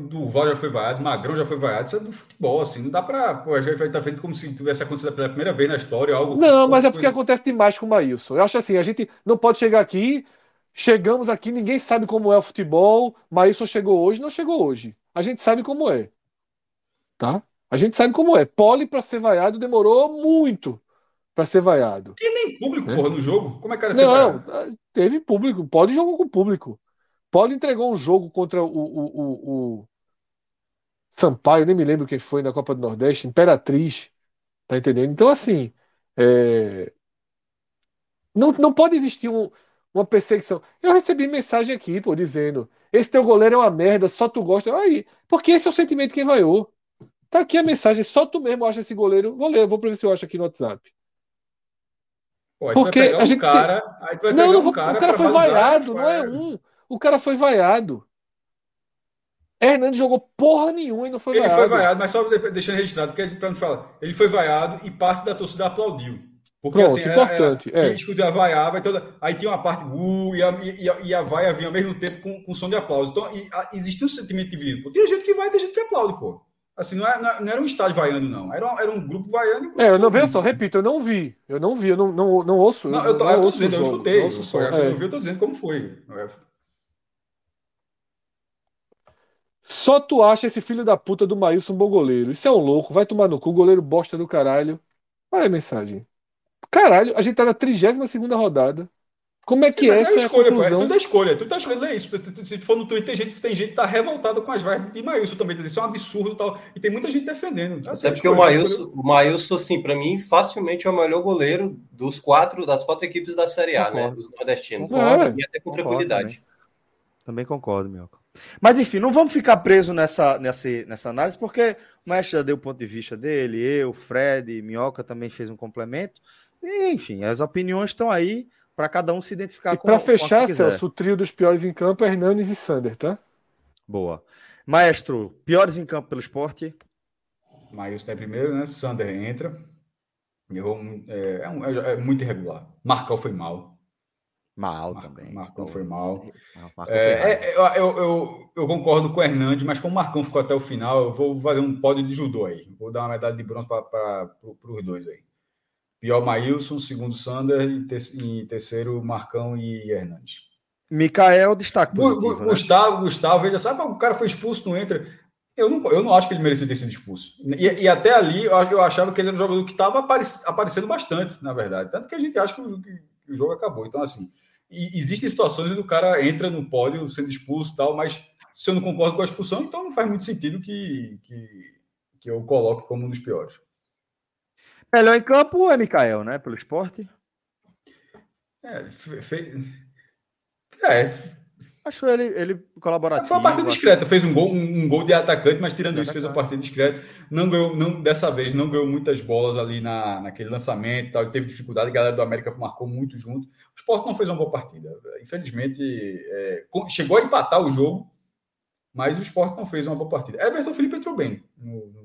Duval já foi vaiado, Magrão já foi vaiado. Isso é do futebol, assim. Não dá pra. Pô, a gente vai estar feito como se tivesse acontecido pela primeira vez na história. Algo não, mas é porque acontece demais com o Maílson. Eu acho assim, a gente não pode chegar aqui chegamos aqui, ninguém sabe como é o futebol, Maílson chegou hoje, não chegou hoje. A gente sabe como é. Tá? A gente sabe como é. Pole para ser vaiado demorou muito para ser vaiado. Tinha nem público, né? porra, no jogo. Como é que era Não, vaiado? teve público. Pole jogou com público. Pole entregou um jogo contra o, o, o, o Sampaio, nem me lembro quem foi na Copa do Nordeste, Imperatriz. Tá entendendo? Então, assim, é... não, não pode existir um, uma perseguição. Eu recebi mensagem aqui, pô, dizendo: esse teu goleiro é uma merda, só tu gosta. Aí, porque esse é o sentimento que vaiou. Tá aqui a mensagem, só tu mesmo acha esse goleiro. Vou ler, vou ver se eu acho aqui no WhatsApp. Pô, porque a um gente cara, aí tu vai não, não, um cara o cara foi vaiado, não é um. O cara foi vaiado. Hernandes jogou porra nenhuma e não foi ele vaiado. Ele foi vaiado, mas só deixando registrado, porque para não falar, ele foi vaiado e parte da torcida aplaudiu. Porque Pronto, assim, importante. Era, era, é. vaiava, então, aí tinha uma parte uh, e, a, e, a, e a vaia vinha ao mesmo tempo com, com som de aplauso. Então, e, a, existia um sentimento dividido. Pô. Tem gente que vai e tem gente que aplaude, pô. Assim, não, é, não, não era um estádio vaiano, não. Era, era um grupo vaiano. É, eu não vejo só, repito, eu não vi. Eu não vi, eu não, não, não ouço. Não, eu tô, não eu tô dizendo, eu escutei. Não ouço eu, é. não vi, eu tô dizendo como foi. Só tu acha esse filho da puta do Maílson um bom goleiro. Isso é um louco, vai tomar no cu, goleiro bosta do caralho. Olha a mensagem. Caralho, a gente tá na 32 segunda rodada. Como é que Sim, é essa é a escolha, conclusão? É tudo é escolha, tudo tá escolhendo é isso. Se for no Twitter, tem gente, tem gente que tá revoltada com as vibes de Maílson também. Isso é um absurdo tal. E tem muita gente defendendo. Até porque o Maílson, o Maílson, assim, para mim, facilmente é o melhor goleiro dos quatro, das quatro equipes da Série A, né? concordo. né? Os nordestinos. É. E até com tranquilidade. Também, também concordo, Mioca. Mas enfim, não vamos ficar presos nessa, nessa, nessa análise, porque o mestre já deu o ponto de vista dele, eu, Fred, Minhoca também fez um complemento. E, enfim, as opiniões estão aí para cada um se identificar e com Para fechar, Celso, o trio dos piores em campo é Hernanes e Sander, tá? Boa. Maestro, piores em campo pelo esporte? Maílson está em primeiro, né? Sander entra. Errou, é, é, é, muito irregular. Marcal foi mal. Mal Mar também. Marcão foi mal. É, é, eu, eu, eu, concordo com o Hernandes, mas como o Marcão ficou até o final, eu vou fazer um pódio de judô aí. Vou dar uma medalha de bronze para os dois aí. Pior Maílson, segundo Sander e, te, e terceiro Marcão e Hernandes. Micael destaque. Positivo, né? Gustavo, Gustavo, veja, sabe, o cara foi expulso, não entra. Eu não, eu não acho que ele merecia ter sido expulso. E, e até ali eu, eu, achava que ele era um jogador que estava aparecendo bastante, na verdade. Tanto que a gente acha que o, que o jogo acabou. Então, assim, e existem situações onde o cara entra no pódio sendo expulso e tal, mas se eu não concordo com a expulsão, então não faz muito sentido que, que, que eu coloque como um dos piores. Melhor em campo é Mikael, né? Pelo esporte. É, fe... é Acho ele, ele colaborativo. Foi uma partida discreta, fez um gol, um, um, gol de atacante, mas tirando de isso, fez uma partida discreta. Não ganhou, não, dessa vez, não ganhou muitas bolas ali na, naquele lançamento e tal. Ele teve dificuldade, a galera do América marcou muito junto. O Sport não fez uma boa partida. Infelizmente, é, chegou a empatar o jogo, mas o Sport não fez uma boa partida. Everton Felipe entrou bem no, no.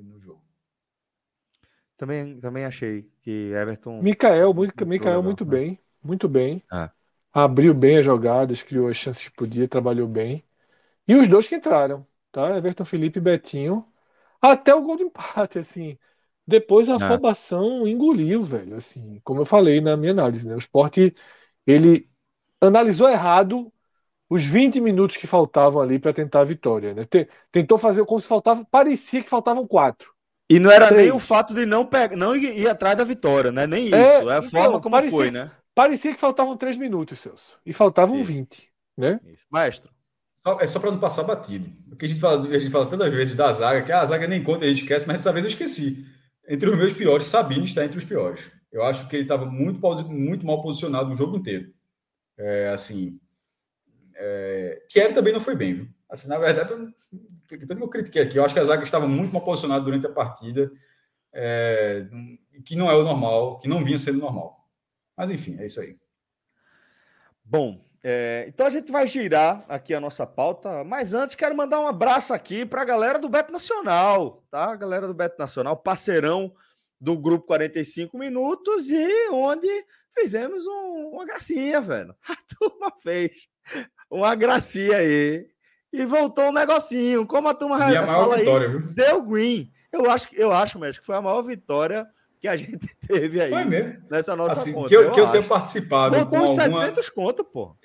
Também, também achei que Everton. Mikael, muito, Mikael muito né? bem. Muito bem. Ah abriu bem as jogadas, criou as chances que podia, trabalhou bem. E os dois que entraram, tá? Everton Felipe e Betinho, até o gol de empate, assim. Depois a é. afobação engoliu, velho, assim, como eu falei na minha análise, né? O esporte, ele analisou errado os 20 minutos que faltavam ali para tentar a vitória, né? Tentou fazer como se faltava, parecia que faltavam quatro. E não era Três. nem o fato de não pegar, não ir, ir, atrás da vitória, né? Nem é, isso, é, a então, forma como parecia, foi, né? Parecia que faltavam três minutos, Celso. E faltavam Isso. 20, né? Isso. Maestro. É só para não passar batido. Porque a gente fala, a gente fala tantas vezes da zaga, que a zaga nem conta, a gente esquece, mas dessa vez eu esqueci. Entre os meus piores, Sabino está entre os piores. Eu acho que ele estava muito, muito mal posicionado no jogo inteiro. É, assim. É... Thierry também não foi bem, viu? Assim, na verdade, tanto que eu critiquei aqui, eu acho que a zaga estava muito mal posicionada durante a partida, é... que não é o normal, que não vinha sendo normal. Mas enfim, é isso aí. Bom, é, então a gente vai girar aqui a nossa pauta, mas antes quero mandar um abraço aqui para a galera do Beto Nacional, tá? A galera do Beto Nacional, parceirão do grupo 45 Minutos e onde fizemos um, uma gracinha, velho. <laughs> A turma fez uma gracinha aí e voltou um negocinho. Como a turma e a maior vitória, aí, viu? deu green. Eu acho, eu acho, mesmo que foi a maior vitória que a gente <laughs> teve aí Foi mesmo. nessa nossa assim, conta. Que eu, eu que eu tenho participado. Botou uns alguma... 700 conto, pô.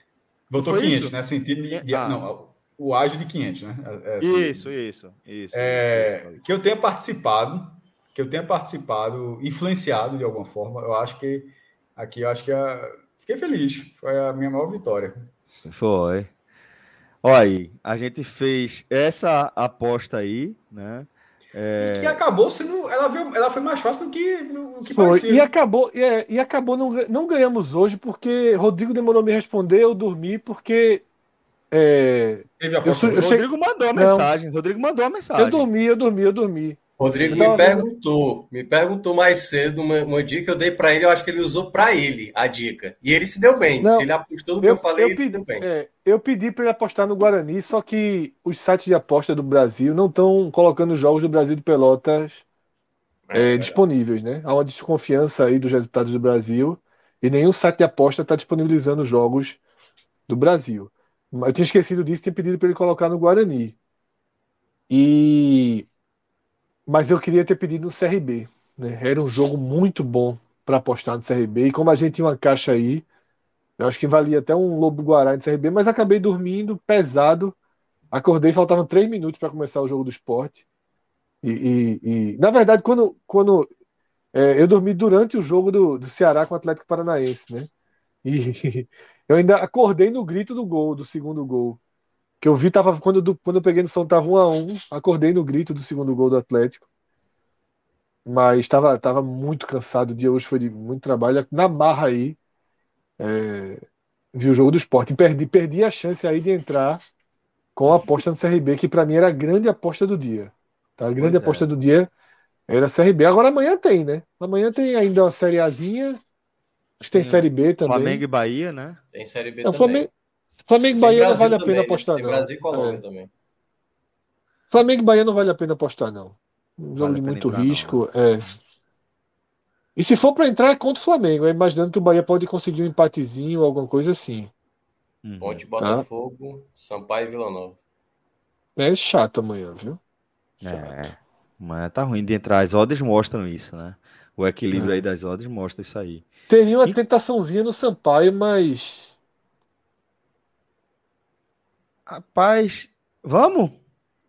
Votou 500, isso? né? Sentido de, ah. não, o ágio de 500, né? É, é, assim, isso, isso, isso, é, isso, Que eu tenha participado, que eu tenha participado, influenciado de alguma forma. Eu acho que aqui, eu acho que a, fiquei feliz. Foi a minha maior vitória. Foi. Olha aí, a gente fez essa aposta aí, né? É... E que acabou sendo. Ela, veio, ela foi mais fácil do que, do que foi. Parecia. E acabou, é, e acabou não, não ganhamos hoje porque Rodrigo demorou a me responder, eu dormi porque. É, Teve a eu, eu, Rodrigo mandou a mensagem. Rodrigo mandou a mensagem. Eu dormi, eu dormi, eu dormi. Rodrigo me perguntou, me perguntou mais cedo uma, uma dica que eu dei para ele, eu acho que ele usou para ele a dica. E ele se deu bem. Não, se ele apostou no que eu, eu falei, eu ele pedi, se deu bem. É, eu pedi para ele apostar no Guarani, só que os sites de aposta do Brasil não estão colocando os jogos do Brasil de Pelotas é, é, disponíveis, né? Há uma desconfiança aí dos resultados do Brasil e nenhum site de aposta está disponibilizando os jogos do Brasil. Eu tinha esquecido disso, tinha pedido para ele colocar no Guarani. E mas eu queria ter pedido no CRB. Né? Era um jogo muito bom para apostar no CRB. E como a gente tinha uma caixa aí, eu acho que valia até um Lobo Guará no CRB, mas acabei dormindo pesado. Acordei, faltavam três minutos para começar o jogo do esporte. E, e, e na verdade, quando, quando é, eu dormi durante o jogo do, do Ceará com o Atlético Paranaense, né? E <laughs> eu ainda acordei no grito do gol, do segundo gol que eu vi tava quando, do, quando eu peguei no som tava 1 a 1 acordei no grito do segundo gol do Atlético. Mas estava tava muito cansado o dia hoje foi de muito trabalho. Na barra aí é, vi o jogo do esporte e perdi, perdi a chance aí de entrar com a aposta no CRB que para mim era a grande aposta do dia. Tá? a grande pois aposta é. do dia era CRB agora amanhã tem né? Amanhã tem ainda uma série Azinha acho que tem, tem Série B também. Flamengo e Bahia né? Tem Série B é, também. Flamengo, Flamengo e Bahia não vale a pena né? apostar, não. Brasil e Colômbia é. também. Flamengo e Bahia não vale a pena apostar, não. Um jogo vale de muito entrar, risco. Não. É. E se for para entrar, é contra o Flamengo. É imaginando que o Bahia pode conseguir um empatezinho ou alguma coisa assim. Uhum. Ponte tá? Botafogo, tá? Sampaio e Vila Nova. É chato amanhã, viu? Chato. É. Amanhã tá ruim de entrar. As odds mostram isso, né? O equilíbrio é. aí das odds mostra isso aí. Teria uma e... tentaçãozinha no Sampaio, mas Rapaz, vamos?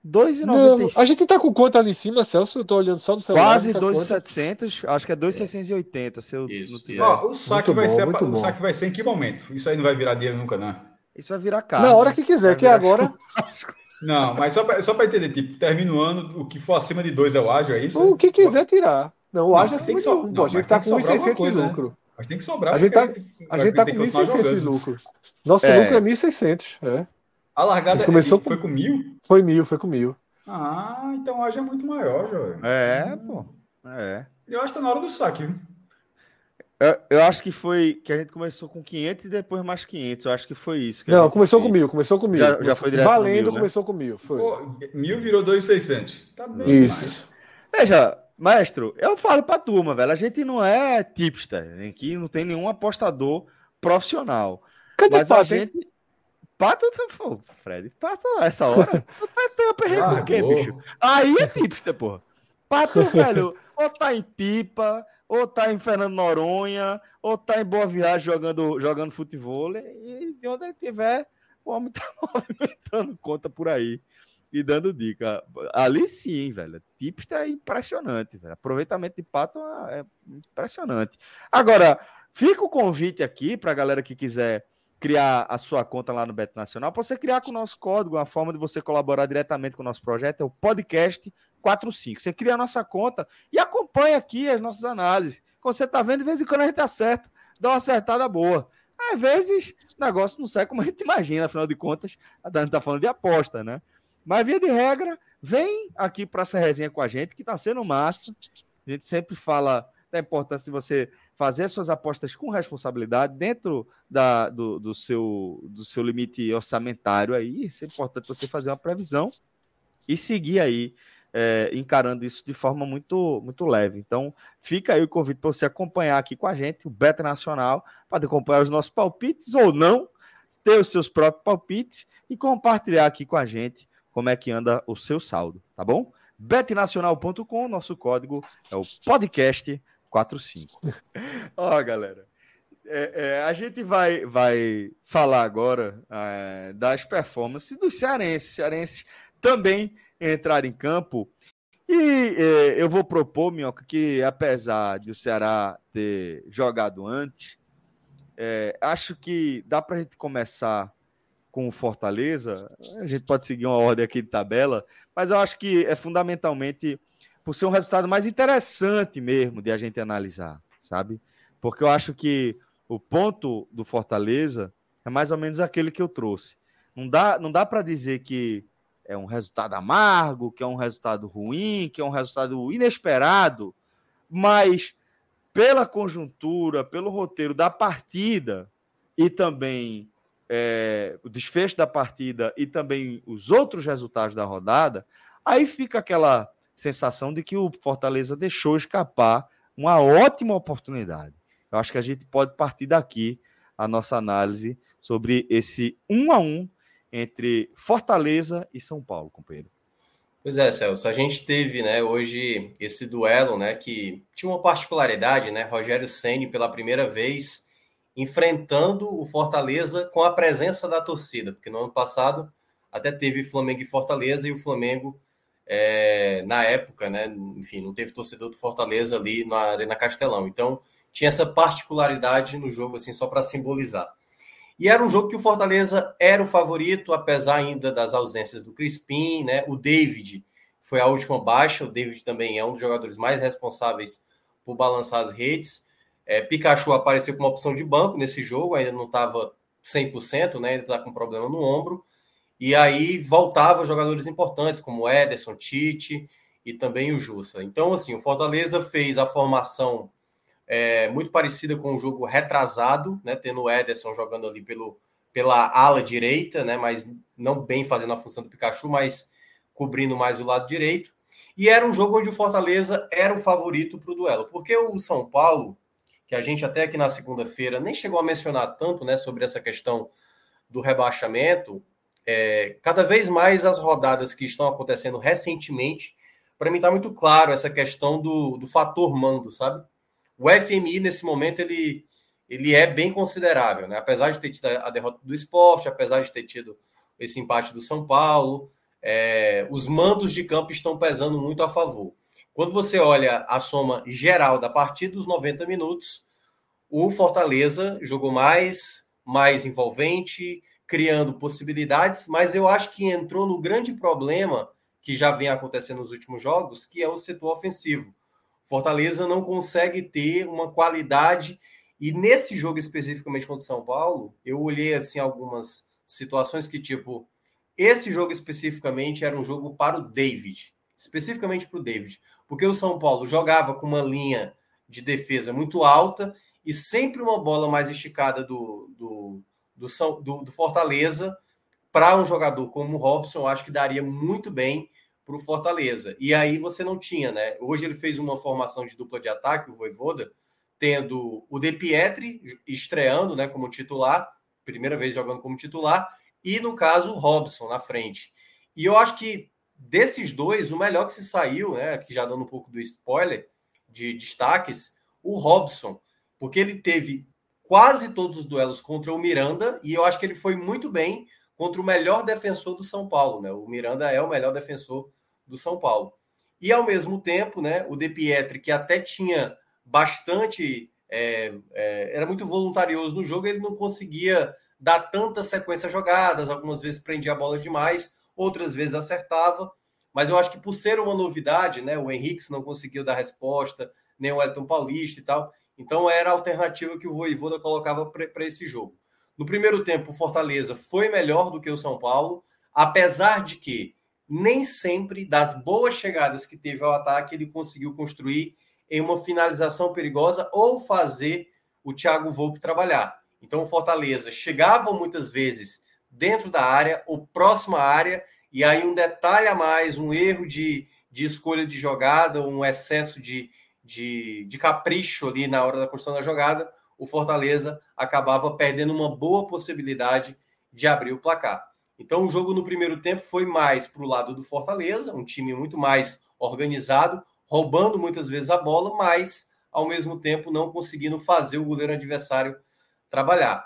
2,96. A gente tá com conta ali em cima, Celso. Eu tô olhando só no celular. Quase 2,700. Tá acho que é 2,680. É. Se eu isso, não o, saque vai ser, o saque vai ser em que momento? Isso aí não vai virar dinheiro nunca, não. Isso vai virar carro. Na hora que quiser, que agora. <laughs> Não, mas só para só entender, tipo, termina o ano, o que for acima de 2 é o ágio, é isso? O que quiser tirar. Não, o ágio é acima de 1. Um, a gente tá com 1.600 de lucro. Né? Mas tem que sobrar. A gente tá, a gente tá com 1.600 de lucro. Nosso é. lucro é 1.600. É. A largada começou foi com mil? Foi mil, foi com mil. Ah, então hoje é muito maior, Jovem. É, pô. É. Eu acho que tá na hora do saque, viu? Eu, eu, acho que foi que a gente começou com 500 e depois mais 500. Eu acho que foi isso. Que não, começou fez. com mil, começou com mil. Já, já foi direto Valendo, mil, né? começou com mil. Foi. Pô, mil virou 2,600. Tá bem. Isso. Veja, Maestro, eu falo pra turma, velho. A gente não é tipster. Aqui não tem nenhum apostador profissional. Cadê mas a gente. Pato, pô, Fred, pato essa hora. Eu perrei com o quê, bicho? Aí é tipster, porra. Pato, <laughs> velho, ou tá em pipa, ou tá em Fernando Noronha, ou tá em Boa Viagem jogando, jogando futebol. E de onde ele tiver, o homem tá <laughs> movimentando conta por aí e dando dica. Ali sim, velho. Tipster é impressionante, velho. Aproveitamento de pato é impressionante. Agora, fica o convite aqui para a galera que quiser criar a sua conta lá no Beto Nacional, para você criar com o nosso código, uma forma de você colaborar diretamente com o nosso projeto é o podcast 45. Você cria a nossa conta e acompanha aqui as nossas análises. Como você está vendo, de vez em quando a gente acerta, dá uma acertada boa. Às vezes, o negócio não sai como a gente imagina, afinal de contas, a gente está falando de aposta, né? Mas, via de regra, vem aqui para essa resenha com a gente, que está sendo massa. A gente sempre fala da importância de você fazer suas apostas com responsabilidade dentro da, do, do, seu, do seu limite orçamentário aí. Isso é importante você fazer uma previsão e seguir aí é, encarando isso de forma muito, muito leve. Então, fica aí o convite para você acompanhar aqui com a gente o Beta Nacional, para acompanhar os nossos palpites ou não, ter os seus próprios palpites e compartilhar aqui com a gente como é que anda o seu saldo, tá bom? betnacional.com, nosso código é o podcast 45. <laughs> Ó, galera. é, é, a gente vai, vai falar agora é, das performances dos cearenses. Cearenses também entrar em campo. E é, eu vou propor, Minhoca, que apesar de o Ceará ter jogado antes, é, acho que dá para a gente começar com o Fortaleza. A gente pode seguir uma ordem aqui de tabela, mas eu acho que é fundamentalmente por ser um resultado mais interessante mesmo de a gente analisar, sabe? Porque eu acho que o ponto do Fortaleza é mais ou menos aquele que eu trouxe. Não dá, não dá para dizer que é um resultado amargo, que é um resultado ruim, que é um resultado inesperado, mas pela conjuntura, pelo roteiro da partida e também é, o desfecho da partida e também os outros resultados da rodada, aí fica aquela sensação de que o Fortaleza deixou escapar uma ótima oportunidade. Eu acho que a gente pode partir daqui a nossa análise sobre esse um a um entre Fortaleza e São Paulo, companheiro. Pois é, Celso, a gente teve, né, hoje esse duelo, né, que tinha uma particularidade, né, Rogério Ceni pela primeira vez enfrentando o Fortaleza com a presença da torcida, porque no ano passado até teve Flamengo e Fortaleza e o Flamengo é, na época, né, enfim, não teve torcedor do Fortaleza ali na Arena Castelão. Então, tinha essa particularidade no jogo, assim, só para simbolizar. E era um jogo que o Fortaleza era o favorito, apesar ainda das ausências do Crispim, né? O David foi a última baixa, o David também é um dos jogadores mais responsáveis por balançar as redes. É, Pikachu apareceu como opção de banco nesse jogo, ainda não estava 100%, né? Ainda está com problema no ombro. E aí voltava jogadores importantes como Ederson, Tite e também o Jussa. Então, assim, o Fortaleza fez a formação é, muito parecida com o jogo retrasado, né, tendo o Ederson jogando ali pelo, pela ala direita, né, mas não bem fazendo a função do Pikachu, mas cobrindo mais o lado direito. E era um jogo onde o Fortaleza era o favorito para o duelo, porque o São Paulo, que a gente até aqui na segunda-feira nem chegou a mencionar tanto né, sobre essa questão do rebaixamento, é, cada vez mais as rodadas que estão acontecendo recentemente, para mim está muito claro essa questão do, do fator mando, sabe? o FMI nesse momento ele, ele é bem considerável, né? Apesar de ter tido a derrota do esporte, apesar de ter tido esse empate do São Paulo, é, os mandos de campo estão pesando muito a favor. Quando você olha a soma geral da partida, dos 90 minutos, o Fortaleza jogou mais, mais envolvente, criando possibilidades, mas eu acho que entrou no grande problema que já vem acontecendo nos últimos jogos, que é o setor ofensivo. Fortaleza não consegue ter uma qualidade. E nesse jogo especificamente contra o São Paulo, eu olhei assim algumas situações que, tipo, esse jogo especificamente era um jogo para o David, especificamente para o David, porque o São Paulo jogava com uma linha de defesa muito alta e sempre uma bola mais esticada do, do, do, do, do Fortaleza para um jogador como o Robson, eu acho que daria muito bem para o Fortaleza. E aí você não tinha, né? Hoje ele fez uma formação de dupla de ataque, o Voivoda, tendo o De Pietri estreando né, como titular, primeira vez jogando como titular, e no caso o Robson na frente. E eu acho que desses dois, o melhor que se saiu, né, aqui já dando um pouco do spoiler de destaques, o Robson, porque ele teve quase todos os duelos contra o Miranda e eu acho que ele foi muito bem contra o melhor defensor do São Paulo, né? O Miranda é o melhor defensor do São Paulo. E ao mesmo tempo, né, o De Pietri, que até tinha bastante. É, é, era muito voluntarioso no jogo, ele não conseguia dar tanta sequência jogadas, algumas vezes prendia a bola demais, outras vezes acertava. Mas eu acho que por ser uma novidade, né, o Henrique não conseguiu dar resposta, nem o Elton Paulista e tal. Então era a alternativa que o Voivoda colocava para esse jogo. No primeiro tempo, o Fortaleza foi melhor do que o São Paulo, apesar de que nem sempre das boas chegadas que teve ao ataque ele conseguiu construir em uma finalização perigosa ou fazer o Thiago Volpe trabalhar. Então o Fortaleza chegava muitas vezes dentro da área ou próxima área e aí um detalhe a mais, um erro de, de escolha de jogada, um excesso de, de, de capricho ali na hora da construção da jogada, o Fortaleza acabava perdendo uma boa possibilidade de abrir o placar. Então, o jogo no primeiro tempo foi mais para o lado do Fortaleza, um time muito mais organizado, roubando muitas vezes a bola, mas ao mesmo tempo não conseguindo fazer o goleiro adversário trabalhar.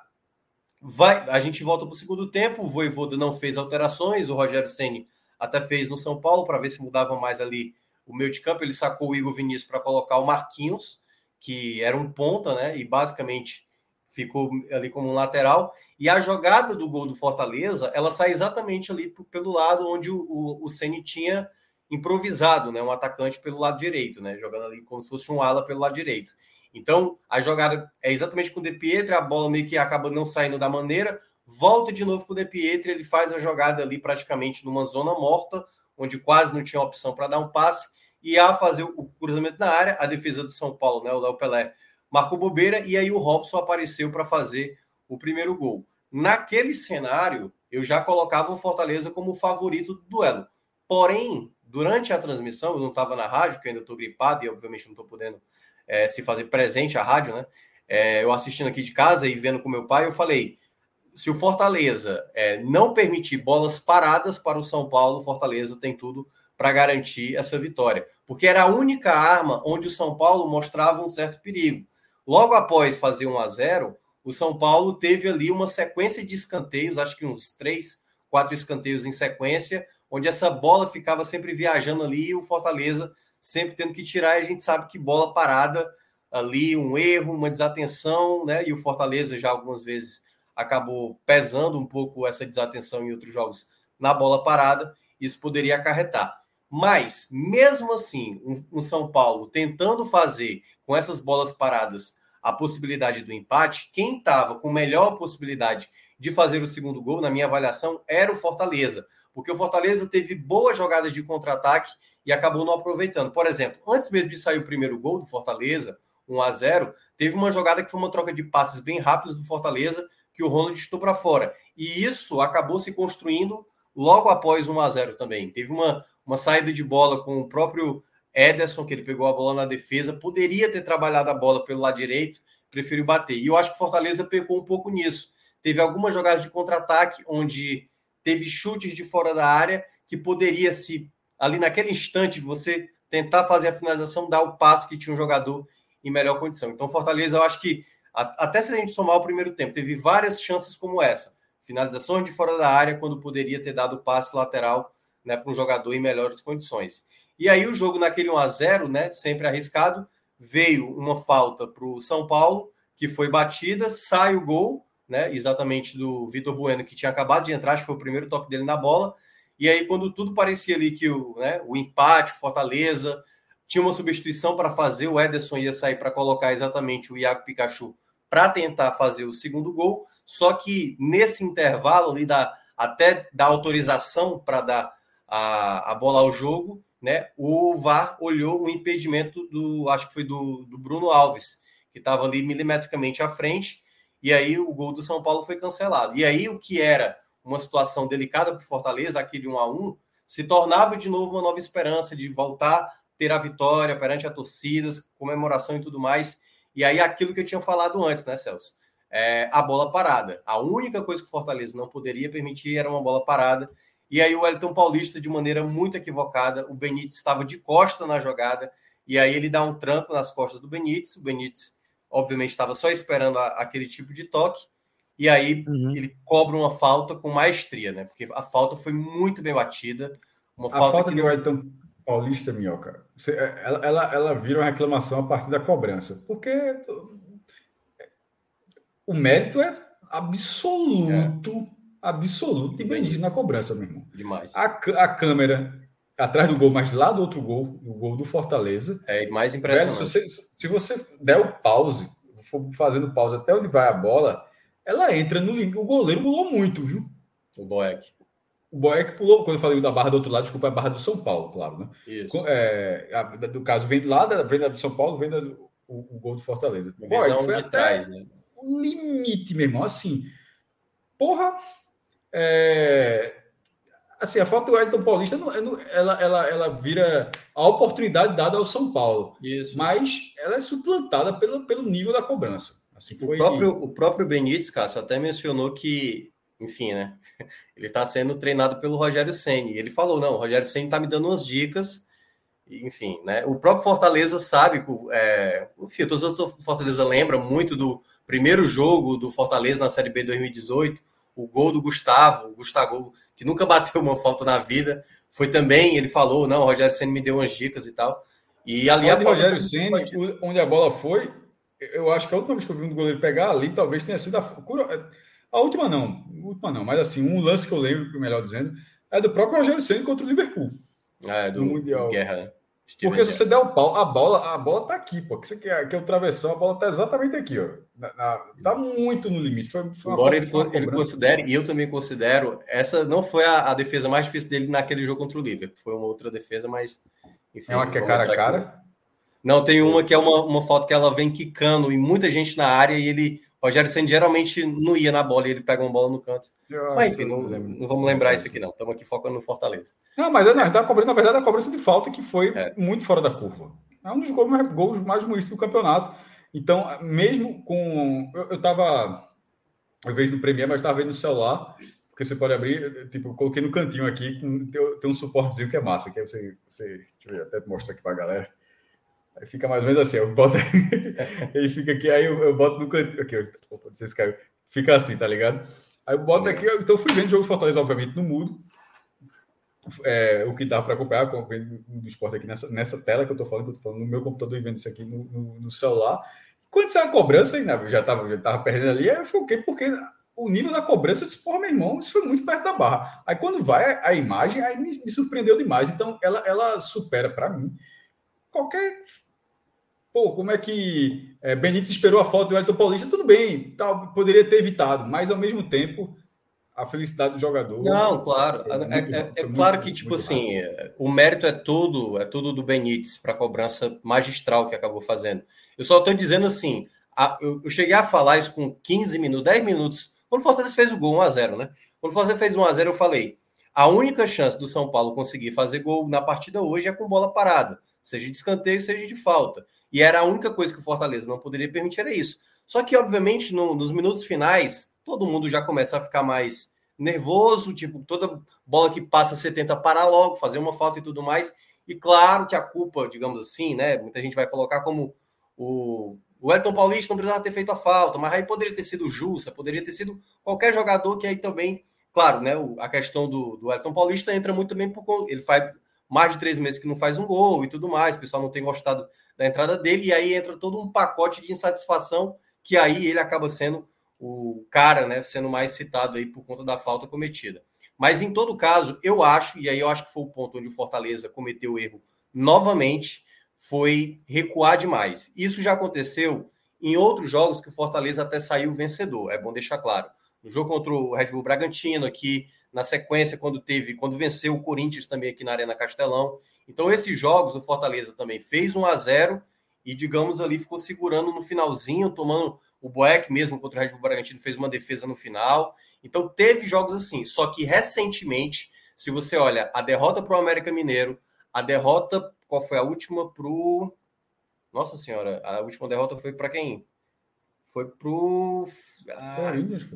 Vai, a gente volta para o segundo tempo, o Voivoda não fez alterações, o Rogério Ceni até fez no São Paulo para ver se mudava mais ali o meio de campo, ele sacou o Igor Vinícius para colocar o Marquinhos, que era um ponta, né? E basicamente ficou ali como um lateral. E a jogada do gol do Fortaleza, ela sai exatamente ali pelo lado onde o, o, o Ceni tinha improvisado, né? Um atacante pelo lado direito, né? Jogando ali como se fosse um ala pelo lado direito. Então, a jogada é exatamente com o De Pietro, a bola meio que acaba não saindo da maneira, volta de novo com o De Pietro, ele faz a jogada ali praticamente numa zona morta, onde quase não tinha opção para dar um passe, e a fazer o cruzamento na área, a defesa do São Paulo, né, o Léo Pelé, marcou bobeira, e aí o Robson apareceu para fazer o primeiro gol. Naquele cenário, eu já colocava o Fortaleza como favorito do duelo. Porém, durante a transmissão, eu não estava na rádio, que ainda estou gripado e obviamente não estou podendo é, se fazer presente à rádio, né? É, eu assistindo aqui de casa e vendo com meu pai, eu falei: se o Fortaleza é, não permitir bolas paradas para o São Paulo, Fortaleza tem tudo para garantir essa vitória, porque era a única arma onde o São Paulo mostrava um certo perigo. Logo após fazer 1 a 0, o São Paulo teve ali uma sequência de escanteios, acho que uns três, quatro escanteios em sequência, onde essa bola ficava sempre viajando ali e o Fortaleza sempre tendo que tirar. E a gente sabe que bola parada ali, um erro, uma desatenção, né? E o Fortaleza já algumas vezes acabou pesando um pouco essa desatenção em outros jogos na bola parada. Isso poderia acarretar. Mas, mesmo assim, um, um São Paulo tentando fazer com essas bolas paradas a possibilidade do empate, quem estava com melhor possibilidade de fazer o segundo gol, na minha avaliação, era o Fortaleza porque o Fortaleza teve boas jogadas de contra-ataque e acabou não aproveitando. Por exemplo, antes mesmo de sair o primeiro gol do Fortaleza, 1 a 0 teve uma jogada que foi uma troca de passes bem rápidos do Fortaleza, que o Ronald chutou para fora. E isso acabou se construindo logo após 1 a 0 também. Teve uma, uma saída de bola com o próprio Ederson, que ele pegou a bola na defesa, poderia ter trabalhado a bola pelo lado direito, preferiu bater. E eu acho que o Fortaleza pecou um pouco nisso. Teve algumas jogadas de contra-ataque onde teve chutes de fora da área que poderia se ali naquele instante você tentar fazer a finalização, dar o passe que tinha um jogador em melhor condição. Então, Fortaleza, eu acho que até se a gente somar o primeiro tempo, teve várias chances como essa, finalizações de fora da área quando poderia ter dado passe lateral, né, para um jogador em melhores condições. E aí o jogo naquele 1 a 0, né, sempre arriscado, veio uma falta para o São Paulo que foi batida, sai o gol né? Exatamente do Vitor Bueno, que tinha acabado de entrar, acho que foi o primeiro toque dele na bola. E aí, quando tudo parecia ali que o, né, o empate, Fortaleza, tinha uma substituição para fazer, o Ederson ia sair para colocar exatamente o Iago Pikachu para tentar fazer o segundo gol. Só que nesse intervalo ali, da, até da autorização para dar a, a bola ao jogo, né, o VAR olhou o impedimento do, acho que foi do, do Bruno Alves, que estava ali milimetricamente à frente e aí o gol do São Paulo foi cancelado. E aí o que era uma situação delicada para o Fortaleza, aquele 1 a 1 se tornava de novo uma nova esperança de voltar a ter a vitória perante a torcidas, comemoração e tudo mais. E aí aquilo que eu tinha falado antes, né, Celso? É, a bola parada. A única coisa que o Fortaleza não poderia permitir era uma bola parada. E aí o Elton Paulista, de maneira muito equivocada, o Benítez estava de costa na jogada, e aí ele dá um tranco nas costas do Benítez, o Benítez obviamente estava só esperando a, aquele tipo de toque, e aí uhum. ele cobra uma falta com maestria, né? Porque a falta foi muito bem batida. Uma a falta, falta que de Wellington Paulista, Minhoca, você, ela, ela, ela vira uma reclamação a partir da cobrança, porque o mérito é absoluto, é. Absoluto de Benítez na cobrança, meu irmão. Demais. A, a câmera atrás do gol, mas lá do outro gol, o gol do Fortaleza. É mais impressionante. Velho, se, você, se você der o pause, for fazendo pause até onde vai a bola, ela entra no limite. O goleiro pulou muito, viu? O Boeck. O Boeck pulou, quando eu falei da barra do outro lado, desculpa, é a barra do São Paulo, claro, né? Isso. É, a, do caso, vem lá da, vem da do São Paulo, vem da, o, o gol do Fortaleza. O Boeck foi até trás, né? o limite, meu irmão. Assim, porra, é, assim, a falta do Wellington Paulista não, ela, ela, ela vira a oportunidade dada ao São Paulo. Isso. Mas ela é suplantada pelo, pelo nível da cobrança. Assim, foi... o, próprio, o próprio Benítez, Cássio, até mencionou que, enfim, né? <laughs> Ele está sendo treinado pelo Rogério Senni. Ele falou: não, o Rogério Senni está me dando umas dicas. Enfim, né? O próprio Fortaleza sabe, é, enfim, todos os Fortaleza lembra muito do primeiro jogo do Fortaleza na Série B 2018, o gol do Gustavo, o Gustavo, que nunca bateu uma falta na vida, foi também, ele falou, não, o Rogério Senna me deu umas dicas e tal. E ali a Rogério Senna, onde a bola foi, eu acho que a última vez que eu vi um goleiro pegar ali, talvez tenha sido a, a última não, a última não, mas assim, um lance que eu lembro, melhor dizendo, é do próprio Rogério Senna contra o Liverpool. Ah, é do, no Mundial. Guerra, né? Porque se você der o pau, a bola, a bola tá aqui, pô. Que você quer, que é o travessão, a bola tá exatamente aqui, ó. Na, na, tá muito no limite. Foi, foi Embora ele, ele considere, e eu também considero, essa não foi a, a, defesa mais difícil dele naquele jogo contra o Liverpool. Foi uma outra defesa, mas. Enfim, é uma que é cara a cara? Aqui. Não, tem uma que é uma, uma foto que ela vem quicando e muita gente na área e ele. Rogério Senna geralmente não ia na bola e ele pega uma bola no canto. Mas enfim, não, não, vamos lembrar isso aqui, não. Estamos aqui focando no Fortaleza. Não, mas não, tá cobrando, na verdade, a cobrança de falta que foi é. muito fora da curva. É um dos gols mais, gols mais bonitos do campeonato. Então, mesmo com. Eu, eu tava. Eu vejo no Premiere, mas estava vendo no celular, porque você pode abrir. Tipo, eu coloquei no cantinho aqui, tem, tem um suportezinho que é massa, que você. você deixa eu ver, até mostrar aqui para a galera. Aí fica mais ou menos assim, eu boto. <laughs> ele fica aqui, aí eu, eu boto no cantinho. Aqui, opa, não sei se caiu. Fica assim, tá ligado? Aí eu boto aqui, então eu fui vendo o jogo Fortaleza, obviamente, no mudo. É, o que dava para acompanhar do esporte aqui nessa, nessa tela que eu tô falando, que eu tô falando no meu computador e vendo isso aqui no, no, no celular. Quando saiu a cobrança, né, eu já tava, já tava perdendo ali, eu fiquei, porque o nível da cobrança, eu disse, porra, meu irmão, isso foi muito perto da barra. Aí quando vai a imagem, aí me, me surpreendeu demais. Então, ela, ela supera para mim qualquer Pô, como é que é, Benítez esperou a falta do Elton Paulista? Tudo bem, tal, poderia ter evitado, mas ao mesmo tempo a felicidade do jogador. Não, claro. É, muito, é, é claro muito, que, tipo assim, rápido. o mérito é todo, é tudo do Benítez para a cobrança magistral que acabou fazendo. Eu só estou dizendo assim, a, eu, eu, cheguei a falar isso com 15 minutos, 10 minutos, quando o Fortaleza fez o gol 1x0, né? Quando o Fortaleza fez 1x0, eu falei: a única chance do São Paulo conseguir fazer gol na partida hoje é com bola parada, seja de escanteio, seja de falta. E era a única coisa que o Fortaleza não poderia permitir era isso. Só que, obviamente, no, nos minutos finais, todo mundo já começa a ficar mais nervoso, tipo, toda bola que passa 70 para logo, fazer uma falta e tudo mais. E claro que a culpa, digamos assim, né? Muita gente vai colocar como o, o Elton Paulista não precisava ter feito a falta, mas aí poderia ter sido o Jussa, poderia ter sido qualquer jogador que aí também, claro, né? A questão do, do Elton Paulista entra muito também por ele faz mais de três meses que não faz um gol e tudo mais, o pessoal não tem gostado da entrada dele, e aí entra todo um pacote de insatisfação que aí ele acaba sendo o cara, né, sendo mais citado aí por conta da falta cometida. Mas em todo caso, eu acho, e aí eu acho que foi o ponto onde o Fortaleza cometeu o erro novamente, foi recuar demais. Isso já aconteceu em outros jogos que o Fortaleza até saiu vencedor, é bom deixar claro. No jogo contra o Red Bull Bragantino, aqui na sequência, quando teve, quando venceu o Corinthians também aqui na Arena Castelão. Então, esses jogos, o Fortaleza também fez 1 a 0 e, digamos, ali ficou segurando no finalzinho, tomando o Boeck mesmo contra o Red Bull Bragantino, fez uma defesa no final. Então, teve jogos assim. Só que recentemente, se você olha a derrota para o América Mineiro, a derrota, qual foi a última para o. Nossa Senhora, a última derrota foi para quem? Foi para o. Ah... Corinthians,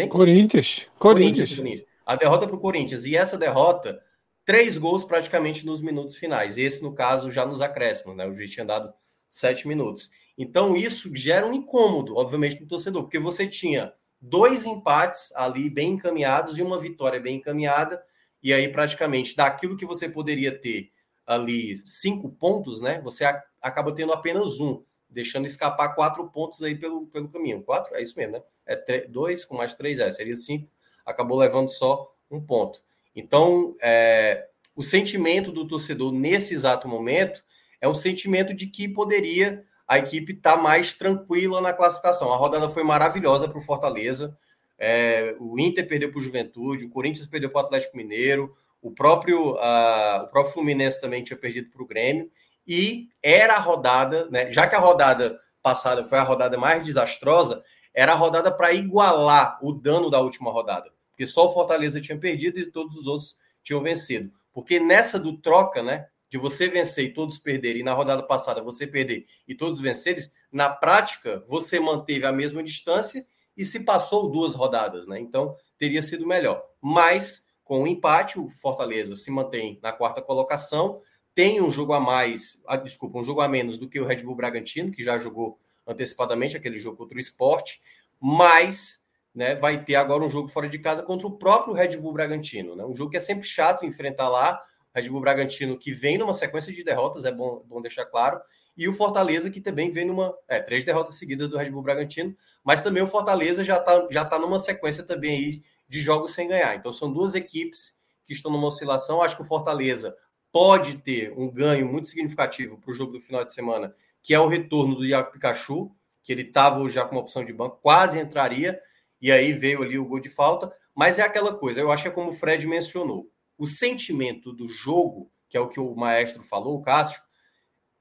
quem? Corinthians. Corinthians. Corinthians. A derrota para o Corinthians. E essa derrota, três gols praticamente nos minutos finais. Esse, no caso, já nos acréscimos, né? O juiz tinha dado sete minutos. Então, isso gera um incômodo, obviamente, no torcedor, porque você tinha dois empates ali bem encaminhados e uma vitória bem encaminhada, e aí, praticamente, daquilo que você poderia ter ali cinco pontos, né? Você acaba tendo apenas um, deixando escapar quatro pontos aí pelo, pelo caminho. Quatro? É isso mesmo, né? é dois com mais três é, seria cinco, acabou levando só um ponto. Então, é, o sentimento do torcedor nesse exato momento é um sentimento de que poderia a equipe estar tá mais tranquila na classificação. A rodada foi maravilhosa para o Fortaleza. É, o Inter perdeu para o Juventude, o Corinthians perdeu para o Atlético Mineiro, o próprio, uh, o próprio Fluminense também tinha perdido para o Grêmio. E era a rodada, né, já que a rodada passada foi a rodada mais desastrosa, era a rodada para igualar o dano da última rodada. Porque só o Fortaleza tinha perdido e todos os outros tinham vencido. Porque nessa do troca, né? De você vencer e todos perderem, e na rodada passada você perder e todos vencerem, na prática você manteve a mesma distância e se passou duas rodadas, né? Então teria sido melhor. Mas com o empate, o Fortaleza se mantém na quarta colocação, tem um jogo a mais, ah, desculpa, um jogo a menos do que o Red Bull Bragantino, que já jogou antecipadamente aquele jogo contra o esporte, mas né, vai ter agora um jogo fora de casa contra o próprio Red Bull Bragantino. Né? Um jogo que é sempre chato enfrentar lá. Red Bull Bragantino que vem numa sequência de derrotas, é bom, bom deixar claro. E o Fortaleza que também vem numa. É, três derrotas seguidas do Red Bull Bragantino, mas também o Fortaleza já está já tá numa sequência também aí de jogos sem ganhar. Então são duas equipes que estão numa oscilação. Acho que o Fortaleza pode ter um ganho muito significativo para o jogo do final de semana, que é o retorno do Iago Pikachu, que ele estava já com uma opção de banco, quase entraria, e aí veio ali o gol de falta. Mas é aquela coisa, eu acho que é como o Fred mencionou. O sentimento do jogo, que é o que o maestro falou, o Cássio,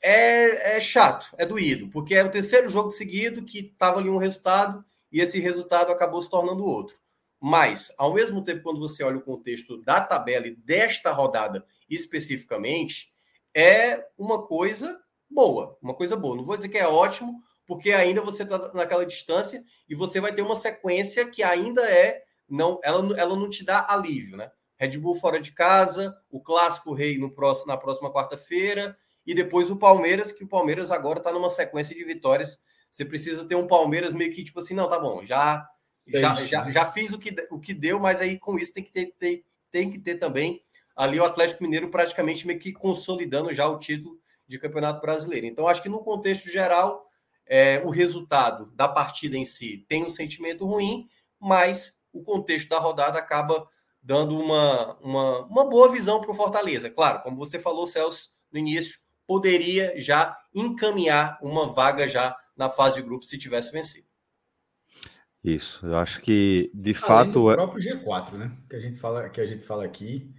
é, é chato, é doído, porque é o terceiro jogo seguido que estava ali um resultado e esse resultado acabou se tornando outro. Mas, ao mesmo tempo, quando você olha o contexto da tabela e desta rodada especificamente, é uma coisa boa, uma coisa boa. Não vou dizer que é ótimo, porque ainda você está naquela distância e você vai ter uma sequência que ainda é não, ela, ela não te dá alívio, né? Red Bull fora de casa, o clássico rei no próximo, na próxima quarta-feira e depois o Palmeiras, que o Palmeiras agora está numa sequência de vitórias. Você precisa ter um Palmeiras meio que tipo assim, não, tá bom, já já, já, já fiz o que, o que deu, mas aí com isso tem que ter, ter, tem que ter também ali o Atlético Mineiro praticamente meio que consolidando já o título de Campeonato Brasileiro. Então, acho que no contexto geral, é, o resultado da partida em si tem um sentimento ruim, mas o contexto da rodada acaba dando uma, uma, uma boa visão para o Fortaleza. Claro, como você falou, Celso, no início, poderia já encaminhar uma vaga já na fase de grupo se tivesse vencido. Isso, eu acho que de Além fato. O é próprio G4, né? Que a gente fala, que a gente fala aqui,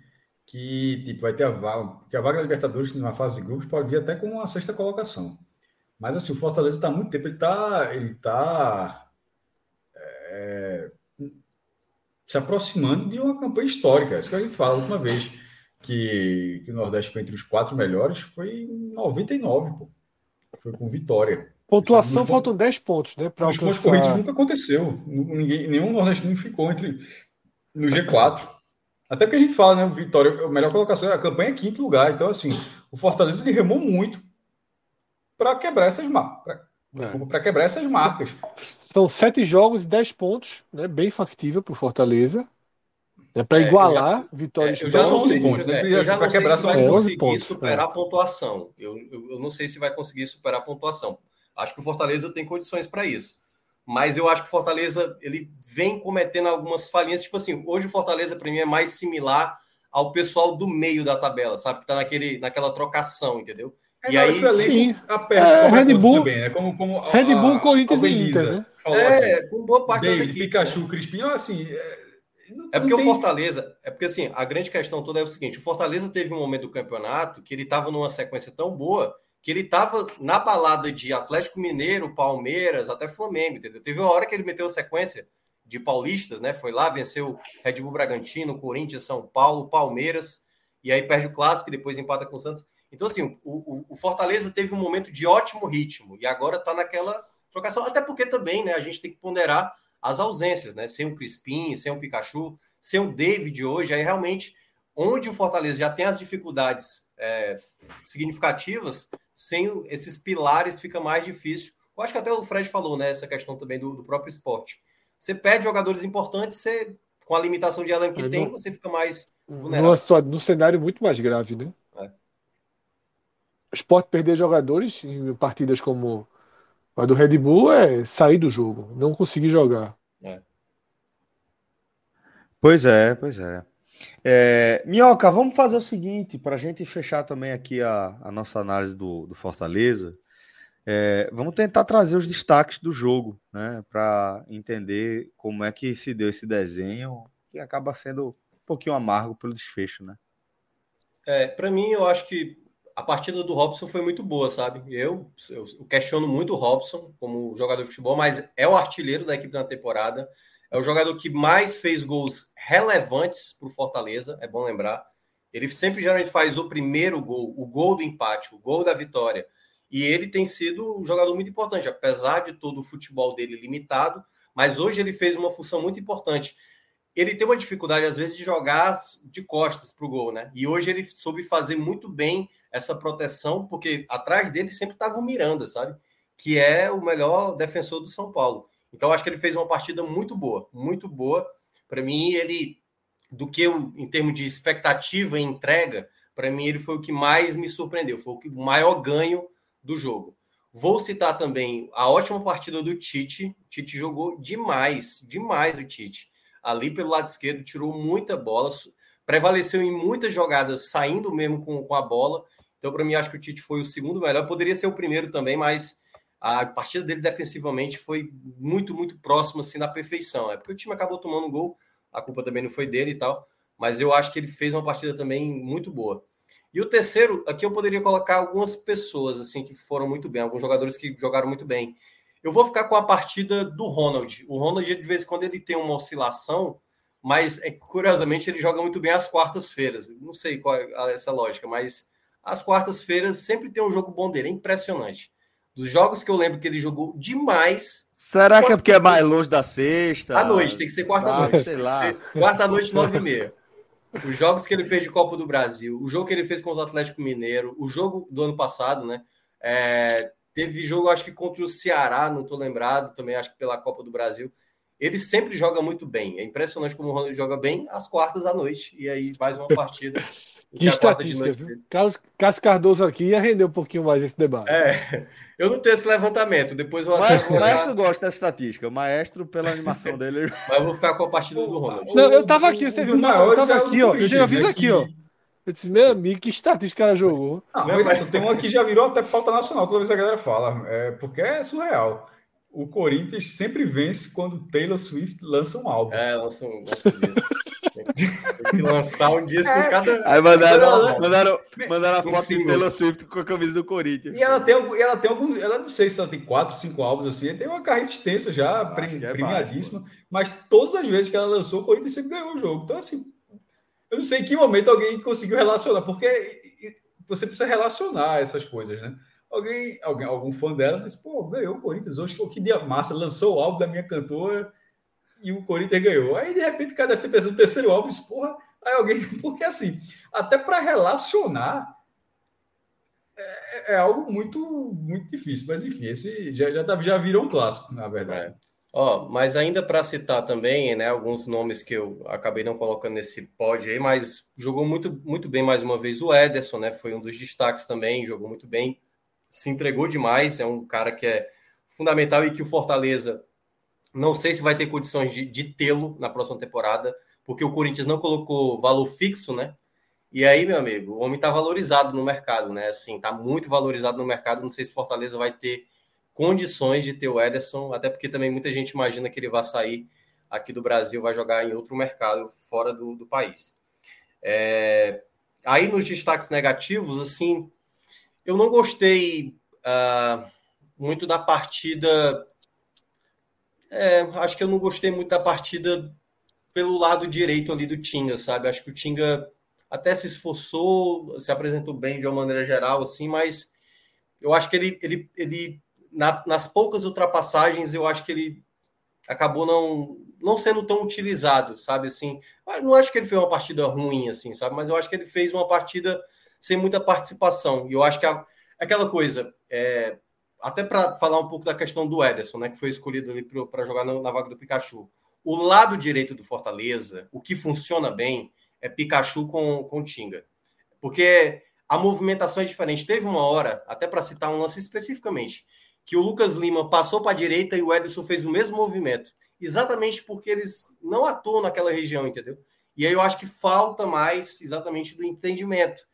que tipo, vai ter a vaga, que a vaga da Libertadores na fase de grupos pode vir até com uma sexta colocação. Mas assim, o Fortaleza está muito tempo, ele está ele tá, é, se aproximando de uma campanha histórica. Isso que a gente fala a última vez que, que o Nordeste foi entre os quatro melhores foi em 99, pô. Foi com vitória. Pontuação faltam 10 pontos, né? Para os pontos corridos nunca aconteceu. Ninguém, nenhum nordestino ficou entre no G4. Até porque a gente fala, né? Vitória, a melhor colocação, a campanha é quinto lugar. Então, assim, o Fortaleza ele remou muito para quebrar essas marcas. Para é. quebrar essas marcas. São sete jogos e dez pontos, né? Bem factível para o Fortaleza. É para igualar é, Vitória é, Eu já não sei pontos, né? Eu já não sei se vai conseguir pontos, superar a pontuação. Eu, eu, eu não sei se vai conseguir superar a pontuação. Acho que o Fortaleza tem condições para isso. Mas eu acho que o Fortaleza ele vem cometendo algumas falhinhas. Tipo assim, hoje o Fortaleza, para mim, é mais similar ao pessoal do meio da tabela, sabe? Que tá naquele, naquela trocação, entendeu? É, e aí, sim. é, Red Bull, também, né? como, como Red Bull, a, Corinthians e Inter, né? É, com boa parte David, das equipes. Pikachu, Crispim, assim... É, é porque tem... o Fortaleza... É porque, assim, a grande questão toda é o seguinte, o Fortaleza teve um momento do campeonato que ele estava numa sequência tão boa que ele estava na balada de Atlético Mineiro, Palmeiras, até Flamengo, entendeu? Teve uma hora que ele meteu sequência de paulistas, né? Foi lá, venceu Red Bull Bragantino, Corinthians, São Paulo, Palmeiras, e aí perde o clássico e depois empata com o Santos. Então, assim, o, o, Fortaleza teve um momento de ótimo ritmo e agora está naquela trocação, até porque também, né? A gente tem que ponderar as ausências, né? Sem o Crispim, sem o Pikachu, sem o David hoje, aí realmente onde o Fortaleza já tem as dificuldades é, significativas, sem esses pilares fica mais difícil. Eu acho que até o Fred falou, né? Essa questão também do, do próprio esporte. Você perde jogadores importantes, você, com a limitação de elenco que é, tem, você fica mais vulnerável. Num cenário muito mais grave, né? É. O esporte perder jogadores em partidas como a do Red Bull é sair do jogo, não conseguir jogar. É. Pois é, pois é. É, Minhoca, vamos fazer o seguinte, para a gente fechar também aqui a, a nossa análise do, do Fortaleza. É, vamos tentar trazer os destaques do jogo, né? Para entender como é que se deu esse desenho, que acaba sendo um pouquinho amargo pelo desfecho, né? É, para mim, eu acho que a partida do Robson foi muito boa, sabe? Eu, eu, questiono muito o Robson como jogador de futebol, mas é o artilheiro da equipe na temporada. É o jogador que mais fez gols relevantes para o Fortaleza, é bom lembrar. Ele sempre geralmente faz o primeiro gol, o gol do empate, o gol da vitória. E ele tem sido um jogador muito importante, apesar de todo o futebol dele limitado, mas hoje ele fez uma função muito importante. Ele tem uma dificuldade, às vezes, de jogar de costas para o gol, né? E hoje ele soube fazer muito bem essa proteção, porque atrás dele sempre estava o Miranda, sabe? que é o melhor defensor do São Paulo. Então, acho que ele fez uma partida muito boa, muito boa. Para mim, ele, do que eu, em termos de expectativa e entrega, para mim, ele foi o que mais me surpreendeu, foi o maior ganho do jogo. Vou citar também a ótima partida do Tite. O Tite jogou demais, demais o Tite. Ali pelo lado esquerdo, tirou muita bola, prevaleceu em muitas jogadas, saindo mesmo com, com a bola. Então, para mim, acho que o Tite foi o segundo melhor. Poderia ser o primeiro também, mas a partida dele defensivamente foi muito, muito próxima assim da perfeição. É porque o time acabou tomando um gol, a culpa também não foi dele e tal, mas eu acho que ele fez uma partida também muito boa. E o terceiro, aqui eu poderia colocar algumas pessoas assim que foram muito bem, alguns jogadores que jogaram muito bem. Eu vou ficar com a partida do Ronald. O Ronald, de vez em quando, ele tem uma oscilação, mas é, curiosamente ele joga muito bem às quartas-feiras. Não sei qual é essa lógica, mas às quartas-feiras sempre tem um jogo bom dele, é impressionante. Dos jogos que eu lembro que ele jogou demais. Será que é porque é mais longe da sexta? À noite, tem que ser quarta-noite. Ah, sei lá. Quarta-noite, nove e meia. Os jogos que ele fez de Copa do Brasil, o jogo que ele fez contra o Atlético Mineiro, o jogo do ano passado, né? É, teve jogo, acho que contra o Ceará, não estou lembrado, também acho que pela Copa do Brasil. Ele sempre joga muito bem. É impressionante como o Ronaldo joga bem às quartas à noite. E aí, mais uma partida. <laughs> Que estatística, viu? Cássio Cardoso aqui ia render um pouquinho mais esse debate. É, eu não tenho esse levantamento. Depois o maestro, o maestro gosta dessa estatística. O maestro, pela animação <laughs> dele. Mas eu vou ficar com a partida do Ronald. Não, eu tava aqui, você viu? eu tava aqui, ó. Eu já fiz né, aqui, ó. Eu disse, meu amigo, que estatística ela jogou. Ah, mas tem uma que já virou até pauta nacional, toda vez que a galera fala. É, porque é surreal o Corinthians sempre vence quando Taylor Swift lança um álbum. É, lança um, lança um disco. Tem que lançar um disco é. cada. Aí mandaram, mandaram, mandaram a foto de Taylor Swift com a camisa do Corinthians. E ela tem, ela tem algum. Ela não sei se ela tem quatro, cinco álbuns assim. Tem uma carreira extensa já, premi, é premiadíssima. mas todas as vezes que ela lançou, o Corinthians sempre ganhou o jogo. Então, assim, eu não sei em que momento alguém conseguiu relacionar, porque você precisa relacionar essas coisas, né? Alguém, alguém, algum fã dela disse, pô, ganhou o Corinthians hoje, pô, que dia massa, lançou o álbum da minha cantora e o Corinthians ganhou. Aí, de repente, o cara deve ter pensado no terceiro álbum, disse, porra, aí alguém, <laughs> porque assim, até para relacionar é, é, algo muito, muito difícil, mas enfim, esse já, já, tá, já virou um clássico, na verdade. É. Ó, mas ainda para citar também, né, alguns nomes que eu acabei não colocando nesse pódio aí, mas jogou muito, muito bem mais uma vez o Ederson, né, foi um dos destaques também, jogou muito bem se entregou demais, é um cara que é fundamental e que o Fortaleza não sei se vai ter condições de, de tê-lo na próxima temporada, porque o Corinthians não colocou valor fixo, né? E aí, meu amigo, o homem está valorizado no mercado, né? Assim, está muito valorizado no mercado. Não sei se Fortaleza vai ter condições de ter o Ederson, até porque também muita gente imagina que ele vai sair aqui do Brasil, vai jogar em outro mercado fora do, do país. É... Aí nos destaques negativos, assim, eu não gostei uh, muito da partida. É, acho que eu não gostei muito da partida pelo lado direito ali do Tinga, sabe? Acho que o Tinga até se esforçou, se apresentou bem de uma maneira geral, assim, mas eu acho que ele, ele, ele na, nas poucas ultrapassagens, eu acho que ele acabou não, não sendo tão utilizado, sabe? Assim, não acho que ele fez uma partida ruim, assim, sabe? Mas eu acho que ele fez uma partida sem muita participação. E eu acho que a, aquela coisa, é, até para falar um pouco da questão do Ederson, né, que foi escolhido ali para jogar na, na, vaga do Pikachu. O lado direito do Fortaleza, o que funciona bem é Pikachu com, com Tinga. Porque a movimentação é diferente. Teve uma hora, até para citar um lance especificamente, que o Lucas Lima passou para a direita e o Ederson fez o mesmo movimento. Exatamente porque eles não atuam naquela região, entendeu? E aí eu acho que falta mais exatamente do entendimento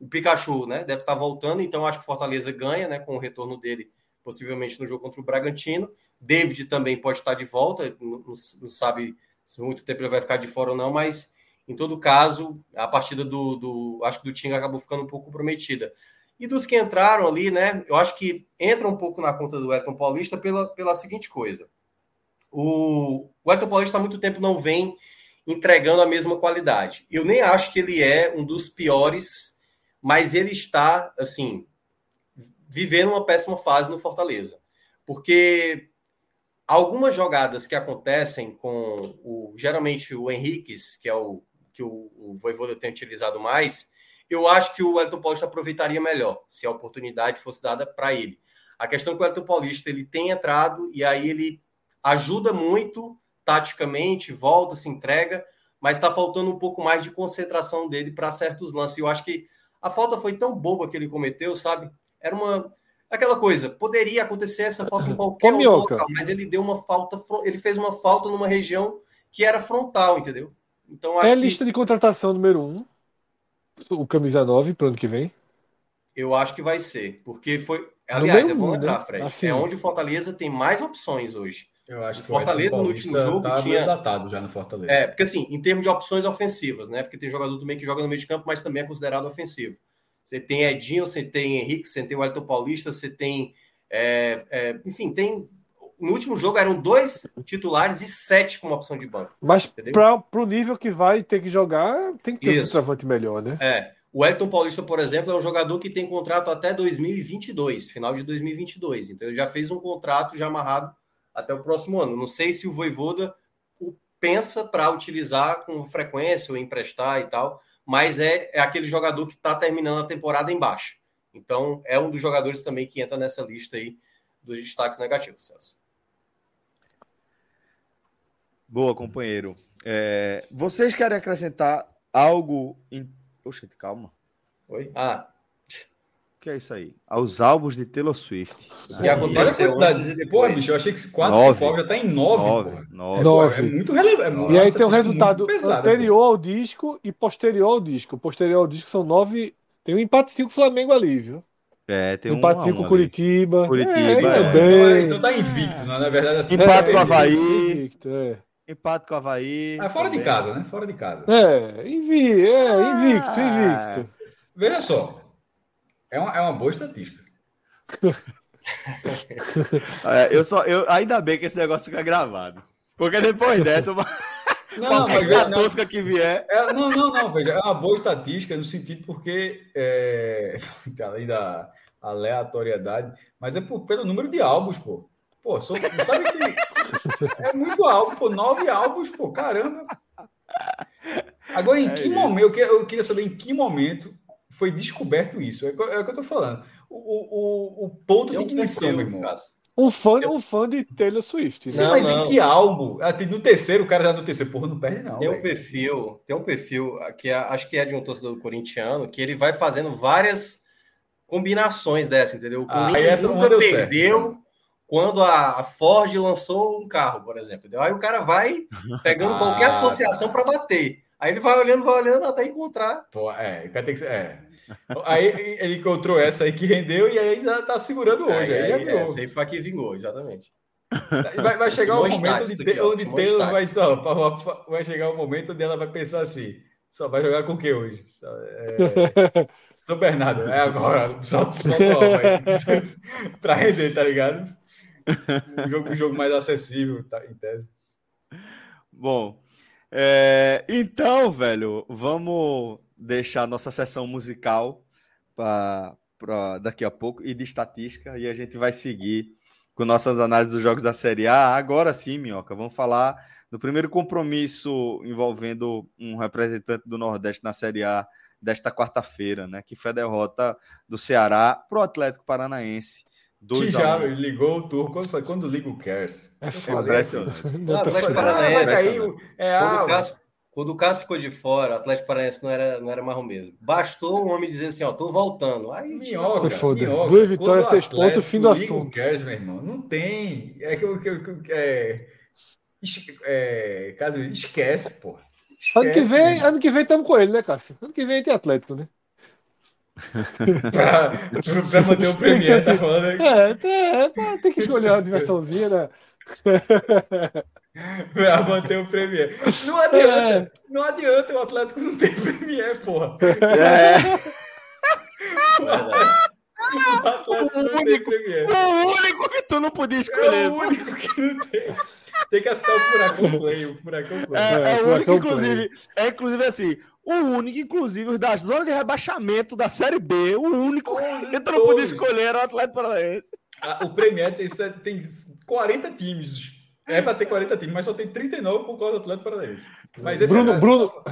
o Pikachu, né, deve estar voltando, então acho que Fortaleza ganha, né, com o retorno dele, possivelmente no jogo contra o Bragantino. David também pode estar de volta, não, não sabe se muito tempo ele vai ficar de fora ou não, mas em todo caso, a partida do, do acho que do Tinga acabou ficando um pouco comprometida. E dos que entraram ali, né, eu acho que entra um pouco na conta do Elton Paulista pela, pela seguinte coisa. O, o Elton Paulista há muito tempo não vem entregando a mesma qualidade. Eu nem acho que ele é um dos piores mas ele está, assim, vivendo uma péssima fase no Fortaleza. Porque algumas jogadas que acontecem com o geralmente o Henriques, que é o que o, o Voivoda tem utilizado mais, eu acho que o Elton Paulista aproveitaria melhor se a oportunidade fosse dada para ele. A questão é que o Elton Paulista ele tem entrado e aí ele ajuda muito taticamente, volta, se entrega, mas está faltando um pouco mais de concentração dele para certos lances. Eu acho que a falta foi tão boba que ele cometeu, sabe? Era uma aquela coisa, poderia acontecer essa falta em qualquer outro local, mas ele deu uma falta, ele fez uma falta numa região que era frontal, entendeu? Então é a lista de contratação número um, o camisa 9 para o ano que vem. Eu acho que vai ser, porque foi, aliás, é bom lembrar, né? Fred, assim, é onde o Fortaleza tem mais opções hoje. Eu acho que Fortaleza no último jogo tá tinha datado já no Fortaleza. É, porque assim, em termos de opções ofensivas, né? Porque tem jogador também que joga no meio de campo, mas também é considerado ofensivo. Você tem Edinho, você tem Henrique, você tem o Elton Paulista, você tem. É, é, enfim, tem. No último jogo eram dois titulares e sete com uma opção de banco. Mas para o nível que vai ter que jogar, tem que ter Isso. um centroavante melhor, né? É. O Elton Paulista, por exemplo, é um jogador que tem contrato até 2022, final de 2022. Então ele já fez um contrato já amarrado até o próximo ano. Não sei se o Voivoda o pensa para utilizar com frequência ou emprestar e tal, mas é, é aquele jogador que está terminando a temporada em baixa. Então, é um dos jogadores também que entra nessa lista aí dos destaques negativos, Celso. Boa, companheiro. É, vocês querem acrescentar algo? Em... Poxa, calma. Oi? Ah, que é isso aí? Aos álbuns de Taylor Swift. Que ah, aconteceu antes e depois. Pô, bicho, eu achei que quase nove, se já tá em nove. Nove. nove. nove. É muito relevante. É e aí tem o resultado pesado, anterior pô. ao disco e posterior ao disco. Posterior ao disco são nove. Tem um empate 5 Flamengo ali, viu? É, tem um empate 5 Curitiba. Curitiba. É, é. Também. Então tá invicto, né? na verdade. Assim, empate é, com o Havaí. Invicto, é. Empate com o Havaí. É fora também. de casa, né? Fora de casa. É, invi é invicto, ah. invicto. Veja só. É uma, é uma boa estatística. <laughs> é, eu só, eu, ainda bem que esse negócio fica gravado. Porque depois <laughs> dessa, uma, não, <laughs> mas veja, não, tosca que vier. É, não, não, não, veja, é uma boa estatística no sentido porque, é, além da aleatoriedade, mas é por, pelo número de álbuns, pô. Pô, sou, sabe que é muito álbum, pô, nove álbuns, pô, caramba. Agora, em é que isso. momento, eu queria saber em que momento foi descoberto isso. É, é o que eu tô falando. O, o, o ponto de ignição, meu irmão. Um fã, um fã de Taylor Swift. Né? Sim, não, mas não. em que álbum? Ah, no terceiro, o cara já no terceiro. Porra, não perde, não. Tem um perfil, tem um perfil que é, acho que é de um torcedor corintiano, que ele vai fazendo várias combinações dessa, entendeu? O ah, Corinthians nunca perdeu certo. quando a, Ford lançou um carro, por exemplo. Entendeu? Aí o cara vai <laughs> pegando ah, qualquer associação para bater. Aí ele vai olhando, vai olhando até encontrar. Pô, é, o cara tem que ser. É. Aí ele encontrou essa aí que rendeu e aí ainda tá segurando hoje. É, aí, aí essa aí foi a que vingou, exatamente. Vai, vai chegar o um momento onde, aqui, onde Taylor vai só. <laughs> Vai chegar o um momento onde ela vai pensar assim. Só vai jogar com o que hoje? Só, é... <laughs> São Bernardo, é agora. Só, só <laughs> para render, tá ligado? Um jogo, um jogo mais acessível, tá, em tese. Bom, é, então, velho, vamos deixar nossa sessão musical para daqui a pouco e de estatística e a gente vai seguir com nossas análises dos jogos da Série A. Agora sim, Minhoca, vamos falar do primeiro compromisso envolvendo um representante do Nordeste na Série A desta quarta-feira, né? Que foi a derrota do Ceará para o Atlético Paranaense que já um. ligou o tour. Quando, quando liga o Cares? É foda. É, Atlético Paranaense. Aí, é, quando, o Cássio, quando o Cássio ficou de fora, o Atlético Paranaense não era, não era mais o mesmo. Bastou um homem dizer assim: ó, tô voltando. Aí, minhoca, foda. Minhoca. Duas vitórias, seis pontos, fim do assunto. Cares, meu irmão, não tem. É que eu. É, é, caso, esquece, pô. Esquece, ano que vem, ano que vem estamos com ele, né, Cássio? Ano que vem tem Atlético, né? <laughs> pra, pra manter o Premier, tá falando aí? É, é, tem que escolher uma diversãozinha, né? <laughs> pra manter o Premier. Não adianta, é. não adianta, o Atlético não tem Premier, porra. É. O, o, único, o único que tu não podia escolher. É o único que não tem. Tem que assinar o Furacão Play, o Furacão Play. É, é, é o único, inclusive, é inclusive assim, o único, inclusive, da zona de rebaixamento da Série B, o único que tu não podia escolher era o Atlético Paranaense. Ah, o Premier tem, tem 40 times. É para ter 40 times, mas só tem 39 por causa do Atlético Paranaense. Mas esse Bruno, é, Bruno, só,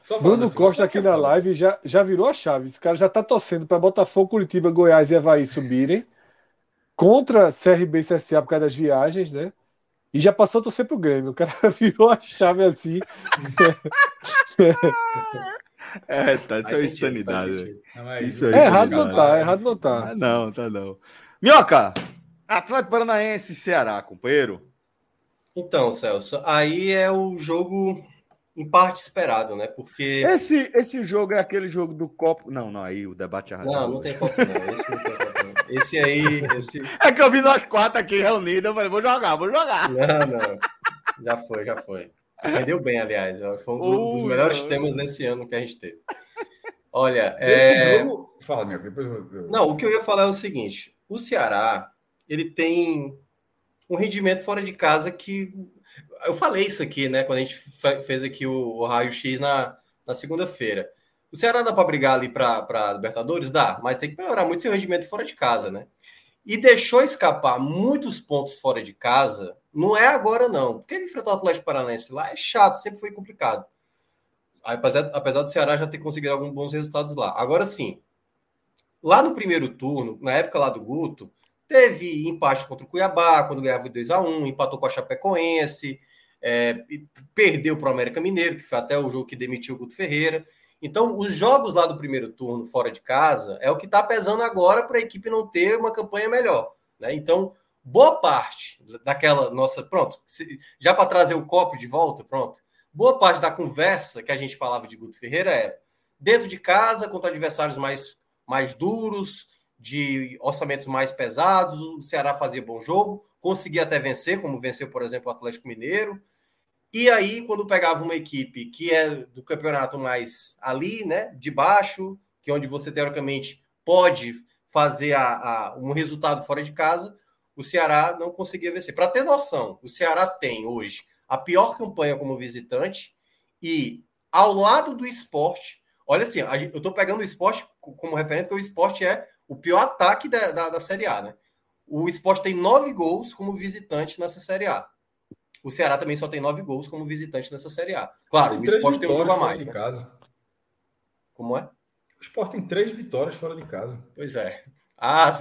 só Bruno assim, Costa aqui na live já, já virou a chave. Esse cara já tá torcendo para Botafogo, Curitiba, Goiás e Havaí subirem contra CRB e CSA por causa das viagens, né? E já passou a torcer pro Grêmio. O cara <laughs> virou a chave assim. é, tá, isso é insanidade. Isso é, é errado não tá, é errado não tá. Ah, não, tá não. Minhoca, Atlético Paranaense e Ceará, companheiro. Então, Celso, aí é o jogo em parte esperado, né? Porque. Esse, esse jogo é aquele jogo do copo. Não, não, aí o debate é Não, não tem copo, não. Esse não tem copo, não. Esse aí. Esse... É que eu vi nós quatro aqui reunidos, eu falei, vou jogar, vou jogar. Não, não. Já foi, já foi. Rendeu bem, aliás. Foi um dos melhores temas nesse ano que a gente teve. Olha, é... jogo... Fala, meu. Não, o que eu ia falar é o seguinte: o Ceará ele tem um rendimento fora de casa que eu falei isso aqui, né? Quando a gente fez aqui o, o raio-x na, na segunda-feira. O Ceará dá para brigar ali para Libertadores? Dá, mas tem que melhorar muito seu rendimento fora de casa, né? E deixou escapar muitos pontos fora de casa, não é agora não. Porque enfrentar o Atlético Paranaense lá é chato, sempre foi complicado. Apesar, apesar do Ceará já ter conseguido alguns bons resultados lá. Agora sim, lá no primeiro turno, na época lá do Guto, teve empate contra o Cuiabá, quando ganhava 2 a 1 empatou com a Chapecoense, é, perdeu para o América Mineiro, que foi até o jogo que demitiu o Guto Ferreira. Então, os jogos lá do primeiro turno, fora de casa, é o que está pesando agora para a equipe não ter uma campanha melhor. Né? Então, boa parte daquela nossa. Pronto, já para trazer o copo de volta, pronto. Boa parte da conversa que a gente falava de Guto Ferreira era dentro de casa, contra adversários mais, mais duros, de orçamentos mais pesados. O Ceará fazia bom jogo, conseguia até vencer, como venceu, por exemplo, o Atlético Mineiro. E aí, quando pegava uma equipe que é do campeonato mais ali, né, de baixo, que é onde você teoricamente pode fazer a, a, um resultado fora de casa, o Ceará não conseguia vencer. Para ter noção, o Ceará tem hoje a pior campanha como visitante e ao lado do esporte, olha assim, eu estou pegando o esporte como referente, porque o esporte é o pior ataque da, da, da Série A, né? O esporte tem nove gols como visitante nessa Série A. O Ceará também só tem nove gols como visitante nessa Série A. Claro, o esporte tem um jogo a mais. De né? casa. Como é? O esporte tem três vitórias fora de casa. Pois é. Ah,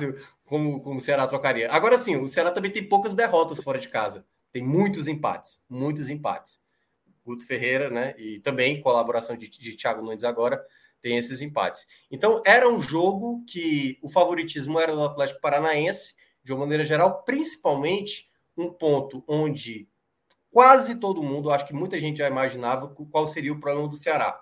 como, como o Ceará trocaria. Agora sim, o Ceará também tem poucas derrotas fora de casa. Tem muitos empates. Muitos empates. Guto Ferreira, né? E também colaboração de, de Thiago Nunes agora tem esses empates. Então, era um jogo que o favoritismo era do Atlético Paranaense, de uma maneira geral, principalmente um ponto onde quase todo mundo, acho que muita gente já imaginava qual seria o problema do Ceará.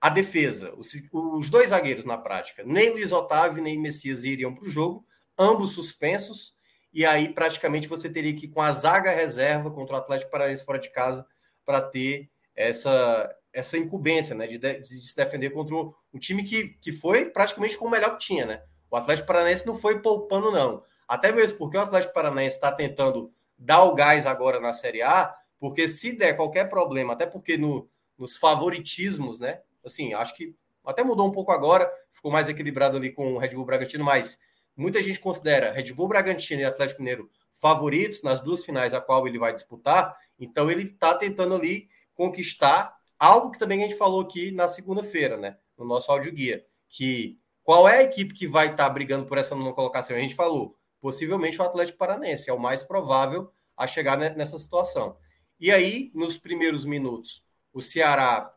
A defesa, os, dois zagueiros na prática, nem Luiz Otávio nem Messias iriam para o jogo, ambos suspensos, e aí praticamente você teria que ir com a zaga reserva contra o Atlético Paranaense fora de casa para ter essa, essa incumbência né, de, de, de, se defender contra um, time que, que foi praticamente com o melhor que tinha. Né? O Atlético Paranaense não foi poupando, não. Até mesmo porque o Atlético Paranaense está tentando dar o gás agora na Série A, porque se der qualquer problema, até porque no, nos favoritismos, né? Assim, acho que até mudou um pouco agora, ficou mais equilibrado ali com o Red Bull Bragantino, mas muita gente considera Red Bull Bragantino e Atlético Mineiro favoritos nas duas finais a qual ele vai disputar, então ele está tentando ali conquistar algo que também a gente falou aqui na segunda-feira, né? No nosso áudio guia, que qual é a equipe que vai estar tá brigando por essa não colocação? A gente falou possivelmente o Atlético Paranense, é o mais provável a chegar nessa situação. E aí, nos primeiros minutos, o Ceará,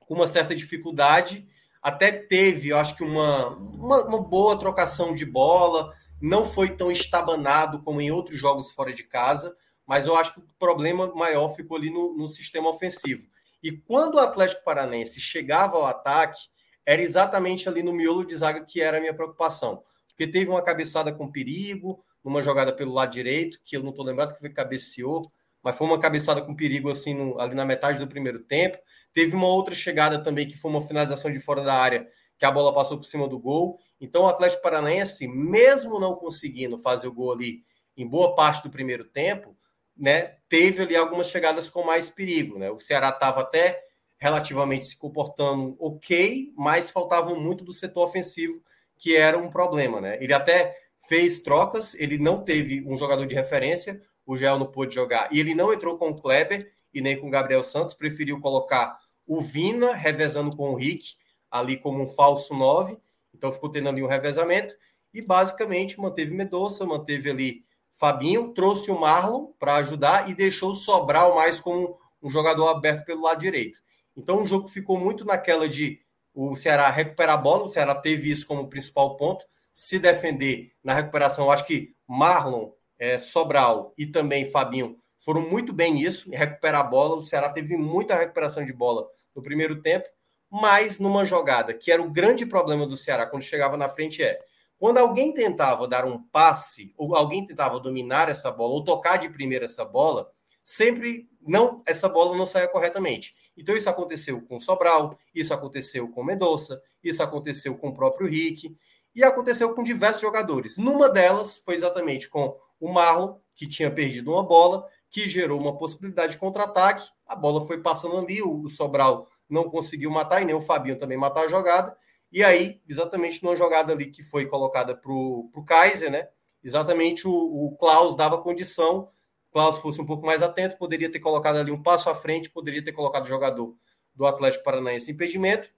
com uma certa dificuldade, até teve, eu acho que uma, uma, uma, boa trocação de bola, não foi tão estabanado como em outros jogos fora de casa, mas eu acho que o problema maior ficou ali no, no sistema ofensivo. E quando o Atlético Paranense chegava ao ataque, era exatamente ali no miolo de zaga que era a minha preocupação porque teve uma cabeçada com perigo, numa jogada pelo lado direito, que eu não estou lembrado que foi cabeceou, mas foi uma cabeçada com perigo assim no, ali na metade do primeiro tempo. Teve uma outra chegada também que foi uma finalização de fora da área, que a bola passou por cima do gol. Então o Atlético Paranaense, mesmo não conseguindo fazer o gol ali em boa parte do primeiro tempo, né, teve ali algumas chegadas com mais perigo, né? O Ceará estava até relativamente se comportando ok, mas faltava muito do setor ofensivo que era um problema, né? Ele até fez trocas, ele não teve um jogador de referência, o Gel não pôde jogar, e ele não entrou com o Kleber e nem com o Gabriel Santos, preferiu colocar o Vina revezando com o Rick, ali como um falso 9, então ficou tendo ali um revezamento, e basicamente manteve Medoça, manteve ali Fabinho, trouxe o Marlon para ajudar e deixou Sobral mais como um jogador aberto pelo lado direito. Então o jogo ficou muito naquela de o Ceará recuperar a bola, o Ceará teve isso como principal ponto, se defender na recuperação. Acho que Marlon, é, Sobral e também Fabinho foram muito bem nisso, em recuperar a bola. O Ceará teve muita recuperação de bola no primeiro tempo, mas numa jogada que era o grande problema do Ceará quando chegava na frente é quando alguém tentava dar um passe, ou alguém tentava dominar essa bola, ou tocar de primeira essa bola, sempre não essa bola não saía corretamente. Então isso aconteceu com o Sobral, isso aconteceu com o Mendonça, isso aconteceu com o próprio Rick, e aconteceu com diversos jogadores. Numa delas foi exatamente com o Marlon, que tinha perdido uma bola, que gerou uma possibilidade de contra-ataque. A bola foi passando ali, o Sobral não conseguiu matar, e nem o Fabinho também matar a jogada. E aí, exatamente numa jogada ali que foi colocada para o Kaiser, né? Exatamente o, o Klaus dava condição. Klaus fosse um pouco mais atento, poderia ter colocado ali um passo à frente, poderia ter colocado o jogador do Atlético Paranaense impedimento,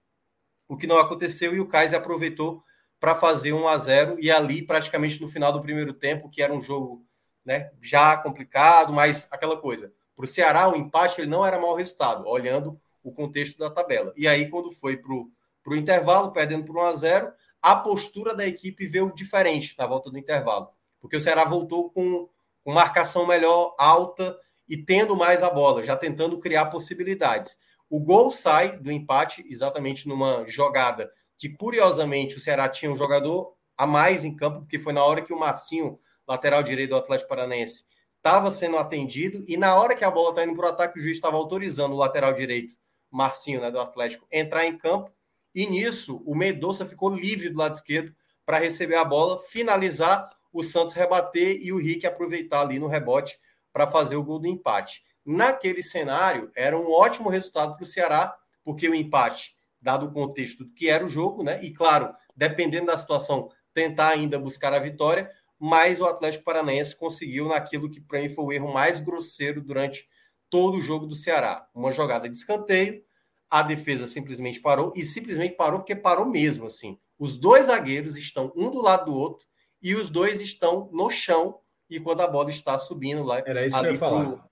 o que não aconteceu e o Kaiser aproveitou para fazer 1 a 0 e ali praticamente no final do primeiro tempo, que era um jogo, né, já complicado, mas aquela coisa. Para o Ceará, o empate ele não era mau resultado, olhando o contexto da tabela. E aí, quando foi para o para o intervalo, perdendo por 1 a 0 a postura da equipe veio diferente na volta do intervalo, porque o Ceará voltou com, com marcação melhor, alta e tendo mais a bola, já tentando criar possibilidades. O gol sai do empate exatamente numa jogada que, curiosamente, o Ceará tinha um jogador a mais em campo, porque foi na hora que o Massinho, lateral direito do Atlético Paranaense, estava sendo atendido, e na hora que a bola está indo para o ataque, o juiz estava autorizando o lateral direito, Marcinho, né, do Atlético, entrar em campo e nisso, o Mendonça ficou livre do lado esquerdo para receber a bola, finalizar, o Santos rebater e o Rick aproveitar ali no rebote para fazer o gol do empate. Naquele cenário, era um ótimo resultado para o Ceará, porque o empate, dado o contexto do que era o jogo, né? E claro, dependendo da situação, tentar ainda buscar a vitória, mas o Atlético Paranaense conseguiu naquilo que para mim foi o erro mais grosseiro durante todo o jogo do Ceará. Uma jogada de escanteio, a defesa simplesmente parou e simplesmente parou porque parou mesmo assim. Os dois zagueiros estão um do lado do outro e os dois estão no chão enquanto a bola está subindo lá. Era isso que eu ia falar. Pro...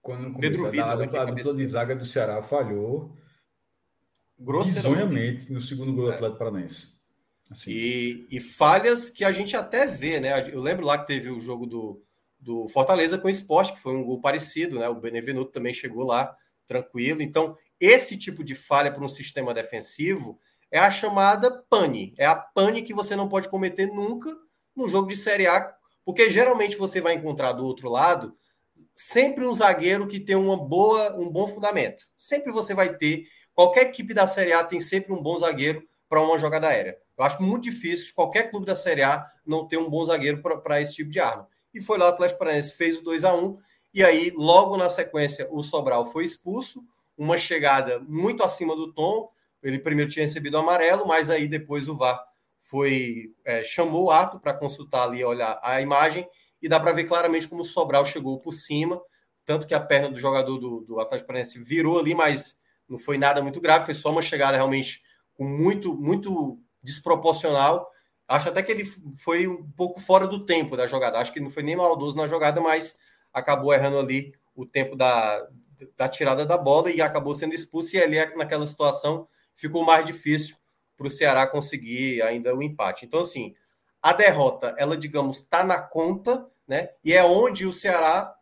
Quando Pedro Vitor, a, né, a, a dupla de zaga do Ceará falhou grosseiramente no segundo gol do é. Atlético Paranaense. Assim. E, e, falhas que a gente até vê, né? Eu lembro lá que teve o jogo do, do Fortaleza com o Esporte, que foi um gol parecido, né? O Benevenuto também chegou lá tranquilo. Então, esse tipo de falha para um sistema defensivo é a chamada pane. É a pane que você não pode cometer nunca no jogo de Série A, porque geralmente você vai encontrar do outro lado sempre um zagueiro que tem uma boa, um bom fundamento. Sempre você vai ter, qualquer equipe da Série A tem sempre um bom zagueiro para uma jogada aérea. Eu acho muito difícil qualquer clube da Série A não ter um bom zagueiro para esse tipo de arma. E foi lá o Atlético Paranaense fez o 2 a 1 e aí logo na sequência o Sobral foi expulso uma chegada muito acima do tom. Ele primeiro tinha recebido o amarelo, mas aí depois o VAR foi é, chamou o ato para consultar ali, olhar a imagem e dá para ver claramente como o Sobral chegou por cima, tanto que a perna do jogador do, do Atlético Paranaense virou ali, mas não foi nada muito grave, foi só uma chegada realmente muito muito desproporcional. Acho até que ele foi um pouco fora do tempo da jogada. Acho que não foi nem maldoso na jogada, mas acabou errando ali o tempo da, da tirada da bola e acabou sendo expulso. E ali, naquela situação, ficou mais difícil para o Ceará conseguir ainda o empate. Então, assim, a derrota, ela, digamos, está na conta, né? E é onde o Ceará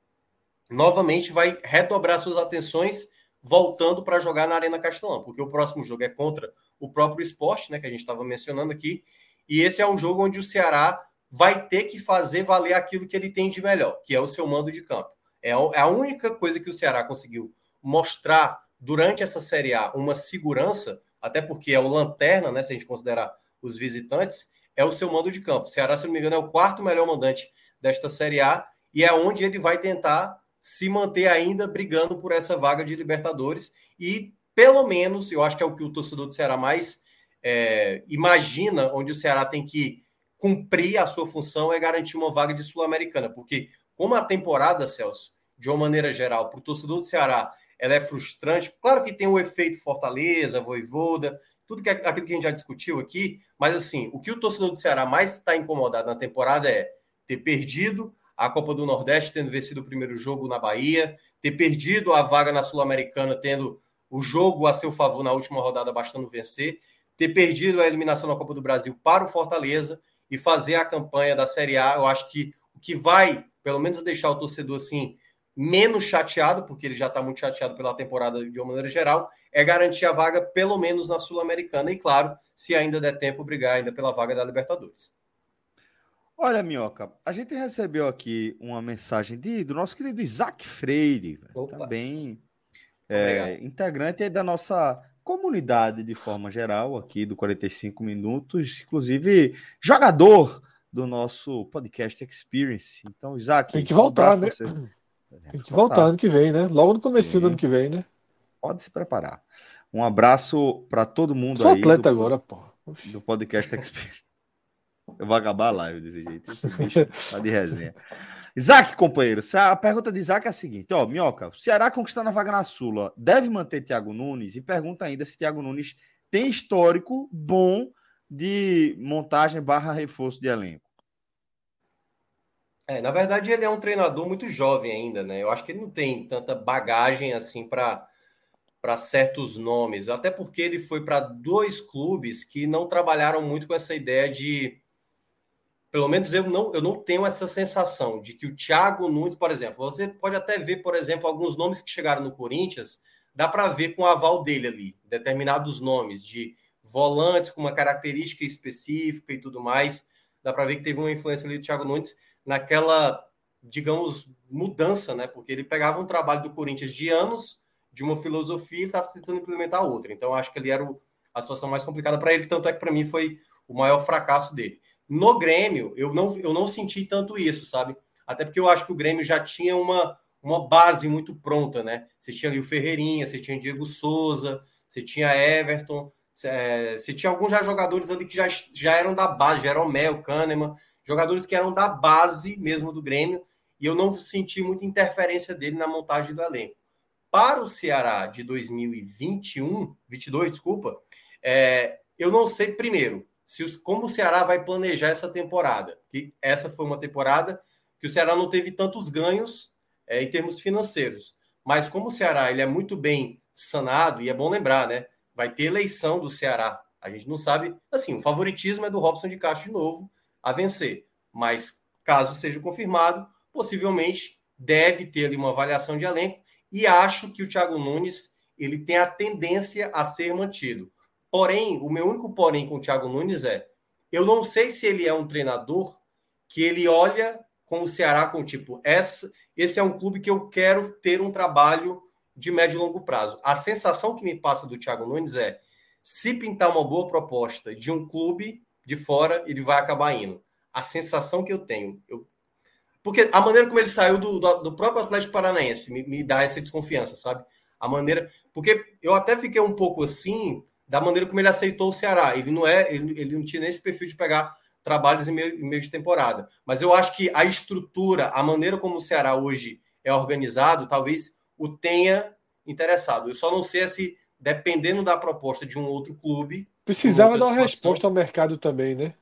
novamente vai redobrar suas atenções voltando para jogar na Arena Castelão, porque o próximo jogo é contra o próprio esporte, né? Que a gente estava mencionando aqui. E esse é um jogo onde o Ceará vai ter que fazer valer aquilo que ele tem de melhor, que é o seu mando de campo. É, é a única coisa que o Ceará conseguiu mostrar durante essa Série A uma segurança, até porque é o lanterna, né? Se a gente considerar os visitantes, é o seu mando de campo. O Ceará, se não me engano, é o quarto melhor mandante desta Série A e é onde ele vai tentar se manter ainda brigando por essa vaga de Libertadores e pelo menos, eu acho que é o que o torcedor do Ceará mais é, imagina, onde o Ceará tem que cumprir a sua função é garantir uma vaga de Sul-Americana, porque como a temporada, Celso, de uma maneira geral, para o torcedor do Ceará, ela é frustrante. Claro que tem o efeito Fortaleza, Voivoda, tudo que aquilo que a gente já discutiu aqui, mas assim, o que o torcedor do Ceará mais está incomodado na temporada é ter perdido a Copa do Nordeste, tendo vencido o primeiro jogo na Bahia, ter perdido a vaga na Sul-Americana, tendo o jogo a seu favor na última rodada, bastando vencer, ter perdido a eliminação na Copa do Brasil para o Fortaleza e fazer a campanha da Série A. Eu acho que o que vai, pelo menos, deixar o torcedor assim menos chateado, porque ele já está muito chateado pela temporada de uma maneira geral, é garantir a vaga, pelo menos na Sul-Americana, e claro, se ainda der tempo, brigar ainda pela vaga da Libertadores. Olha, Minhoca, a gente recebeu aqui uma mensagem de, do nosso querido Isaac Freire, também é, integrante da nossa comunidade de forma geral, aqui do 45 Minutos, inclusive jogador do nosso podcast Experience. Então, Isaac. Tem que voltar, um né? Tem que voltar ano que vem, né? Logo no começo do ano que vem, né? Pode se preparar. Um abraço para todo mundo Sou aí. Sou atleta do, agora, pô. Do podcast Experience. <laughs> Eu vou acabar a live desse jeito. Esse bicho tá de resenha. Isaac, companheiro, a pergunta de Isaac é a seguinte: ó, Minhoca, o Ceará conquistando a vaga na Sula, deve manter Thiago Nunes? E pergunta ainda se Thiago Nunes tem histórico bom de montagem barra reforço de elenco. É, na verdade, ele é um treinador muito jovem ainda, né? Eu acho que ele não tem tanta bagagem assim para para certos nomes, até porque ele foi para dois clubes que não trabalharam muito com essa ideia de pelo menos eu não, eu não tenho essa sensação de que o Thiago Nunes, por exemplo, você pode até ver, por exemplo, alguns nomes que chegaram no Corinthians, dá para ver com o aval dele ali, determinados nomes de volantes com uma característica específica e tudo mais, dá para ver que teve uma influência ali do Thiago Nunes naquela, digamos, mudança, né? Porque ele pegava um trabalho do Corinthians de anos, de uma filosofia e estava tentando implementar outra. Então, acho que ele era o, a situação mais complicada para ele, tanto é que para mim foi o maior fracasso dele. No Grêmio, eu não, eu não senti tanto isso, sabe? Até porque eu acho que o Grêmio já tinha uma, uma base muito pronta, né? Você tinha ali o Ferreirinha, você tinha Diego Souza, você tinha Everton, é, você tinha alguns já jogadores ali que já, já eram da base, já eram Mel, Kahneman, jogadores que eram da base mesmo do Grêmio, e eu não senti muita interferência dele na montagem do elenco. Para o Ceará de 2021, 22, desculpa, é, eu não sei primeiro se os, como o Ceará vai planejar essa temporada. Que essa foi uma temporada que o Ceará não teve tantos ganhos é, em termos financeiros. Mas como o Ceará ele é muito bem sanado, e é bom lembrar, né? Vai ter eleição do Ceará. A gente não sabe. Assim, o favoritismo é do Robson de Castro de novo a vencer. Mas caso seja confirmado, possivelmente deve ter ali uma avaliação de elenco. E acho que o Thiago Nunes ele tem a tendência a ser mantido. Porém, o meu único porém com o Thiago Nunes é: eu não sei se ele é um treinador que ele olha com o Ceará com tipo, essa, esse é um clube que eu quero ter um trabalho de médio e longo prazo. A sensação que me passa do Thiago Nunes é: se pintar uma boa proposta de um clube de fora, ele vai acabar indo. A sensação que eu tenho. Eu, porque a maneira como ele saiu do, do, do próprio Atlético Paranaense me, me dá essa desconfiança, sabe? A maneira. Porque eu até fiquei um pouco assim da maneira como ele aceitou o Ceará. Ele não é, ele, ele não tinha nem esse perfil de pegar trabalhos em meio, em meio de temporada. Mas eu acho que a estrutura, a maneira como o Ceará hoje é organizado, talvez o tenha interessado. Eu só não sei se, dependendo da proposta de um outro clube. Precisava dar uma resposta ao mercado também, né?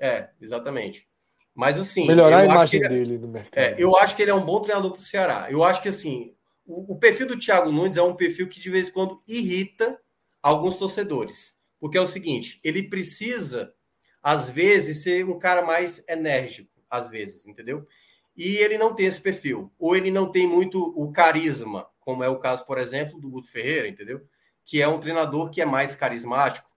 É, exatamente. Mas assim. Melhorar a imagem ele, é dele no mercado. É, eu acho que ele é um bom treinador para o Ceará. Eu acho que assim, o, o perfil do Thiago Nunes é um perfil que de vez em quando irrita alguns torcedores. Porque é o seguinte, ele precisa, às vezes, ser um cara mais enérgico, às vezes, entendeu? E ele não tem esse perfil. Ou ele não tem muito o carisma, como é o caso, por exemplo, do Guto Ferreira, entendeu? Que é um treinador que é mais carismático.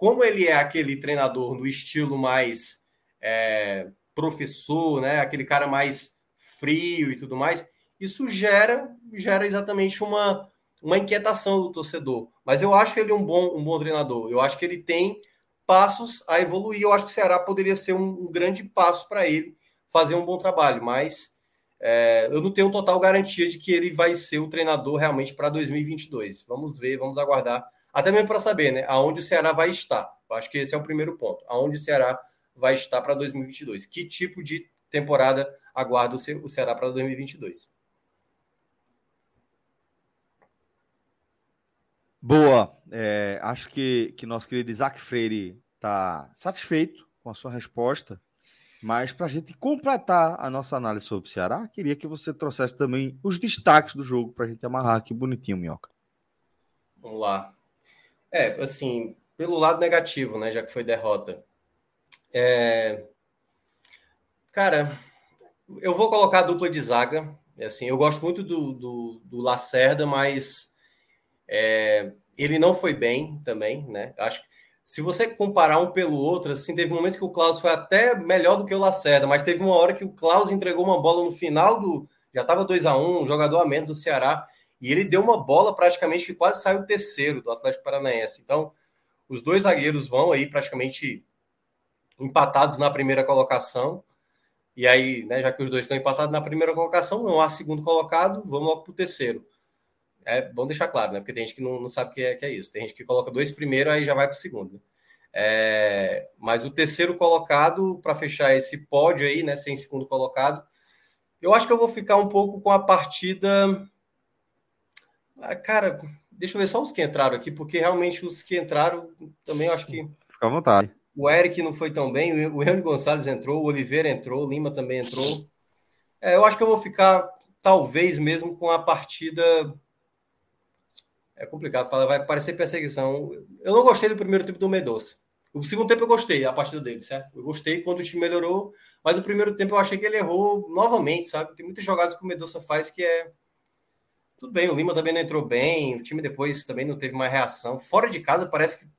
Como ele é aquele treinador do estilo mais é, professor, né? Aquele cara mais frio e tudo mais, isso gera, gera exatamente uma, uma inquietação do torcedor. Mas eu acho ele um bom, um bom treinador. Eu acho que ele tem passos a evoluir. Eu acho que o Ceará poderia ser um, um grande passo para ele fazer um bom trabalho. Mas é, eu não tenho total garantia de que ele vai ser o treinador realmente para 2022. Vamos ver, vamos aguardar. Até mesmo para saber, né? Aonde o Ceará vai estar. Eu acho que esse é o primeiro ponto. Aonde o Ceará vai estar para 2022. Que tipo de temporada aguarda o Ceará para 2022? Boa. É, acho que, que nosso querido Isaac Freire está satisfeito com a sua resposta. Mas para a gente completar a nossa análise sobre o Ceará, queria que você trouxesse também os destaques do jogo para a gente amarrar aqui bonitinho, Minhoca. Vamos lá. É, assim, pelo lado negativo, né, já que foi derrota. É... Cara, eu vou colocar a dupla de zaga. Assim, eu gosto muito do, do, do Lacerda, mas é, ele não foi bem também, né? Acho que se você comparar um pelo outro, assim, teve momentos que o Klaus foi até melhor do que o Lacerda, mas teve uma hora que o Klaus entregou uma bola no final do. Já estava 2 a 1 um, um jogador a menos do Ceará, e ele deu uma bola praticamente que quase saiu terceiro do Atlético Paranaense. Então, os dois zagueiros vão aí praticamente empatados na primeira colocação. E aí, né, já que os dois estão empatados na primeira colocação, não há segundo colocado, vamos logo para o terceiro. É bom deixar claro, né? Porque tem gente que não, não sabe o que é, que é isso. Tem gente que coloca dois primeiro, aí já vai para o segundo. É, mas o terceiro colocado, para fechar esse pódio aí, né? Sem segundo colocado, eu acho que eu vou ficar um pouco com a partida. Ah, cara, deixa eu ver só os que entraram aqui, porque realmente os que entraram também eu acho que. Fica à vontade. O Eric não foi tão bem, o Henrique Gonçalves entrou, o Oliveira entrou, o Lima também entrou. É, eu acho que eu vou ficar, talvez mesmo, com a partida é complicado falar, vai parecer perseguição. Eu não gostei do primeiro tempo do Medoça. O segundo tempo eu gostei, a partida dele, certo? Eu gostei quando o time melhorou, mas o primeiro tempo eu achei que ele errou novamente, sabe? Tem muitas jogadas que o Medoça faz que é. Tudo bem, o Lima também não entrou bem, o time depois também não teve mais reação. Fora de casa, parece que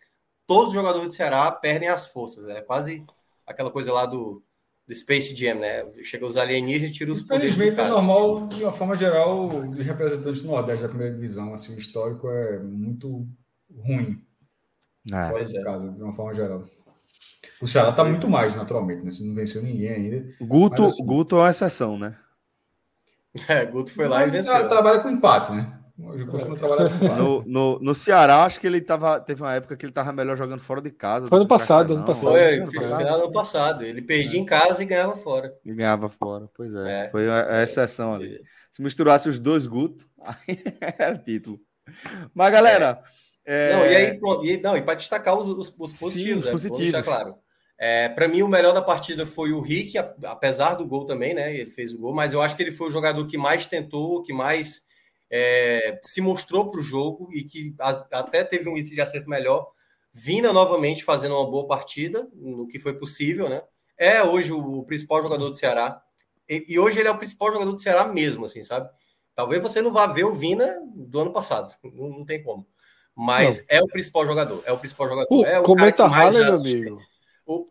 todos os jogadores do Ceará perdem as forças. É quase aquela coisa lá do do Space Jam, né? Chega os alienígenas e tira os poderes. Infelizmente é normal, de uma forma geral, dos representantes do Nordeste da primeira divisão. Assim, o histórico é muito ruim. É. Pois é. Caso, de uma forma geral. O Ceará está muito mais, naturalmente, né? Se não venceu ninguém ainda. Guto, assim, Guto é uma exceção, né? É, Guto foi lá e venceu. Trabalha com empate, né? no, no, no Ceará, acho que ele tava. Teve uma época que ele tava melhor jogando fora de casa. Foi ano passado, ano passado. Foi, no final do ano passado. Ele perdia em casa e ganhava fora. E ganhava fora, pois é. é. Foi a, exceção ali. Se misturasse os dois Guto, <laughs> aí era título. Mas, galera. É. É... Não, e aí, pronto. E, não, e para destacar os, os, os positivos, Sim, os positivos. Né? deixar claro. É, para mim, o melhor da partida foi o Rick, apesar do gol também, né? Ele fez o gol, mas eu acho que ele foi o jogador que mais tentou, que mais é, se mostrou para o jogo e que até teve um índice de acerto melhor. Vina novamente fazendo uma boa partida, no que foi possível, né? É hoje o, o principal jogador do Ceará. E, e, hoje ele é o principal jogador do Ceará mesmo, assim, sabe? Talvez você não vá ver o Vina do ano passado, não, não tem como. Mas não. é o principal jogador, é o principal jogador. Uh, é o comenta cara que mais amigo.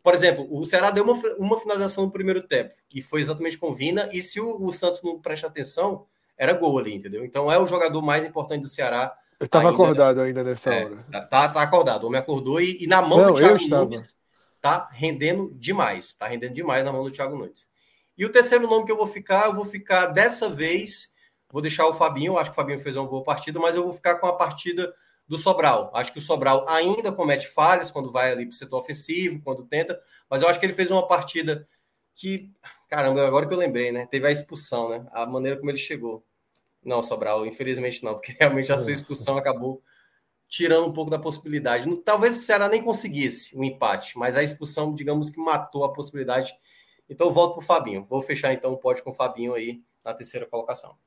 Por exemplo, o Ceará deu uma, uma finalização no primeiro tempo, e foi exatamente com o Vina, e se o, o Santos não presta atenção, era gol ali, entendeu? Então é o jogador mais importante do Ceará. Eu estava acordado ainda nessa é, hora. Tá, tá acordado. O homem acordou e, e na mão Não, do Thiago Nunes tá rendendo demais. Tá rendendo demais na mão do Thiago Nunes. E o terceiro nome que eu vou ficar, eu vou ficar dessa vez, vou deixar o Fabinho, acho que o Fabinho fez uma boa partida, mas eu vou ficar com a partida do Sobral. Acho que o Sobral ainda comete falhas quando vai ali para o setor ofensivo, quando tenta, mas eu acho que ele fez uma partida que, caramba, agora que eu lembrei, né? Teve a expulsão, né? A maneira como ele chegou. Não, Sobral, infelizmente não, porque <laughs> realmente a sua expulsão acabou tirando um pouco da possibilidade. Talvez o Ceará nem conseguisse o um empate, mas a expulsão, digamos que matou a possibilidade. Então eu volto para o Fabinho. Vou fechar então o pódio com o Fabinho aí na terceira colocação.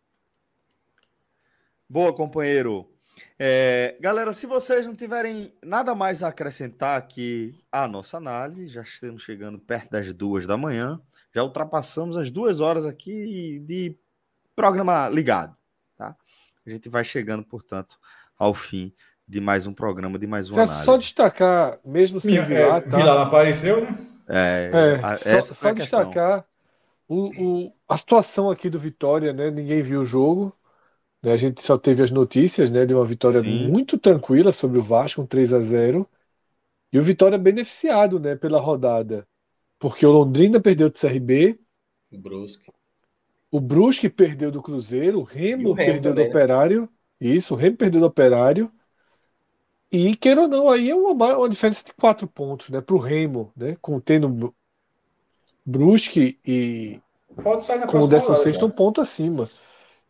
Boa, companheiro. É, galera, se vocês não tiverem nada mais a acrescentar aqui à nossa análise, já estamos chegando perto das duas da manhã, já ultrapassamos as duas horas aqui de programa ligado. A gente vai chegando, portanto, ao fim de mais um programa, de mais uma é análise. Só destacar, mesmo sem Minha, Vilar, é, tá? Vilar apareceu, né? É, é a, só, só destacar o, o, a situação aqui do Vitória, né? Ninguém viu o jogo. Né? A gente só teve as notícias né, de uma vitória Sim. muito tranquila sobre o Vasco, um 3 a 0 E o Vitória beneficiado né, pela rodada. Porque o Londrina perdeu do CRB. O Brusque. O Brusque perdeu do Cruzeiro, o Remo, o Remo perdeu também, do né? Operário. Isso, o Remo perdeu do Operário. E, queira ou não, aí é uma, uma diferença de quatro pontos, né? Para o Remo, né? Com tendo Brusque e Pode sair na com o 16 um ponto acima.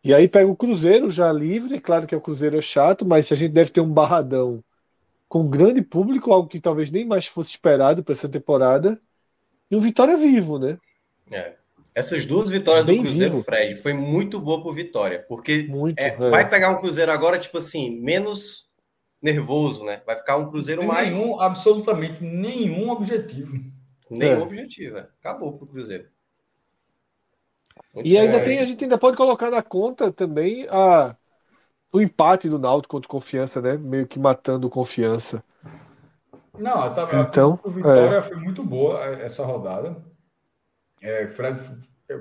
E aí pega o Cruzeiro já livre, claro que o Cruzeiro é chato, mas a gente deve ter um barradão com grande público, algo que talvez nem mais fosse esperado para essa temporada, e um Vitória vivo, né? É. Essas duas vitórias Bem do Cruzeiro, vivo. Fred, foi muito boa pro Vitória, porque muito, é, é. vai pegar um Cruzeiro agora, tipo assim, menos nervoso, né? Vai ficar um Cruzeiro mais. Nenhum, absolutamente nenhum objetivo. Nenhum é. objetivo, é. acabou pro Cruzeiro. E ainda tem, a gente ainda pode colocar na conta também a o empate do Náutico contra Confiança, né? Meio que matando Confiança. Não, tá, então, a Vitória é. foi muito boa essa rodada. É, Fred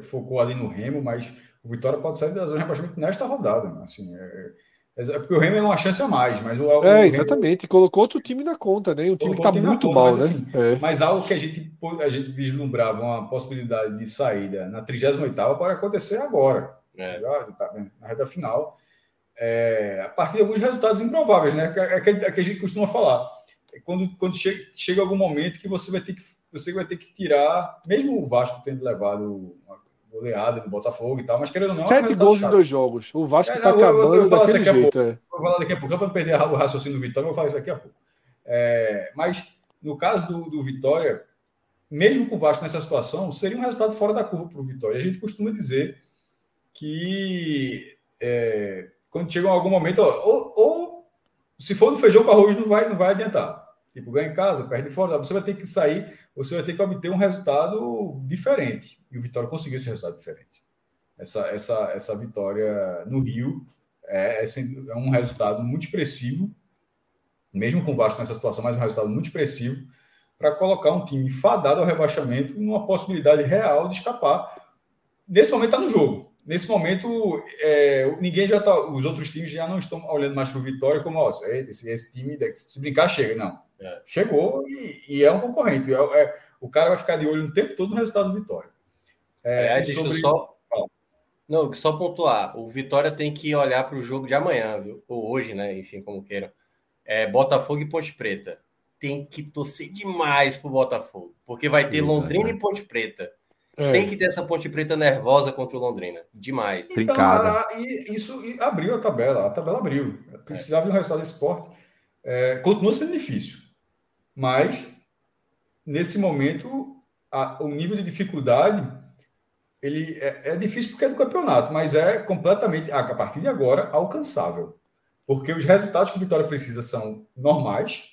focou ali no Remo, mas o Vitória pode sair da zona de rebaixamento nesta rodada. Assim, é, é, porque o Remo é uma chance a mais, mas o, o É, exatamente. Remo... Colocou outro time na conta, né? Um time que tá muito conta, mal, mas, né? Assim, é. Mas algo que a gente, a gente vislumbrava uma possibilidade de saída na 38 pode acontecer agora. É. Tá, na reta final é, a partir de alguns resultados improváveis, né? É que, é que a gente costuma falar. É quando, quando chega, chega algum momento que você vai ter que você vai ter que tirar, mesmo o Vasco tendo levado uma goleada do Botafogo e tal, mas querendo ou não. Sete gols em dois jogos. O Vasco está é, acabando eu, eu daquele jeito. É. Vou falar daqui a pouco, só para não perder o raciocínio do Vitória, eu vou falar isso daqui a pouco. É, mas no caso do, do Vitória, mesmo com o Vasco nessa situação, seria um resultado fora da curva para o Vitória. A gente costuma dizer que é, quando chega em algum momento, ó, ou, ou, se for no feijão com arroz, não vai, não vai adiantar. Tipo, ganha em casa, perde fora, você vai ter que sair, você vai ter que obter um resultado diferente. E o Vitória conseguiu esse resultado diferente. Essa, essa, essa vitória no Rio é, é, é um resultado muito expressivo, mesmo com o Vasco nessa situação, mas um resultado muito expressivo para colocar um time fadado ao rebaixamento numa possibilidade real de escapar. Nesse momento está no jogo nesse momento, é, ninguém já tá, os outros times já não estão olhando mais para o Vitória como, ó, esse, esse time, se brincar, chega. Não. É. Chegou e, e, é um concorrente. É, é, o cara vai ficar de olho o tempo todo no resultado do Vitória. É, deixa sobre... eu só. Não, só pontuar. O Vitória tem que olhar para o jogo de amanhã, viu? ou hoje, né? Enfim, como queiram. É, Botafogo e Ponte Preta. Tem que torcer demais pro Botafogo, porque vai ter Londrina e Ponte Preta. É. Tem que ter essa ponte preta nervosa contra o Londrina. Demais. Então, a, e isso e abriu a tabela. A tabela abriu. Precisava é. de um resultado desse esporte. É, continua sendo difícil. Mas, nesse momento, a, o nível de dificuldade ele é, é, difícil porque é do campeonato, mas é completamente, a partir de agora, alcançável. Porque os resultados que o Vitória precisa são normais,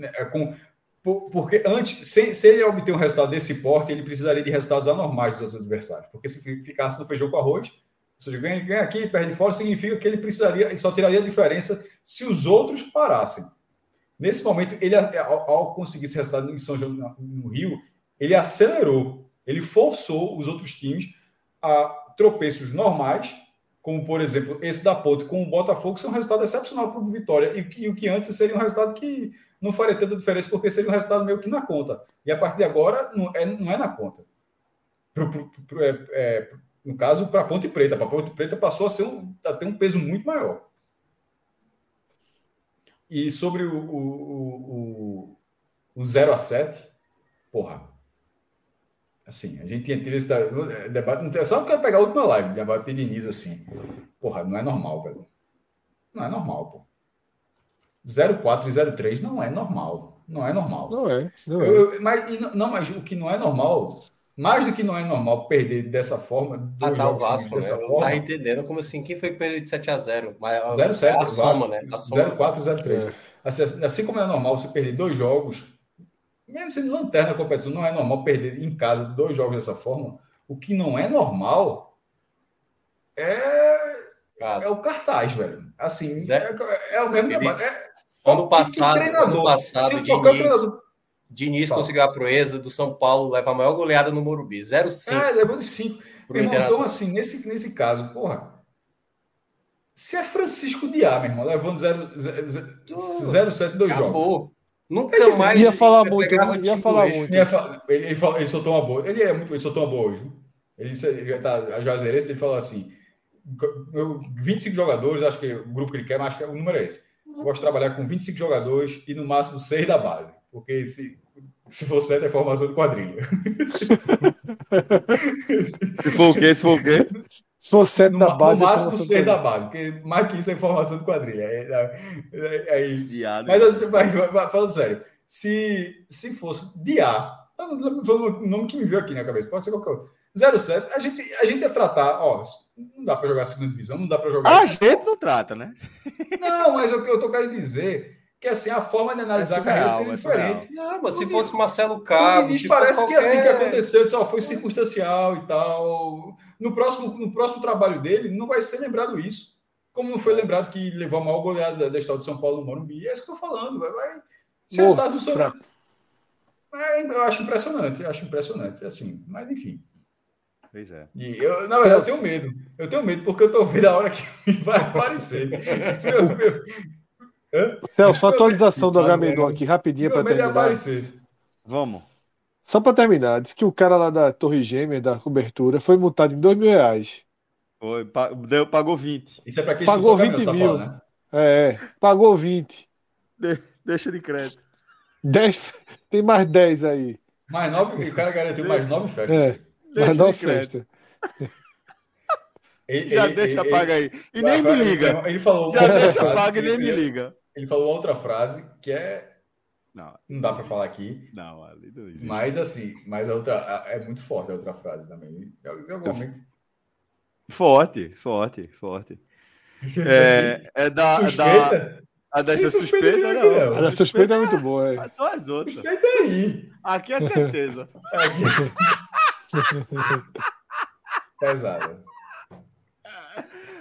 é, com porque antes, se, se, ele obter um resultado desse porte, ele precisaria de resultados anormais dos outros adversários. Porque se ficasse no feijão com arroz, ou seja, ganha, ganha aqui perde fora, significa que ele precisaria, ele só tiraria a diferença se os outros parassem. Nesse momento, ele, ao, ao conseguir esse resultado em São João no Rio, ele acelerou, ele forçou os outros times a tropeços normais, como por exemplo esse da Ponte com o Botafogo, que é um resultado excepcional para o Vitória, e, e o que antes seria um resultado que não faria tanta diferença porque seria um resultado meio que na conta. E a partir de agora não é, não é na conta. Pro, pro, pro, é, é, no caso, para Ponte Preta. Para Ponte Preta passou a, ser um, a ter um peso muito maior. E sobre o, o, o, o 0 a 7, porra. Assim, a gente tinha tido esse debate. Só quero pegar a última live, debate de Diniz assim. Porra, não é normal, velho. Não é normal. 04 e 03 não é normal. Não é normal. Não é. Não, é. Eu, mas, não, mas o que não é normal, mais do que não é normal perder dessa forma. Ah, tá, o Vasco, dessa né? forma. Tá entendendo como assim? Quem foi que perdeu de 7 a 0? Mas, 0 7, é a soma, né? A soma. 04 e 03. É. Assim, assim como é normal você perder dois jogos, mesmo sendo lanterna na competição, não é normal perder em casa dois jogos dessa forma. O que não é normal é, é o cartaz, velho. Assim, é, é, o mesmo debate. É, Ano passado, ano passado Diniz, Diniz conseguiu a proeza do São Paulo levar a maior goleada no Morumbi. 0-5. É, levou de 5. Então, assim, nesse, nesse caso, porra. Se é Francisco Diá, meu irmão, levando 0-7 dois jogos. Nunca ele mais. Ia falar muito, ia, ia falar muito. Ia falar, ele, ele, ele, soltou uma boa. Ele é muito, ele soltou uma boa hoje. Ele, ele tá, a Juazeirense, ele falou assim: 25 jogadores, acho que o grupo que ele quer, mas acho que o número é esse gosto de trabalhar com 25 jogadores e no máximo 6 da base. Porque se, se for certo, é formação de quadrilha. se for o quê? Se for o quê? Sou sete no, da base. No máximo seis da base, porque mais que isso é informação de quadrilha. Aí, aí, mas assim, vai, vai, falando sério, se, se fosse de A, falando o nome que me veio aqui na cabeça, pode ser qualquer outro. 07, a gente, a gente ia tratar, ó, não dá para jogar a segunda divisão, não dá para jogar. A gente não trata, né? Não, mas o que eu tô querendo dizer que assim a forma de analisar é a carreira seria é diferente. Não, mas se fosse Marcelo Cabo, parece que assim que aconteceu, só foi circunstancial e tal. No próximo, no próximo trabalho dele não vai ser lembrado isso. Como não foi lembrado que levou a maior goleada da história de São Paulo no Morumbi. É isso que eu tô falando. Vai, vai... Se Morto, do seu... Eu acho impressionante, eu acho impressionante, assim, mas enfim. Pois é. E eu, na verdade, eu tenho medo. Eu tenho medo porque eu tô vendo a hora que <laughs> vai aparecer. <laughs> meu, meu, Celso, atualização do Agamenon aqui, rapidinho para terminar. Vamos. Só para terminar, disse que o cara lá da Torre Gêmea, da cobertura, foi multado em 2 mil reais. Foi, pagou 20. Isso é para quem Pagou 20 tá mil. Falando, né? É, pagou 20. De, deixa de crédito. 10, <laughs> tem mais 10 aí. Mais 9, o cara garantiu mais 9 festas. É, mais 9 festas. Ele, Já ele, deixa, ele, paga aí. E nem me liga. Ele falou. Já deixa, paga e nem me liga. Ele falou outra frase que é. Não, não dá para falar aqui. Não, ali não existe. Mas assim, mas a outra é muito forte a outra frase também. Forte, forte, forte. <laughs> É, é da, suspeita? da. A dessa suspeita, suspeita não. A da suspeita é muito boa. É. Só as outras. Suspeita aí. Aqui é certeza. Aqui é... Pesada.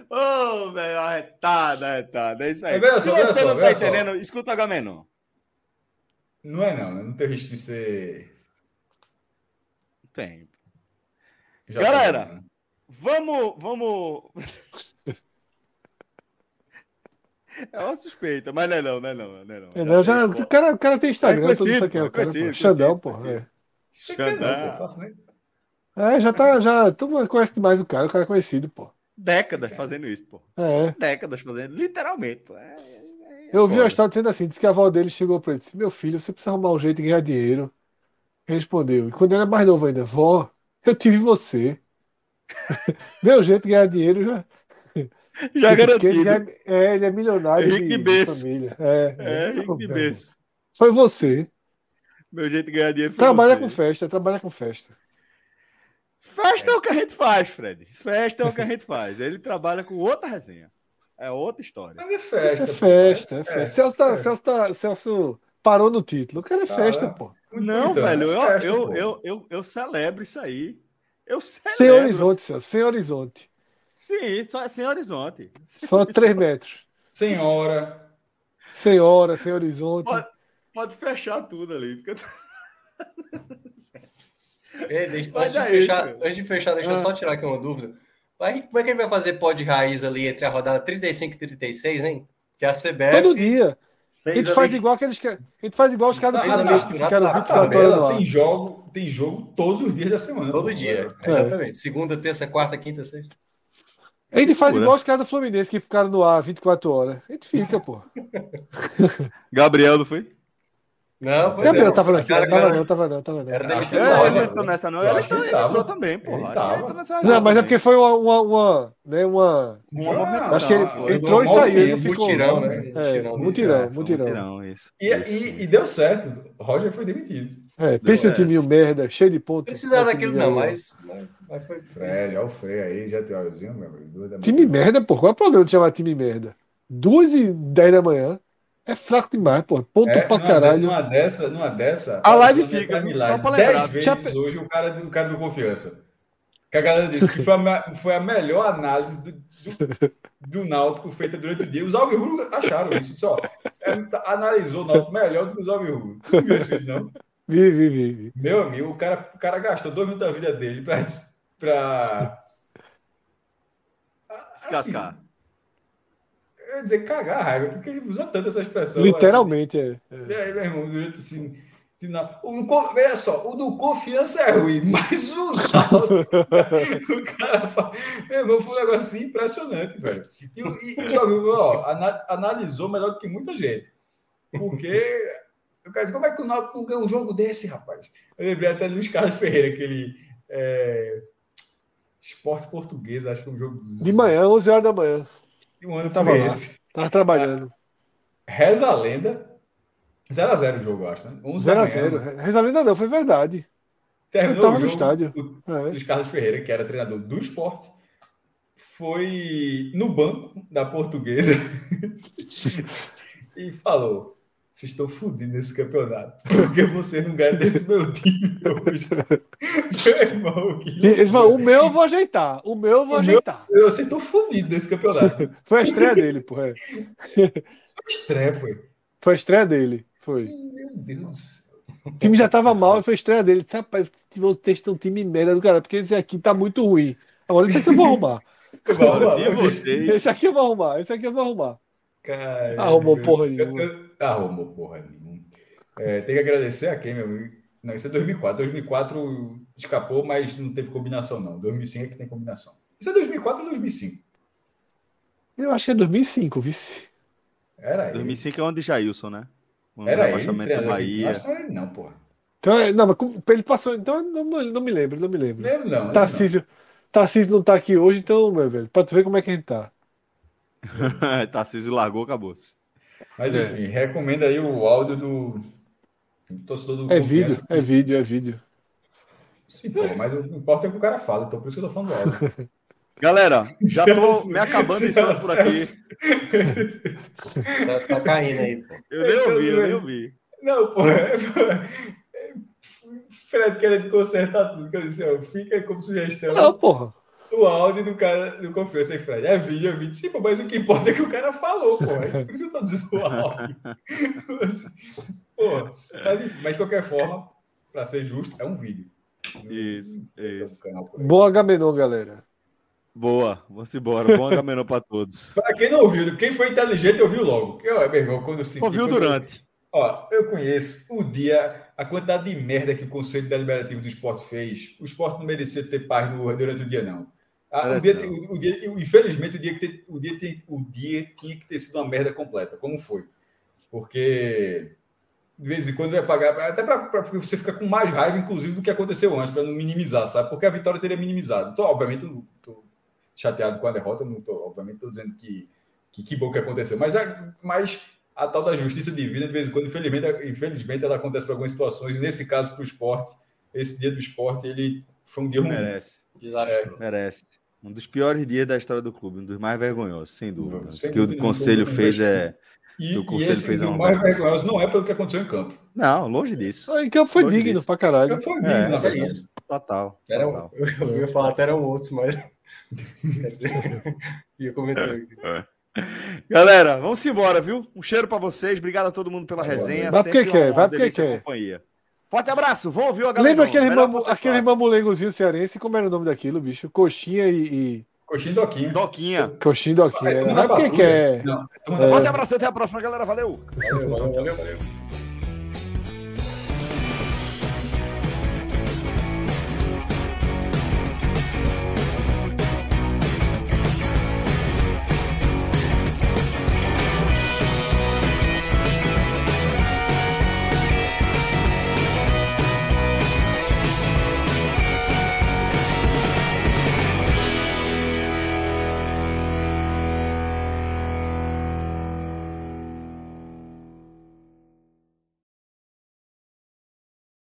Ô, oh, velho, arretada, arretada. É isso aí. É, Se você não tá entendendo, só. escuta o Agamenon. Não é não, não tem risco de ser. Tem. Já Galera, tem, né? vamos, vamos. É uma suspeita, mas não é não, não é não. Não, é não. É, já, o, cara, o cara tem Instagram, é conhecido, tudo isso aqui. É, cara, Xandão, pô. É. Xandão. É, já tá, já, tu conhece demais o cara, o cara é conhecido, pô. Décadas fazendo isso, pô. É. Décadas fazendo, literalmente, pô. É, é, é eu vi a história dizendo assim: disse que a avó dele chegou para ele e disse: Meu filho, você precisa arrumar um jeito de ganhar dinheiro. Respondeu. E quando ele era mais novo ainda, vó, eu tive você. <laughs> Meu jeito de ganhar dinheiro já. <laughs> Já garantido. Ele, já é, é, ele é milionário Henrique de, de família. É, é, Henrique de Foi você. Meu jeito de ganhar dinheiro foi Trabalha você. com festa, trabalha com festa. Festa é. é o que a gente faz, Fred. Festa é o que a gente faz. Ele trabalha com outra resenha. É outra história. Mas é festa. É festa, é festa. Celso, tá, Celso, tá, Celso parou no título. O cara é festa, pô. Não, então, velho, eu, festa, eu, eu, eu, eu, celebro isso aí. Eu celebro. Sem horizonte, Celso, sem horizonte. Sim, só sem horizonte. Só <laughs> três metros. Sem hora. Sem hora, sem horizonte. Pode, pode fechar tudo ali. Porque... <laughs> Ei, deixa, antes, de é fechar, antes, de fechar, deixa ah. eu só tirar aqui uma dúvida. Como é que ele vai fazer pó de raiz ali entre a rodada 35 e 36, hein? Que a CBF. Todo dia. A gente faz igual aqueles que. A gente faz igual os caras do Fluminense que ficaram 24 horas no Tem jogo, tem jogo todos os dias da semana. Todo dia, é. exatamente. Segunda, terça, quarta, quinta, sexta. A gente faz igual os caras do Fluminense que ficaram no ar 24 horas. A gente fica, pô. <laughs> Gabriel, não foi? Não, foi Gabriel tava aqui. Cara, tava não, tava não, tava não. Era demitido. É, ele entrou nessa não. Ele entrou também, pô. Não, mas é porque foi uma, uma, uma né, uma... uma Acho que ele entrou e saiu. Ele ficou... Mutirão, né? É, mutirão, mutirão. mutirão isso. E, e, deu certo. Roger foi demitido. É, pense um time merda, cheio de pontos. Precisava daquilo não, mas, mas foi. Fred, olha o Frei aí, já tem olhozinho, meu amigo. Time merda, pô. Qual é o problema de chamar time merda? Duas e dez da manhã. É fraco demais, pô. Ponto é, pra caralho. Numa dessa, numa dessa. A live fica, só pra lembrar. Dez vezes hoje o cara, o cara do confiança. Que a galera disse que foi a, foi a melhor análise do, do, do Náutico feita durante o dia. Os Alvirrubros acharam isso. Só é, analisou o Náutico melhor do que os Alvirrubros. Não viu esse vídeo, não? Vi, vi, vi. Meu amigo, o cara, o cara gastou dois minutos da vida dele pra. pra... Descascar. Assim, eu ia dizer cagar a raiva, porque ele usa tanto essa expressão. Literalmente, assim. é. é. E aí, meu irmão, durante assim. O, veja só, o do confiança é ruim, <laughs> mas o Náutico, o cara fala, meu irmão, foi um negócio assim impressionante, velho. E, e, e ó, analisou melhor do que muita gente. Porque o cara disse, como é que o Náutico não ganha um jogo desse, rapaz? Eu lembrei até do Luiz Carlos Ferreira, que ele. É... Esporte português, acho que é um jogo. De manhã, 11 horas da manhã. Um ano Eu tava lá. esse. Tava trabalhando. Reza a lenda. 0x0 o jogo, eu acho, né? 11 da manhã. 0x0. Reza a lenda não, foi verdade. Terminou Eu tava o no estádio. o- É. Luiz Carlos Ferreira, que era treinador do esporte, foi no banco da portuguesa <laughs> e falou: Vocês estão fodidos nesse campeonato, porque vocês não ganham desse meu time hoje. meu irmão, que o meu eu vou ajeitar. O meu eu vou O meu- ajeitar. Vocês estão fodidos nesse campeonato. <laughs> Foi a estreia dele, pô. é. Estreia foi. Foi a estreia dele. Foi. Meu Deus. O time já tava mal e foi a estreia dele. Rapaz, vocês estão um time merda do cara, porque esse aqui tá muito ruim. Agora esse aqui eu vou arrumar. Vamos E lá, vocês? Esse aqui eu vou arrumar. Esse aqui eu vou arrumar. Cara, Arrumou meu- porra nenhuma. Arrumou porra nenhuma. É, tem que agradecer a quem, meu amigo? Não, isso é 2004. 2004 escapou, mas não teve combinação, não. 2005 é que tem combinação. Isso é 2004 ou 2005? Eu acho que é 2005, vice. Era ele. 2005 é onde Jailson, né? Um Era ele, do treinador. Bahia. Acho que não era ele, não, porra. Então, é- não, mas ele passou. Então, eu não, não me lembro, não me lembro. Lembro, não. Tarcísio, Tarcísio não tá aqui hoje, então, meu velho, pra tu ver como é que a gente tá. <laughs> Tarcísio largou, acabou. Mas É. enfim, recomendo aí o áudio do, do torcedor do É vídeo, é vídeo, é vídeo. Sim, pô, mas o que importa é que o cara fala, então por isso que eu tô falando do áudio. <laughs> Galera, já tô <laughs> me acabando de sono por aqui. <laughs> Tá caindo aí, pô. Eu nem ouvi, eu nem ouvi. Não, pô. É, é, Fred querendo consertar tudo. Que eu disse, ó, fica como sugestão Não, porra. O áudio do cara do Confiança aí, Fred. É vídeo, é vídeo. Sim, pô, mas o que importa é que o cara falou, pô. É por isso que eu tô dizendo o áudio. <laughs> Assim, pô, mas, enfim, mas de qualquer forma, pra ser justo, é um vídeo. Isso, Não tem isso. um. Bom Agamenon, galera. Boa, vamos embora. Bom Agamenon pra todos. <laughs> Pra quem não ouviu, quem foi inteligente ouviu logo. Porque, ó, meu irmão, quando eu senti. Ouviu eu- durante. Ó, eu conheço o dia, a quantidade de merda que o Conselho Deliberativo do Esporte fez. O esporte não merecia ter paz no- durante o dia, não. Ah, o dia, o, o dia- infelizmente, o dia, que ter- o, dia o dia tinha que ter sido uma merda completa, como foi. Porque de vez em quando vai pagar, até para você ficar com mais raiva, inclusive, do que aconteceu antes, para não minimizar, sabe? Porque a vitória teria minimizado. Então, obviamente, eu não estou chateado com a derrota, não tô, obviamente, estou dizendo que, que que bom que aconteceu. Mas, a- mas a tal da justiça divina, de vez em quando, infelizmente, infelizmente ela acontece para algumas situações, e nesse caso, para o esporte, esse dia do esporte, ele foi um dia ruim. Merece, Desastroso. merece. Um dos piores dias da história do clube, um dos mais vergonhosos, sem dúvida. Sem O que dúvida o conselho fez é. E, O e Conselho esse fez o uma- mais vergonhoso não é pelo que aconteceu em campo. Não, longe disso. Aí que foi Longe digno disso. pra caralho. Campo foi É, digno, na Mas é verdade. isso. Total. Era, total. eu, <laughs> eu ia falar até eram outros, mas. <laughs> Ia comentar aqui. Galera, vamos embora, viu? Um cheiro pra vocês. Obrigado a todo mundo pela resenha. Vai porque quer, vai porque quer. companhia. Forte abraço. Vão ouvir o galera. Lembra aquele, aquele mamulengozinho cearense? Como era o nome daquilo, bicho? Coxinha e. e... Coxinha e Doquinha. Doquinha. Coxinha e doquinha. Vai, porque patrulha. quer. Não, É. Forte abraço. Até a próxima, galera. Valeu. valeu, valeu, valeu.